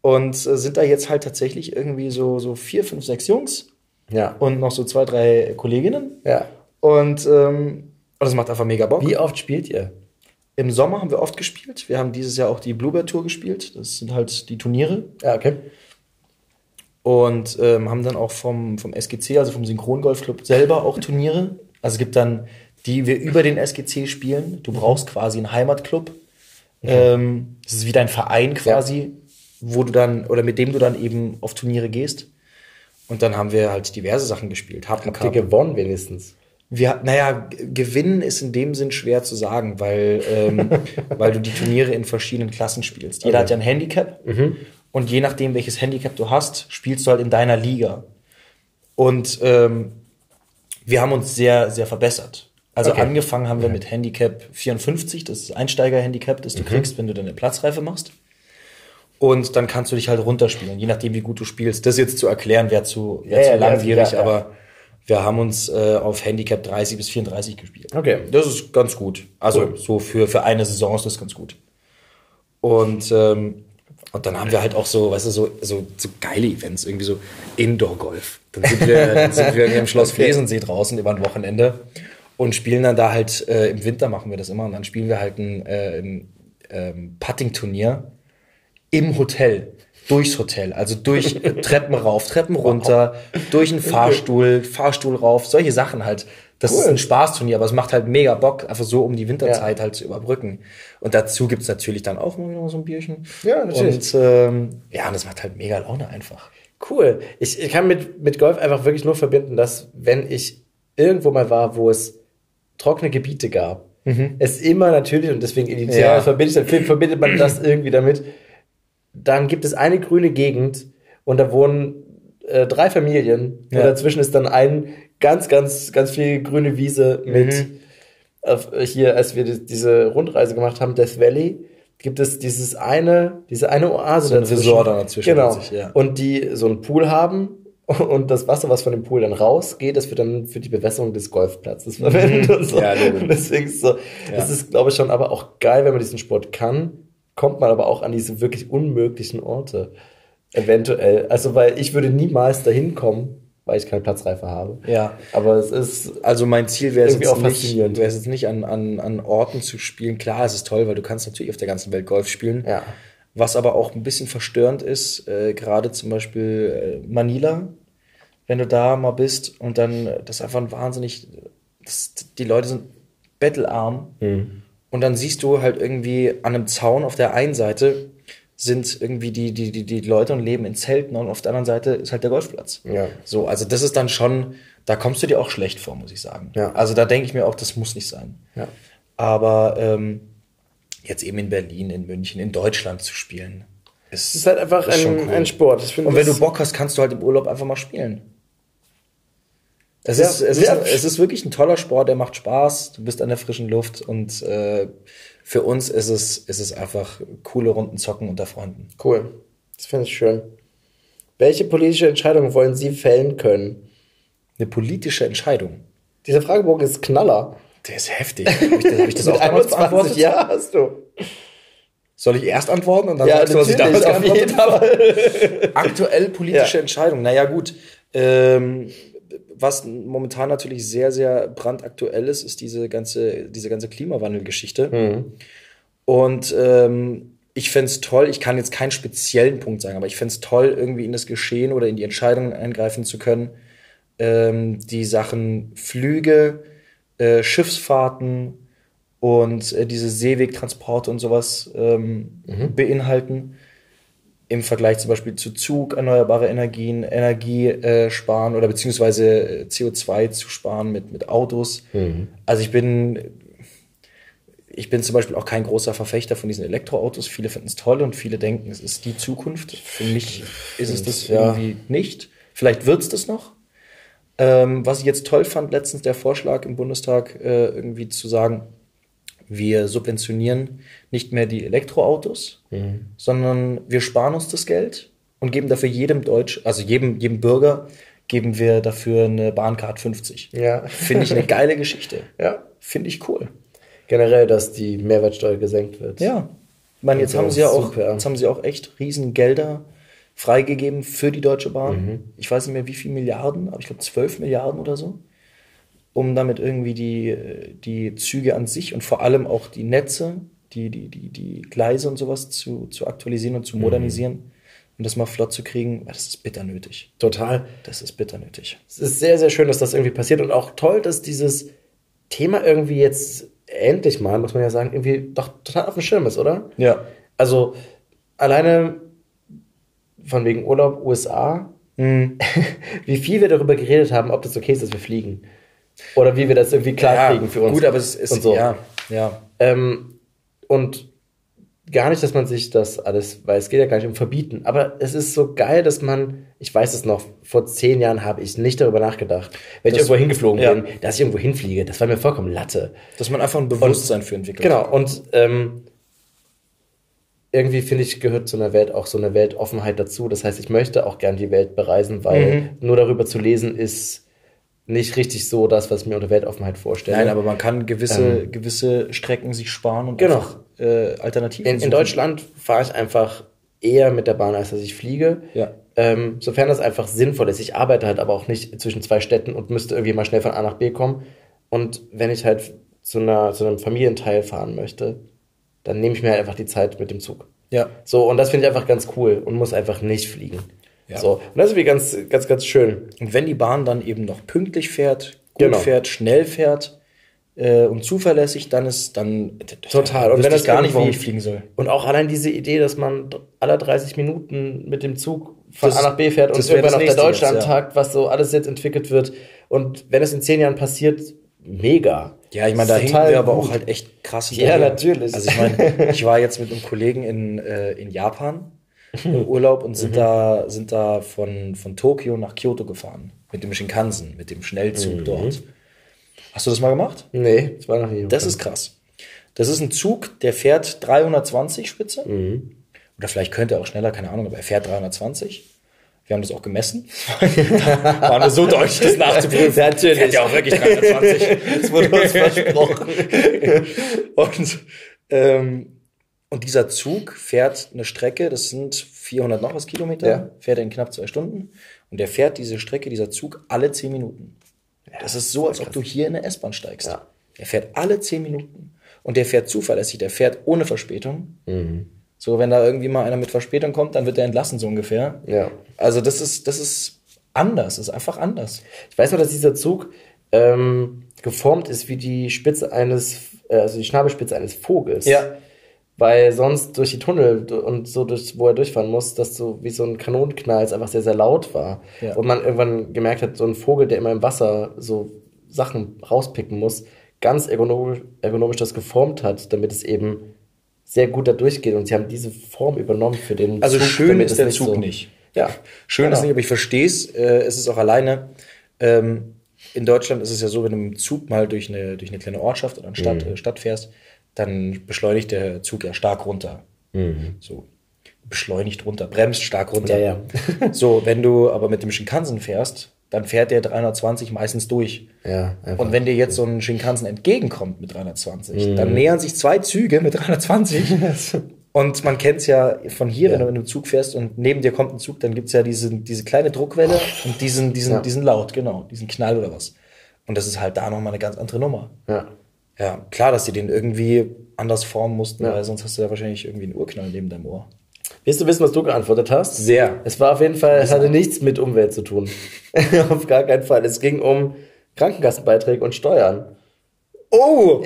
Und äh, sind da jetzt halt tatsächlich irgendwie so, so vier, fünf, sechs Jungs Ja. und noch so zwei, drei Kolleginnen. Ja. Und, ähm, und das macht einfach mega Bock. Wie oft spielt ihr? Im Sommer haben wir oft gespielt. Wir haben dieses Jahr auch die Bluebird Tour gespielt. Das sind halt die Turniere. Ja, okay. Und ähm, haben dann auch vom, vom SGC, also vom Synchrongolfclub selber auch Turniere. Also es gibt dann, die wir über den SGC spielen. Du brauchst quasi einen Heimatclub. Ähm, das ist wie dein Verein quasi, wo du dann, oder mit dem du dann eben auf Turniere gehst. Und dann haben wir halt diverse Sachen gespielt. Habt ihr gewonnen wenigstens? Wir, naja, gewinnen ist in dem Sinn schwer zu sagen, weil, ähm, weil du die Turniere in verschiedenen Klassen spielst. Jeder hat ja ein Handicap und je nachdem, welches Handicap du hast, spielst du halt in deiner Liga. Und ähm, wir haben uns sehr, sehr verbessert. Also Okay. angefangen haben wir mit Handicap 54, das ist Einsteiger-Handicap, das du kriegst, wenn du deine Platzreife machst. Und dann kannst du dich halt runterspielen, je nachdem, wie gut du spielst. Das jetzt zu erklären, wäre zu, wär Ja, zu ja, langwierig, ja. aber wir haben uns äh, auf Handicap 30 bis 34 gespielt. Okay. Das ist ganz gut. Also Cool. so für, für eine Saison ist das ganz gut. Und, ähm, und dann haben wir halt auch so, weißt du, so, so, so geile Events, irgendwie so Indoor-Golf. Dann sind wir, dann sind wir im Schloss Flesensee draußen über ein Wochenende und spielen dann da halt, äh, im Winter machen wir das immer, und dann spielen wir halt ein, äh, ein ähm, Putting-Turnier im Hotel. Durchs Hotel, also durch Treppen rauf, Treppen runter, durch einen Fahrstuhl, Fahrstuhl rauf, solche Sachen halt. Das ist ein Spaßturnier, aber es macht halt mega Bock, einfach so, um die Winterzeit halt zu überbrücken. Und dazu gibt's natürlich dann auch mal wieder so ein Bierchen. Ja, natürlich. Und ähm, ja, und das macht halt mega Laune einfach. Cool. Ich, ich kann mit, mit Golf einfach wirklich nur verbinden, dass wenn ich irgendwo mal war, wo es trockene Gebiete gab, es immer natürlich, und deswegen initial Ja. verbindet, verbindet man das irgendwie damit, dann gibt es eine grüne Gegend und da wohnen äh, drei Familien Ja. und dazwischen ist dann ein ganz, ganz, ganz viel grüne Wiese mit Mhm. auf, hier, als wir die, diese Rundreise gemacht haben, Death Valley, gibt es dieses eine, diese eine Oase So ein Resort da dazwischen, Genau. witzig, ja. Und die so einen Pool haben und das Wasser, was von dem Pool dann rausgeht, das wird dann für die Bewässerung des Golfplatzes verwendet und so. Mhm. Ja, und deswegen ist so, das ist, glaube ich, schon aber auch geil, wenn man diesen Sport kann, kommt man aber auch an diese wirklich unmöglichen Orte. Eventuell. Also, weil ich würde niemals dahin kommen, weil ich keine Platzreife habe. Ja. Aber es ist, Also mein Ziel wäre es jetzt auch nicht, wäre es jetzt nicht an, an, an Orten zu spielen. Klar, es ist toll, weil du kannst natürlich auf der ganzen Welt Golf spielen. ja. Was aber auch ein bisschen verstörend ist, äh, gerade zum Beispiel äh, Manila, wenn du da mal bist und dann, das ist einfach ein wahnsinnig, das, die Leute sind bettelarm und dann siehst du halt irgendwie an einem Zaun auf der einen Seite sind irgendwie die, die, die, die Leute und leben in Zelten und auf der anderen Seite ist halt der Golfplatz. Ja. So, also das ist dann schon, da kommst du dir auch schlecht vor, muss ich sagen. Ja. Also da denke ich mir auch, das muss nicht sein. Ja. Aber ähm, jetzt eben in Berlin, in München, in Deutschland zu spielen, ist, Es ist halt einfach ist ein, cool. ein Sport. Und wenn du Bock hast, kannst du halt im Urlaub einfach mal spielen. Es, Ja, ist, es, ja. ist, es ist wirklich ein toller Sport, der macht Spaß, du bist an der frischen Luft und äh, für uns ist es, ist es einfach coole Runden zocken unter Freunden. Cool. Das finde ich schön. Welche politische Entscheidung wollen Sie fällen können? Eine politische Entscheidung. Dieser Fragebogen ist Knaller. Der ist heftig. Habe ich, das- hab ich das auch damals 21 beantwortet? Ja, hast du. Soll ich erst antworten und dann Ja, sagst du, was ich damals auf jeden? Fall. Aktuell politische Ja. Entscheidung. Naja, gut. Ähm, was momentan natürlich sehr, sehr brandaktuell ist, ist diese ganze, diese ganze Klimawandelgeschichte. Mhm. Und ähm, ich fänd's es toll, ich kann jetzt keinen speziellen Punkt sagen, aber ich fänd's toll, irgendwie in das Geschehen oder in die Entscheidungen eingreifen zu können, ähm, die Sachen Flüge, äh, Schiffsfahrten und äh, diese Seewegtransporte und sowas ähm, beinhalten. Im Vergleich zum Beispiel zu Zug, erneuerbare Energien, Energie äh, sparen oder beziehungsweise äh, CO2 zu sparen mit, mit Autos. Also ich bin ich bin zum Beispiel auch kein großer Verfechter von diesen Elektroautos. Viele finden es toll und viele denken, es ist die Zukunft. Für mich ist es das Ja. irgendwie nicht. Vielleicht wird es das noch. Ähm, was ich jetzt toll fand, letztens der Vorschlag im Bundestag, äh, irgendwie zu sagen, wir subventionieren nicht mehr die Elektroautos, sondern wir sparen uns das Geld und geben dafür jedem Deutsch, also jedem, jedem Bürger, geben wir dafür eine Bahncard 50. Ja. Finde ich eine geile Geschichte. Ja. Finde ich cool. Generell, dass die Mehrwertsteuer gesenkt wird. Ja. Ich meine, jetzt haben sie ja auch, super. jetzt haben sie auch echt riesen Gelder freigegeben für die Deutsche Bahn. Mhm. Ich weiß nicht mehr, wie viel Milliarden, aber ich glaube 12 Milliarden oder so. Um damit irgendwie die, die Züge an sich und vor allem auch die Netze, die, die, die, die Gleise und sowas zu, zu aktualisieren und Mhm. zu modernisieren und das mal flott zu kriegen, weil das ist bitter nötig. Total. Das ist bitter nötig. Es ist sehr, sehr schön, dass das irgendwie passiert und auch toll, dass dieses Thema irgendwie jetzt endlich mal, muss man ja sagen, irgendwie doch total auf dem Schirm ist, oder? Ja. Also alleine von wegen Urlaub USA, Mhm. wie viel wir darüber geredet haben, ob das okay ist, dass wir fliegen. Oder wie wir das irgendwie klarkriegen für uns. Gut, aber es ist, und so. ja, ja. Ähm, und gar nicht, dass man sich das alles, weil es geht ja gar nicht um Verbieten, aber es ist so geil, dass man, ich weiß es noch, vor zehn Jahren habe ich nicht darüber nachgedacht, wenn ich Das- irgendwo hingeflogen ja. bin, dass ich irgendwo hinfliege, das war mir vollkommen Latte. Dass man einfach ein Bewusstsein für entwickelt. Genau, und ähm, irgendwie finde ich, gehört zu einer Welt auch so eine Weltoffenheit dazu. Das heißt, ich möchte auch gern die Welt bereisen, weil Mhm. nur darüber zu lesen ist nicht richtig so das, was ich mir unter Weltoffenheit vorstelle. Nein, aber man kann gewisse, gewisse Strecken sich sparen und Genau. einfach äh, Alternativen In, in. Deutschland fahre ich einfach eher mit der Bahn, als dass ich fliege. Ja. Ähm, sofern das einfach sinnvoll ist. Ich arbeite halt aber auch nicht zwischen zwei Städten und müsste irgendwie mal schnell von A nach B kommen. Und wenn ich halt zu, einer, zu einem Familienteil fahren möchte, dann nehme ich mir halt einfach die Zeit mit dem Zug. Ja. So, und das finde ich einfach ganz cool und muss einfach nicht fliegen. Ja. So, und das ist wie ganz, ganz, ganz schön. Und wenn die Bahn dann eben noch pünktlich fährt, gut Genau. fährt, schnell fährt äh, und zuverlässig, dann ist dann Total. Und wenn das gar nicht, irgendwie- ich fliegen soll. Und auch allein diese Idee, dass man alle 30 Minuten mit dem Zug von Das A nach B fährt und irgendwann noch der Deutschlandtag, was so alles jetzt entwickelt wird. Und wenn es in zehn Jahren passiert, mega. Ja, ich meine, da total wir aber gut. auch halt echt krass Ja, natürlich. Also ich meine, ich war jetzt mit einem Kollegen in, äh, in Japan Urlaub und sind da sind da von, von Tokio nach Kyoto gefahren. Mit dem Shinkansen, mit dem Schnellzug dort. Hast du das mal gemacht? Nee, das war noch nie. Das ist krass. Das ist ein Zug, der fährt 320 Spitze. Oder vielleicht könnte er auch schneller, keine Ahnung, aber er fährt 320. Wir haben das auch gemessen. Waren wir so deutsch, das nachzuprüfen. Natürlich. Fährt ja auch wirklich 320. Das wurde uns versprochen. Und, ähm, und dieser Zug fährt eine Strecke, das sind 400 noch was Kilometer, Ja. fährt er in knapp zwei Stunden. Und der fährt diese Strecke, dieser Zug, alle zehn Minuten. das ist so, als ob du hier in eine S-Bahn steigst. Ja. Der fährt alle zehn Minuten. Und der fährt zuverlässig, der fährt ohne Verspätung. So, wenn da irgendwie mal einer mit Verspätung kommt, dann wird er entlassen, so ungefähr. Ja. Also das ist, das ist anders, das ist einfach anders. Ich weiß noch, dass dieser Zug ähm, geformt ist wie die Spitze eines, äh, also die Schnabelspitze eines Vogels. Weil sonst durch die Tunnel und so, durch, wo er durchfahren muss, das so wie so ein Kanonenknall es einfach sehr, sehr laut war. Ja. Und man irgendwann gemerkt hat, so ein Vogel, der immer im Wasser so Sachen rauspicken muss, ganz ergonomisch, ergonomisch das geformt hat, damit es eben sehr gut da durchgeht. Und sie haben diese Form übernommen für den Also Zug. schön damit ist der Zug so- nicht. Ja. Schön ist Genau. nicht, aber ich verstehe es. Äh, es ist auch alleine. Ähm, in Deutschland ist es ja so, wenn du mit dem Zug mal durch eine, durch eine kleine Ortschaft oder eine Stadt, Mhm. äh, Stadt fährst, dann beschleunigt der Zug ja stark runter. So beschleunigt runter, bremst stark runter. Mhm. Ja, ja. so, wenn du aber mit dem Shinkansen fährst, dann fährt der 320 meistens durch. Ja. Und wenn dir jetzt so ein Shinkansen entgegenkommt mit 320, Mhm. dann nähern sich zwei Züge mit 320. und man kennt es ja von hier, wenn du in einem Zug fährst und neben dir kommt ein Zug, dann gibt's ja diese, diese kleine Druckwelle und diesen, diesen, diesen Laut, genau, diesen Knall oder was. Und das ist halt da nochmal eine ganz andere Nummer. ja. Ja, klar, dass die den irgendwie anders formen mussten, Ja. weil sonst hast du ja wahrscheinlich irgendwie einen Urknall neben deinem Ohr. Willst du wissen, was du geantwortet hast? Sehr. Es war auf jeden Fall, es hatte nichts mit Umwelt zu tun. auf gar keinen Fall. Es ging um Krankenkassenbeiträge und Steuern. Oh!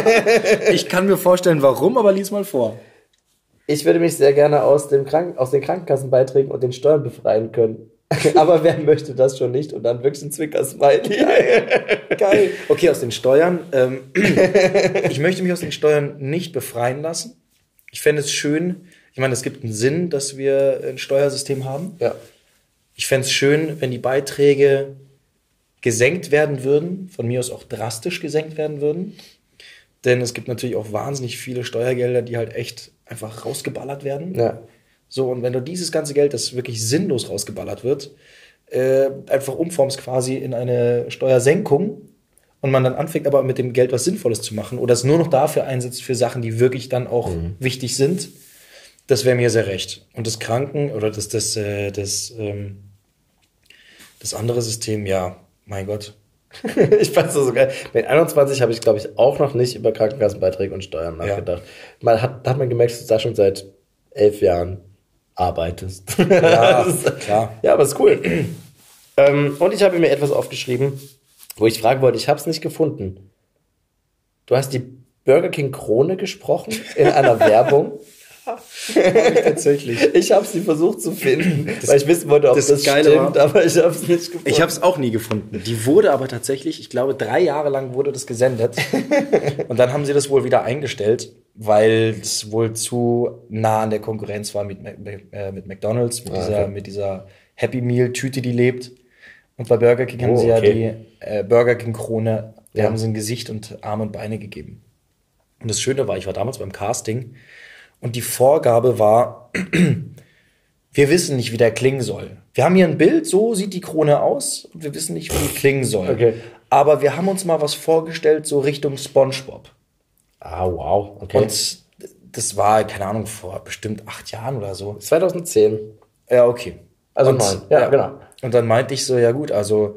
ich kann mir vorstellen, warum, aber lies mal vor. Ich würde mich sehr gerne aus, dem Kranken aus den Krankenkassenbeiträgen und den Steuern befreien können. Aber wer möchte das schon nicht? Und dann wirklich ein Zwinker-Smiley. Geil. Okay, aus den Steuern. Ähm, ich möchte mich aus den Steuern nicht befreien lassen. Ich fände es schön, ich meine, es gibt einen Sinn, dass wir ein Steuersystem haben. Ja. Ich fände es schön, wenn die Beiträge gesenkt werden würden, von mir aus auch drastisch gesenkt werden würden. Denn es gibt natürlich auch wahnsinnig viele Steuergelder, die halt echt einfach rausgeballert werden. Ja. So, und wenn du dieses ganze Geld, das wirklich sinnlos rausgeballert wird, äh, einfach umformst quasi in eine Steuersenkung und man dann anfängt aber mit dem Geld was Sinnvolles zu machen oder es nur noch dafür einsetzt für Sachen, die wirklich dann auch wichtig sind, das wäre mir sehr recht. Und das Kranken oder das, das, äh, das, ähm, das andere System, ja, mein Gott. ich fand das so geil. Mit 21 habe ich, glaube ich, auch noch nicht über Krankenkassenbeiträge und Steuern nachgedacht. Man hat, hat man gemerkt, dass du da schon seit elf Jahren arbeitest. Ja, Das klar. Ja, aber ist cool. ähm, und ich habe mir etwas aufgeschrieben, wo ich fragen wollte, ich habe es nicht gefunden. Du hast die Burger King Krone gesprochen in einer Werbung. Tatsächlich. Ich habe sie versucht zu finden, weil ich wissen wollte, ob das das, Geile stimmt, war- aber ich habe es nicht gefunden. Ich habe es auch nie gefunden. Die wurde aber tatsächlich, ich glaube, drei Jahre lang wurde das gesendet. Und dann haben sie das wohl wieder eingestellt, weil es wohl zu nah an der Konkurrenz war mit, äh, mit McDonalds, mit, dieser, okay. mit dieser Happy Meal Tüte, die lebt. Und bei Burger King haben Oh, sie ja okay. die äh, Burger King Krone, da Ja. haben sie ein Gesicht und Arme und Beine gegeben. Und das Schöne war, ich war damals beim Casting und die Vorgabe war, wir wissen nicht, wie der klingen soll. Wir haben hier ein Bild, so sieht die Krone aus und wir wissen nicht, wie die klingen soll. Okay. Aber wir haben uns mal was vorgestellt, so Richtung SpongeBob. Ah, wow. Okay. Und das war, keine Ahnung, vor bestimmt acht Jahren oder so. 2010. Ja, okay. Also Und- neun. Ja, genau. Und dann meinte ich so, ja gut, also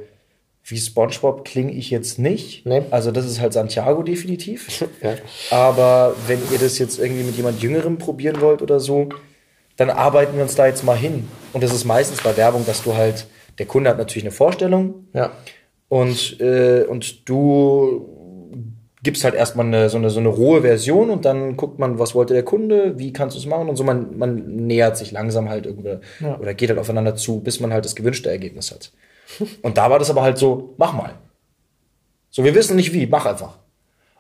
wie SpongeBob klinge ich jetzt nicht. Nee. Also das ist halt Santiago definitiv. Ja. Aber wenn ihr das jetzt irgendwie mit jemand Jüngerem probieren wollt oder so, dann arbeiten wir uns da jetzt mal hin. Und das ist meistens bei Werbung, dass du halt, der Kunde hat natürlich eine Vorstellung Ja. und, äh, und du gibst halt erstmal eine, so, eine, so eine rohe Version und dann guckt man, was wollte der Kunde, wie kannst du es machen und so. Man, man nähert sich langsam halt irgendwie oder geht halt aufeinander zu, bis man halt das gewünschte Ergebnis hat. Und da war das aber halt so, mach mal. So, wir wissen nicht wie, mach einfach.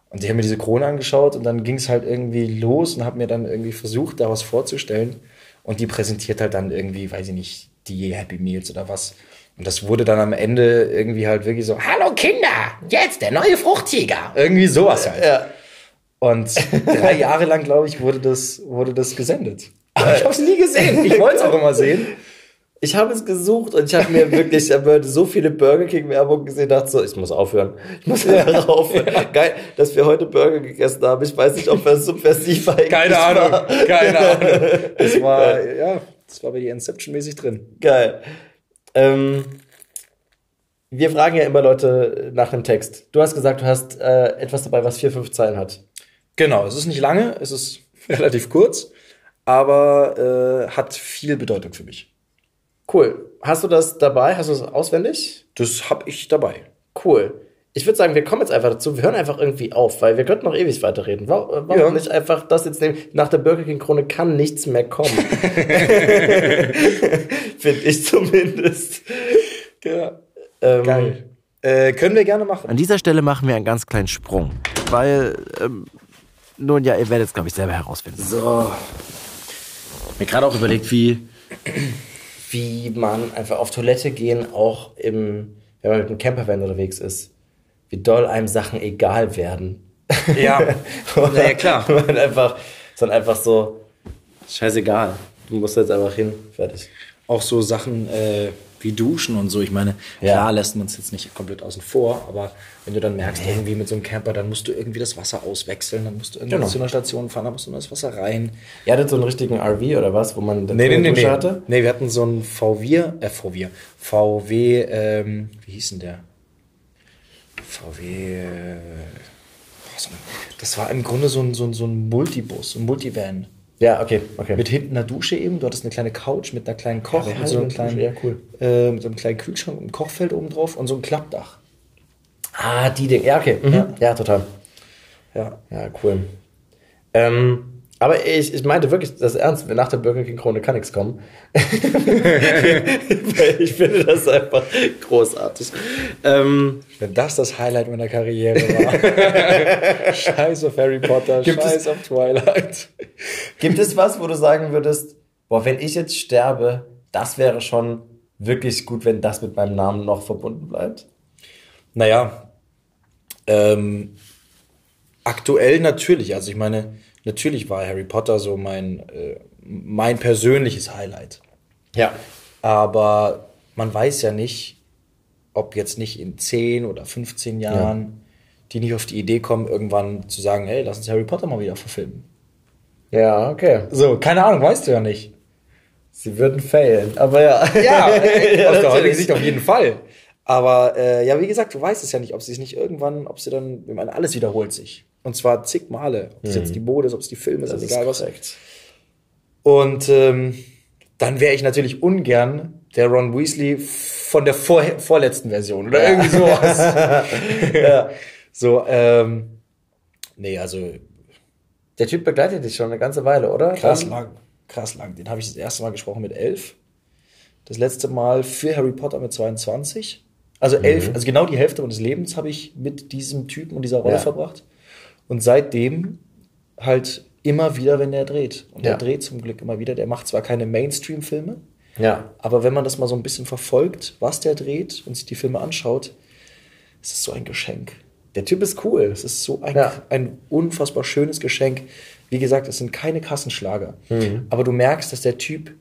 Und ich habe mir diese Krone angeschaut und dann ging es halt irgendwie los und habe mir dann irgendwie versucht, da was vorzustellen. Und die präsentiert halt dann irgendwie, weiß ich nicht, die Happy Meals oder was. Und das wurde dann am Ende irgendwie halt wirklich so, hallo Kinder, jetzt der neue Fruchttiger. Irgendwie sowas halt. Ja. Und drei Jahre lang, glaube ich, wurde das, wurde das gesendet. Aber ich habe es nie gesehen. Ich wollte es auch immer sehen. Ich habe es gesucht und ich habe mir wirklich so viele Burger King Werbung gesehen, dachte so, ich muss aufhören. Ich muss einfach aufhören. Geil, dass wir heute Burger gegessen haben. Ich weiß nicht, ob das subversiv eigentlich Keine Ahnung, war. keine Ahnung. Das war, ja, das war bei die Inception-mäßig drin. Geil. Ähm, wir fragen ja immer Leute nach dem Text. Du hast gesagt, du hast äh, etwas dabei, was vier, fünf Zeilen hat. Genau, es ist nicht lange, es ist relativ kurz, aber äh, hat viel Bedeutung für mich. Cool. Hast du das dabei? Hast du es auswendig? Das habe ich dabei. Cool. Ich würde sagen, wir kommen jetzt einfach dazu. Wir hören einfach irgendwie auf, weil wir könnten noch ewig weiterreden. Warum, warum Ja. nicht einfach das jetzt nehmen? Nach der Burger King Krone kann nichts mehr kommen. Finde ich zumindest. Ja. Ähm, Geil. Äh, können wir gerne machen. An dieser Stelle machen wir einen ganz kleinen Sprung, weil, ähm, nun ja, ihr werdet es, glaube ich, selber herausfinden. So. Mir gerade auch überlegt, wie. Wie man einfach auf Toilette gehen, auch im, wenn man mit einem Campervan unterwegs ist. Wie doll einem Sachen egal werden. Ja, Oder ja klar. Man einfach, sondern einfach so, scheißegal. Du musst jetzt einfach hin, fertig. Auch so Sachen äh, wie Duschen und so. Ich meine, Ja. klar lässt man es jetzt nicht komplett außen vor, aber wenn du dann merkst, irgendwie mit so einem Camper, dann musst du irgendwie das Wasser auswechseln, dann musst du irgendwie Genau. zu einer Station fahren, dann musst du nur das Wasser rein. Ihr hattet so einen richtigen RV oder was, wo man Nee, nee, nee, Dusche nee. hatte? Nee, wir hatten so einen VW, äh, VW, VW, ähm, wie hieß denn der? VW, äh, das war im Grunde so ein, so ein, so ein Multibus, ein Multivan. Ja, okay, okay. Mit hinten einer Dusche eben, du hattest eine kleine Couch mit einer kleinen Koch, Ja, mit, so einem kleinen, ja, cool. äh, mit so einem kleinen Kühlschrank, einem Kochfeld oben drauf und so ein Klappdach. ah, die Dinge. Ja, okay. Mhm. Ja, total. Ja. Ja, cool. Ähm, aber ich, ich meinte wirklich, das ernst, nach der Burger King Krone kann nichts kommen. Ich finde das einfach großartig. Ähm, Wenn das das Highlight meiner Karriere war. scheiß auf Harry Potter, Gibt es- scheiß auf Twilight. gibt es was, wo du sagen würdest, boah, wenn ich jetzt sterbe, das wäre schon wirklich gut, wenn das mit meinem Namen noch verbunden bleibt? Naja, ähm, aktuell natürlich. Also ich meine, natürlich war Harry Potter so mein, äh, mein persönliches Highlight. Ja. Aber man weiß ja nicht, ob jetzt nicht in 10 oder 15 Jahren die nicht auf die Idee kommen, irgendwann zu sagen, hey, lass uns Harry Potter mal wieder verfilmen. Ja, okay. So, keine Ahnung, weißt du ja nicht. Sie würden failen, aber ja. Ja, aus der heutigen. Sicht auf jeden Fall. Aber äh, ja, wie gesagt, du weißt es ja nicht, ob sie es nicht irgendwann, ob sie dann, ich meine, alles wiederholt sich. Und zwar zig Male. Ob es jetzt die Mode ist, ob es die Filme sind, Das ist egal was. korrekt. Und ähm, dann wäre ich natürlich ungern der Ron Weasley von der vor vorletzten Version oder irgendwie sowas. ja. So, ähm, nee, also Der Typ begleitet dich schon eine ganze Weile, oder? krass Dann- lang, krass lang. Den habe ich das erste Mal gesprochen mit elf. Das letzte Mal für Harry Potter mit 22. Also elf, also genau die Hälfte meines Lebens habe ich mit diesem Typen und dieser Rolle Ja. verbracht. Und seitdem halt immer wieder, wenn der dreht. Und Ja. der dreht zum Glück immer wieder. Der macht zwar keine Mainstream-Filme, Ja. aber wenn man das mal so ein bisschen verfolgt, was der dreht und sich die Filme anschaut, ist es so ein Geschenk. Der Typ ist cool. Es ist so ein, Ja. ein unfassbar schönes Geschenk. Wie gesagt, es sind keine Kassenschlager. Aber du merkst, dass der Typ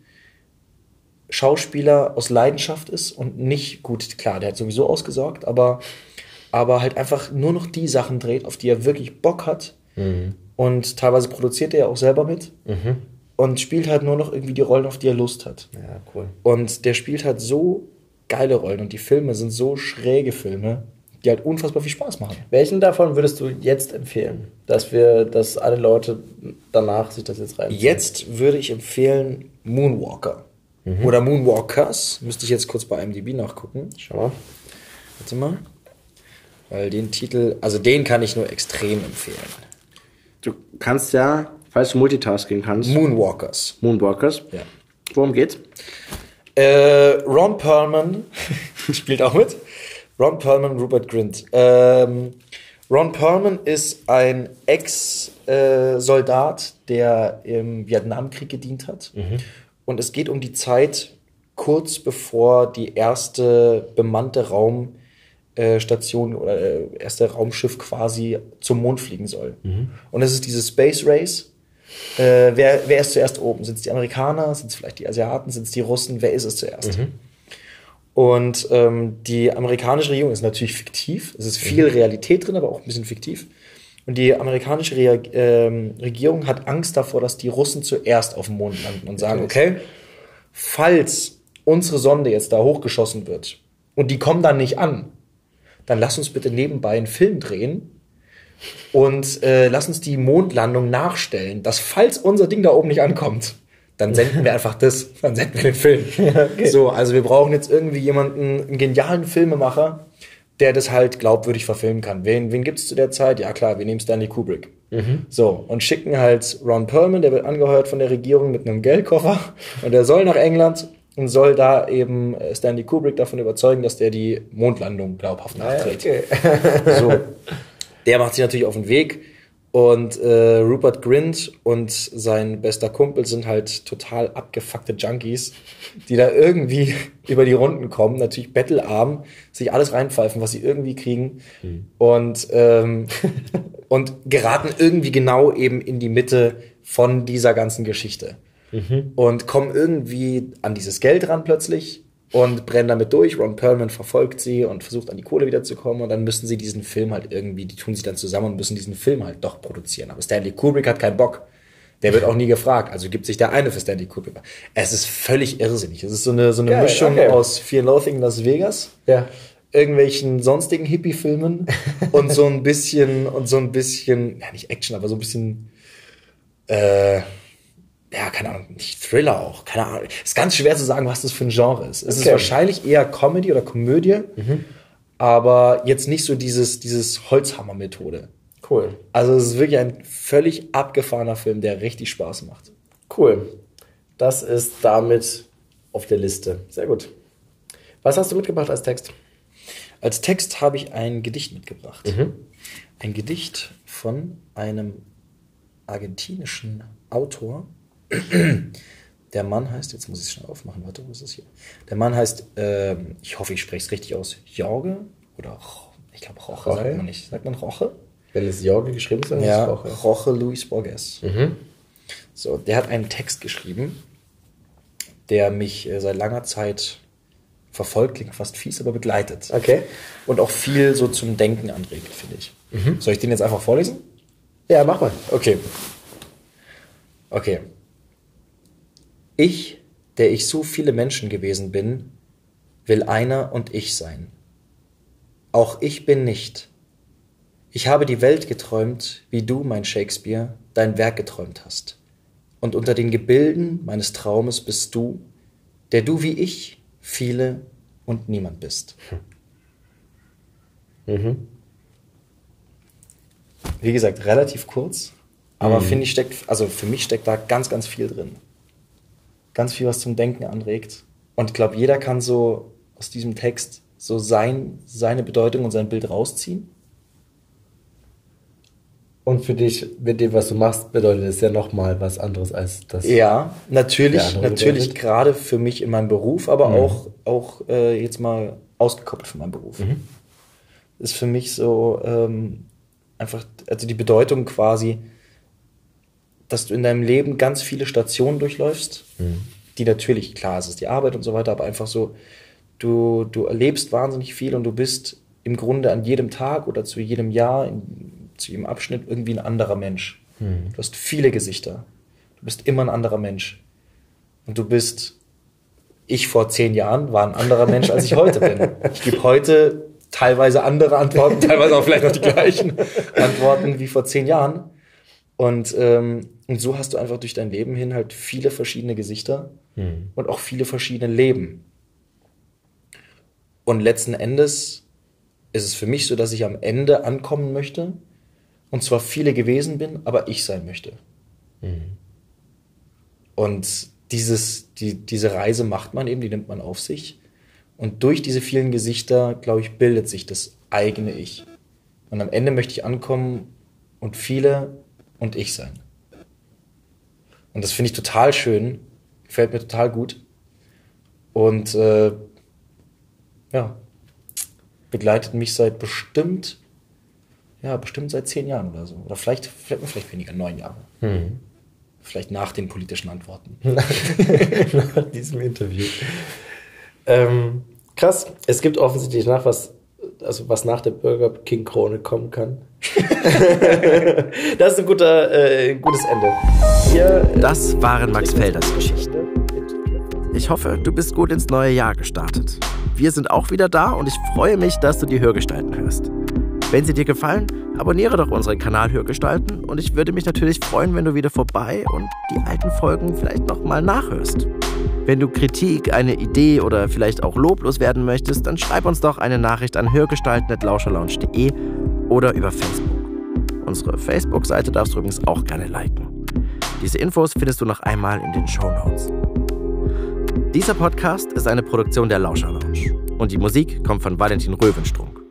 Schauspieler aus Leidenschaft ist und nicht gut, klar, der hat sowieso ausgesorgt, aber, aber halt einfach nur noch die Sachen dreht, auf die er wirklich Bock hat. Und teilweise produziert er ja auch selber mit. Und spielt halt nur noch irgendwie die Rollen, auf die er Lust hat. Ja, cool. Und der spielt halt so geile Rollen und die Filme sind so schräge Filme, die halt unfassbar viel Spaß machen. Welchen davon würdest du jetzt empfehlen? Dass wir, dass alle Leute danach sich das jetzt rein. Jetzt würde ich empfehlen Moonwalker. Oder Moonwalkers. Müsste ich jetzt kurz bei IMDb nachgucken. Schau mal. Warte mal. Weil den Titel, also den kann ich nur extrem empfehlen. Du kannst ja, falls du Multitasking kannst, Moonwalkers. Moonwalkers. Ja. Worum geht's? Äh, Ron Perlman spielt auch mit. Ron Perlman, Rupert Grint. Ähm, Ron Perlman ist ein Ex-Soldat, der im Vietnamkrieg gedient hat. Und es geht um die Zeit kurz bevor die erste bemannte Raumstation oder äh, erste Raumschiff quasi zum Mond fliegen soll. Und es ist dieses Space Race. Äh, wer, wer ist zuerst oben? Sind es die Amerikaner? Sind es vielleicht die Asiaten? Sind es die Russen? Wer ist es zuerst? Und ähm, die amerikanische Regierung ist natürlich fiktiv. Es ist viel Realität drin, aber auch ein bisschen fiktiv. Und die amerikanische Rea ähm, Regierung hat Angst davor, dass die Russen zuerst auf dem Mond landen und sagen, okay, falls unsere Sonde jetzt da hochgeschossen wird und die kommen dann nicht an, dann lass uns bitte nebenbei einen Film drehen und äh, lass uns die Mondlandung nachstellen, dass falls unser Ding da oben nicht ankommt, dann senden wir einfach das, dann senden wir den Film. So, also wir brauchen jetzt irgendwie jemanden, einen genialen Filmemacher, der das halt glaubwürdig verfilmen kann. Wen, wen gibt es zu der Zeit? Ja klar, wir nehmen Stanley Kubrick. So, und schicken halt Ron Perlman, der wird angeheuert von der Regierung mit einem Geldkoffer und der soll nach England und soll da eben Stanley Kubrick davon überzeugen, dass der die Mondlandung glaubhaft nachdreht. Okay. So. Der macht sich natürlich auf den Weg und äh, Rupert Grint und sein bester Kumpel sind halt total abgefuckte Junkies, die da irgendwie über die Runden kommen, natürlich bettelarm, sich alles reinpfeifen, was sie irgendwie kriegen und, ähm, und geraten irgendwie genau eben in die Mitte von dieser ganzen Geschichte und kommen irgendwie an dieses Geld ran plötzlich und brennen damit durch. Ron Perlman verfolgt sie und versucht an die Kohle wiederzukommen und dann müssen sie diesen Film halt irgendwie, die tun sich dann zusammen und müssen diesen Film halt doch produzieren. Aber Stanley Kubrick hat keinen Bock. Der wird auch nie gefragt, also gibt sich der eine für Stanley Kubrick. Es ist völlig irrsinnig. Es ist so eine, so eine Geil, Mischung okay. aus Fear Loathing in Las Vegas, Ja. irgendwelchen sonstigen Hippie-Filmen und so ein bisschen, und so ein bisschen, ja nicht Action, aber so ein bisschen, äh, ja, keine Ahnung, nicht Thriller auch, keine Ahnung. Ist ganz schwer zu sagen, was das für ein Genre ist. Es ist Okay. wahrscheinlich eher Comedy oder Komödie, aber jetzt nicht so dieses, dieses Holzhammer-Methode. Cool. Also es ist wirklich ein völlig abgefahrener Film, der richtig Spaß macht. Cool. Das ist damit auf der Liste. Sehr gut. Was hast du mitgebracht als Text? Als Text habe ich ein Gedicht mitgebracht. Ein Gedicht von einem argentinischen Autor. Der Mann heißt, jetzt muss ich es schnell aufmachen, warte, wo ist es hier? Der Mann heißt, ähm, ich hoffe, ich spreche es richtig aus, Jorge oder ich glaube Roche, Roche? sagt man nicht. Sagt man Roche? Wenn es Jorge geschrieben ist, dann Ja, ist es auch. Roche Luis Borges. So, der hat einen Text geschrieben, der mich äh, seit langer Zeit verfolgt, klingt fast fies, aber begleitet. Okay. Und auch viel so zum Denken anregt, finde ich. Soll ich den jetzt einfach vorlesen? Ja, mach mal. Okay. Okay. Ich, der ich so viele Menschen gewesen bin, will einer und ich sein. Auch ich bin nicht. Ich habe die Welt geträumt, wie du, mein Shakespeare, dein Werk geträumt hast. Und unter den Gebilden meines Traumes bist du, der du wie ich viele und niemand bist. Wie gesagt, relativ kurz, aber finde ich steckt, also für mich steckt da ganz, ganz viel drin. Ganz viel, was zum Denken anregt. Und ich glaube, jeder kann so aus diesem Text so sein, seine Bedeutung und sein Bild rausziehen. Und für dich, mit dem, was du machst, bedeutet es ja nochmal was anderes als das. Ja, natürlich, natürlich bedeutet? gerade für mich in meinem Beruf, aber auch, auch äh, jetzt mal ausgekoppelt von meinem Beruf. Ist für mich so ähm, einfach, also die Bedeutung quasi, dass du in deinem Leben ganz viele Stationen durchläufst, die natürlich, klar, es ist die Arbeit und so weiter, aber einfach so, du, du erlebst wahnsinnig viel und du bist im Grunde an jedem Tag oder zu jedem Jahr, in, zu jedem Abschnitt irgendwie ein anderer Mensch. Du hast viele Gesichter. Du bist immer ein anderer Mensch. Und du bist, ich vor zehn Jahren war ein anderer Mensch, als ich heute bin. Ich gebe heute teilweise andere Antworten, teilweise auch vielleicht noch die gleichen Antworten wie vor zehn Jahren. Und, ähm, und so hast du einfach durch dein Leben hin halt viele verschiedene Gesichter und auch viele verschiedene Leben. Und letzten Endes ist es für mich so, dass ich am Ende ankommen möchte und zwar viele gewesen bin, aber ich sein möchte. Und dieses, die, diese Reise macht man eben, die nimmt man auf sich. Und durch diese vielen Gesichter, glaube ich, bildet sich das eigene Ich. Und am Ende möchte ich ankommen und viele und ich sein. Und das finde ich total schön, gefällt mir total gut. Und äh, ja, begleitet mich seit bestimmt, ja, bestimmt seit zehn Jahren oder so. Oder vielleicht, vielleicht, vielleicht weniger, neun Jahre. Vielleicht nach den politischen Antworten. nach diesem Interview. Ähm, krass, es gibt offensichtlich nach was, also was nach der Burger King Krone kommen kann. das ist ein guter, äh, ein gutes Ende. Hier, Das waren Max Felders Geschichten. Ich hoffe, du bist gut ins neue Jahr gestartet. Wir sind auch wieder da und ich freue mich, dass du die Hörgestalten hörst. Wenn sie dir gefallen, abonniere doch unseren Kanal Hörgestalten und ich würde mich natürlich freuen, wenn du wieder vorbei und die alten Folgen vielleicht nochmal nachhörst. Wenn du Kritik, eine Idee oder vielleicht auch loblos werden möchtest, dann schreib uns doch eine Nachricht an hörgestalten.lauscherlounge.de oder über Facebook. Unsere Facebook-Seite darfst du übrigens auch gerne liken. Diese Infos findest du noch einmal in den Show Notes. Dieser Podcast ist eine Produktion der Lauscher Lounge und die Musik kommt von Valentin Röwenstrunk.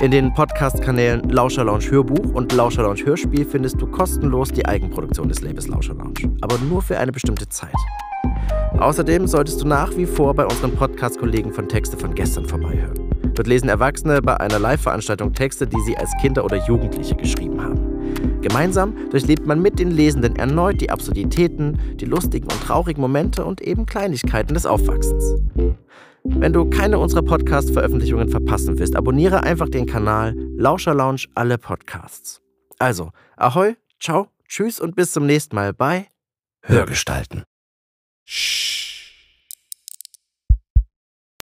In den Podcast-Kanälen Lauscher Lounge Hörbuch und Lauscher Lounge Hörspiel findest du kostenlos die Eigenproduktion des Labels Lauscher Lounge, aber nur für eine bestimmte Zeit. Außerdem solltest du nach wie vor bei unseren Podcast-Kollegen von Texte von gestern vorbeihören. Dort lesen Erwachsene bei einer Live-Veranstaltung Texte, die sie als Kinder oder Jugendliche geschrieben haben. Gemeinsam durchlebt man mit den Lesenden erneut die Absurditäten, die lustigen und traurigen Momente und eben Kleinigkeiten des Aufwachsens. Wenn du keine unserer Podcast-Veröffentlichungen verpassen willst, abonniere einfach den Kanal Lauscher Lounge alle Podcasts. Also, ahoi, ciao, tschüss und bis zum nächsten Mal bei Hörgestalten. Shh.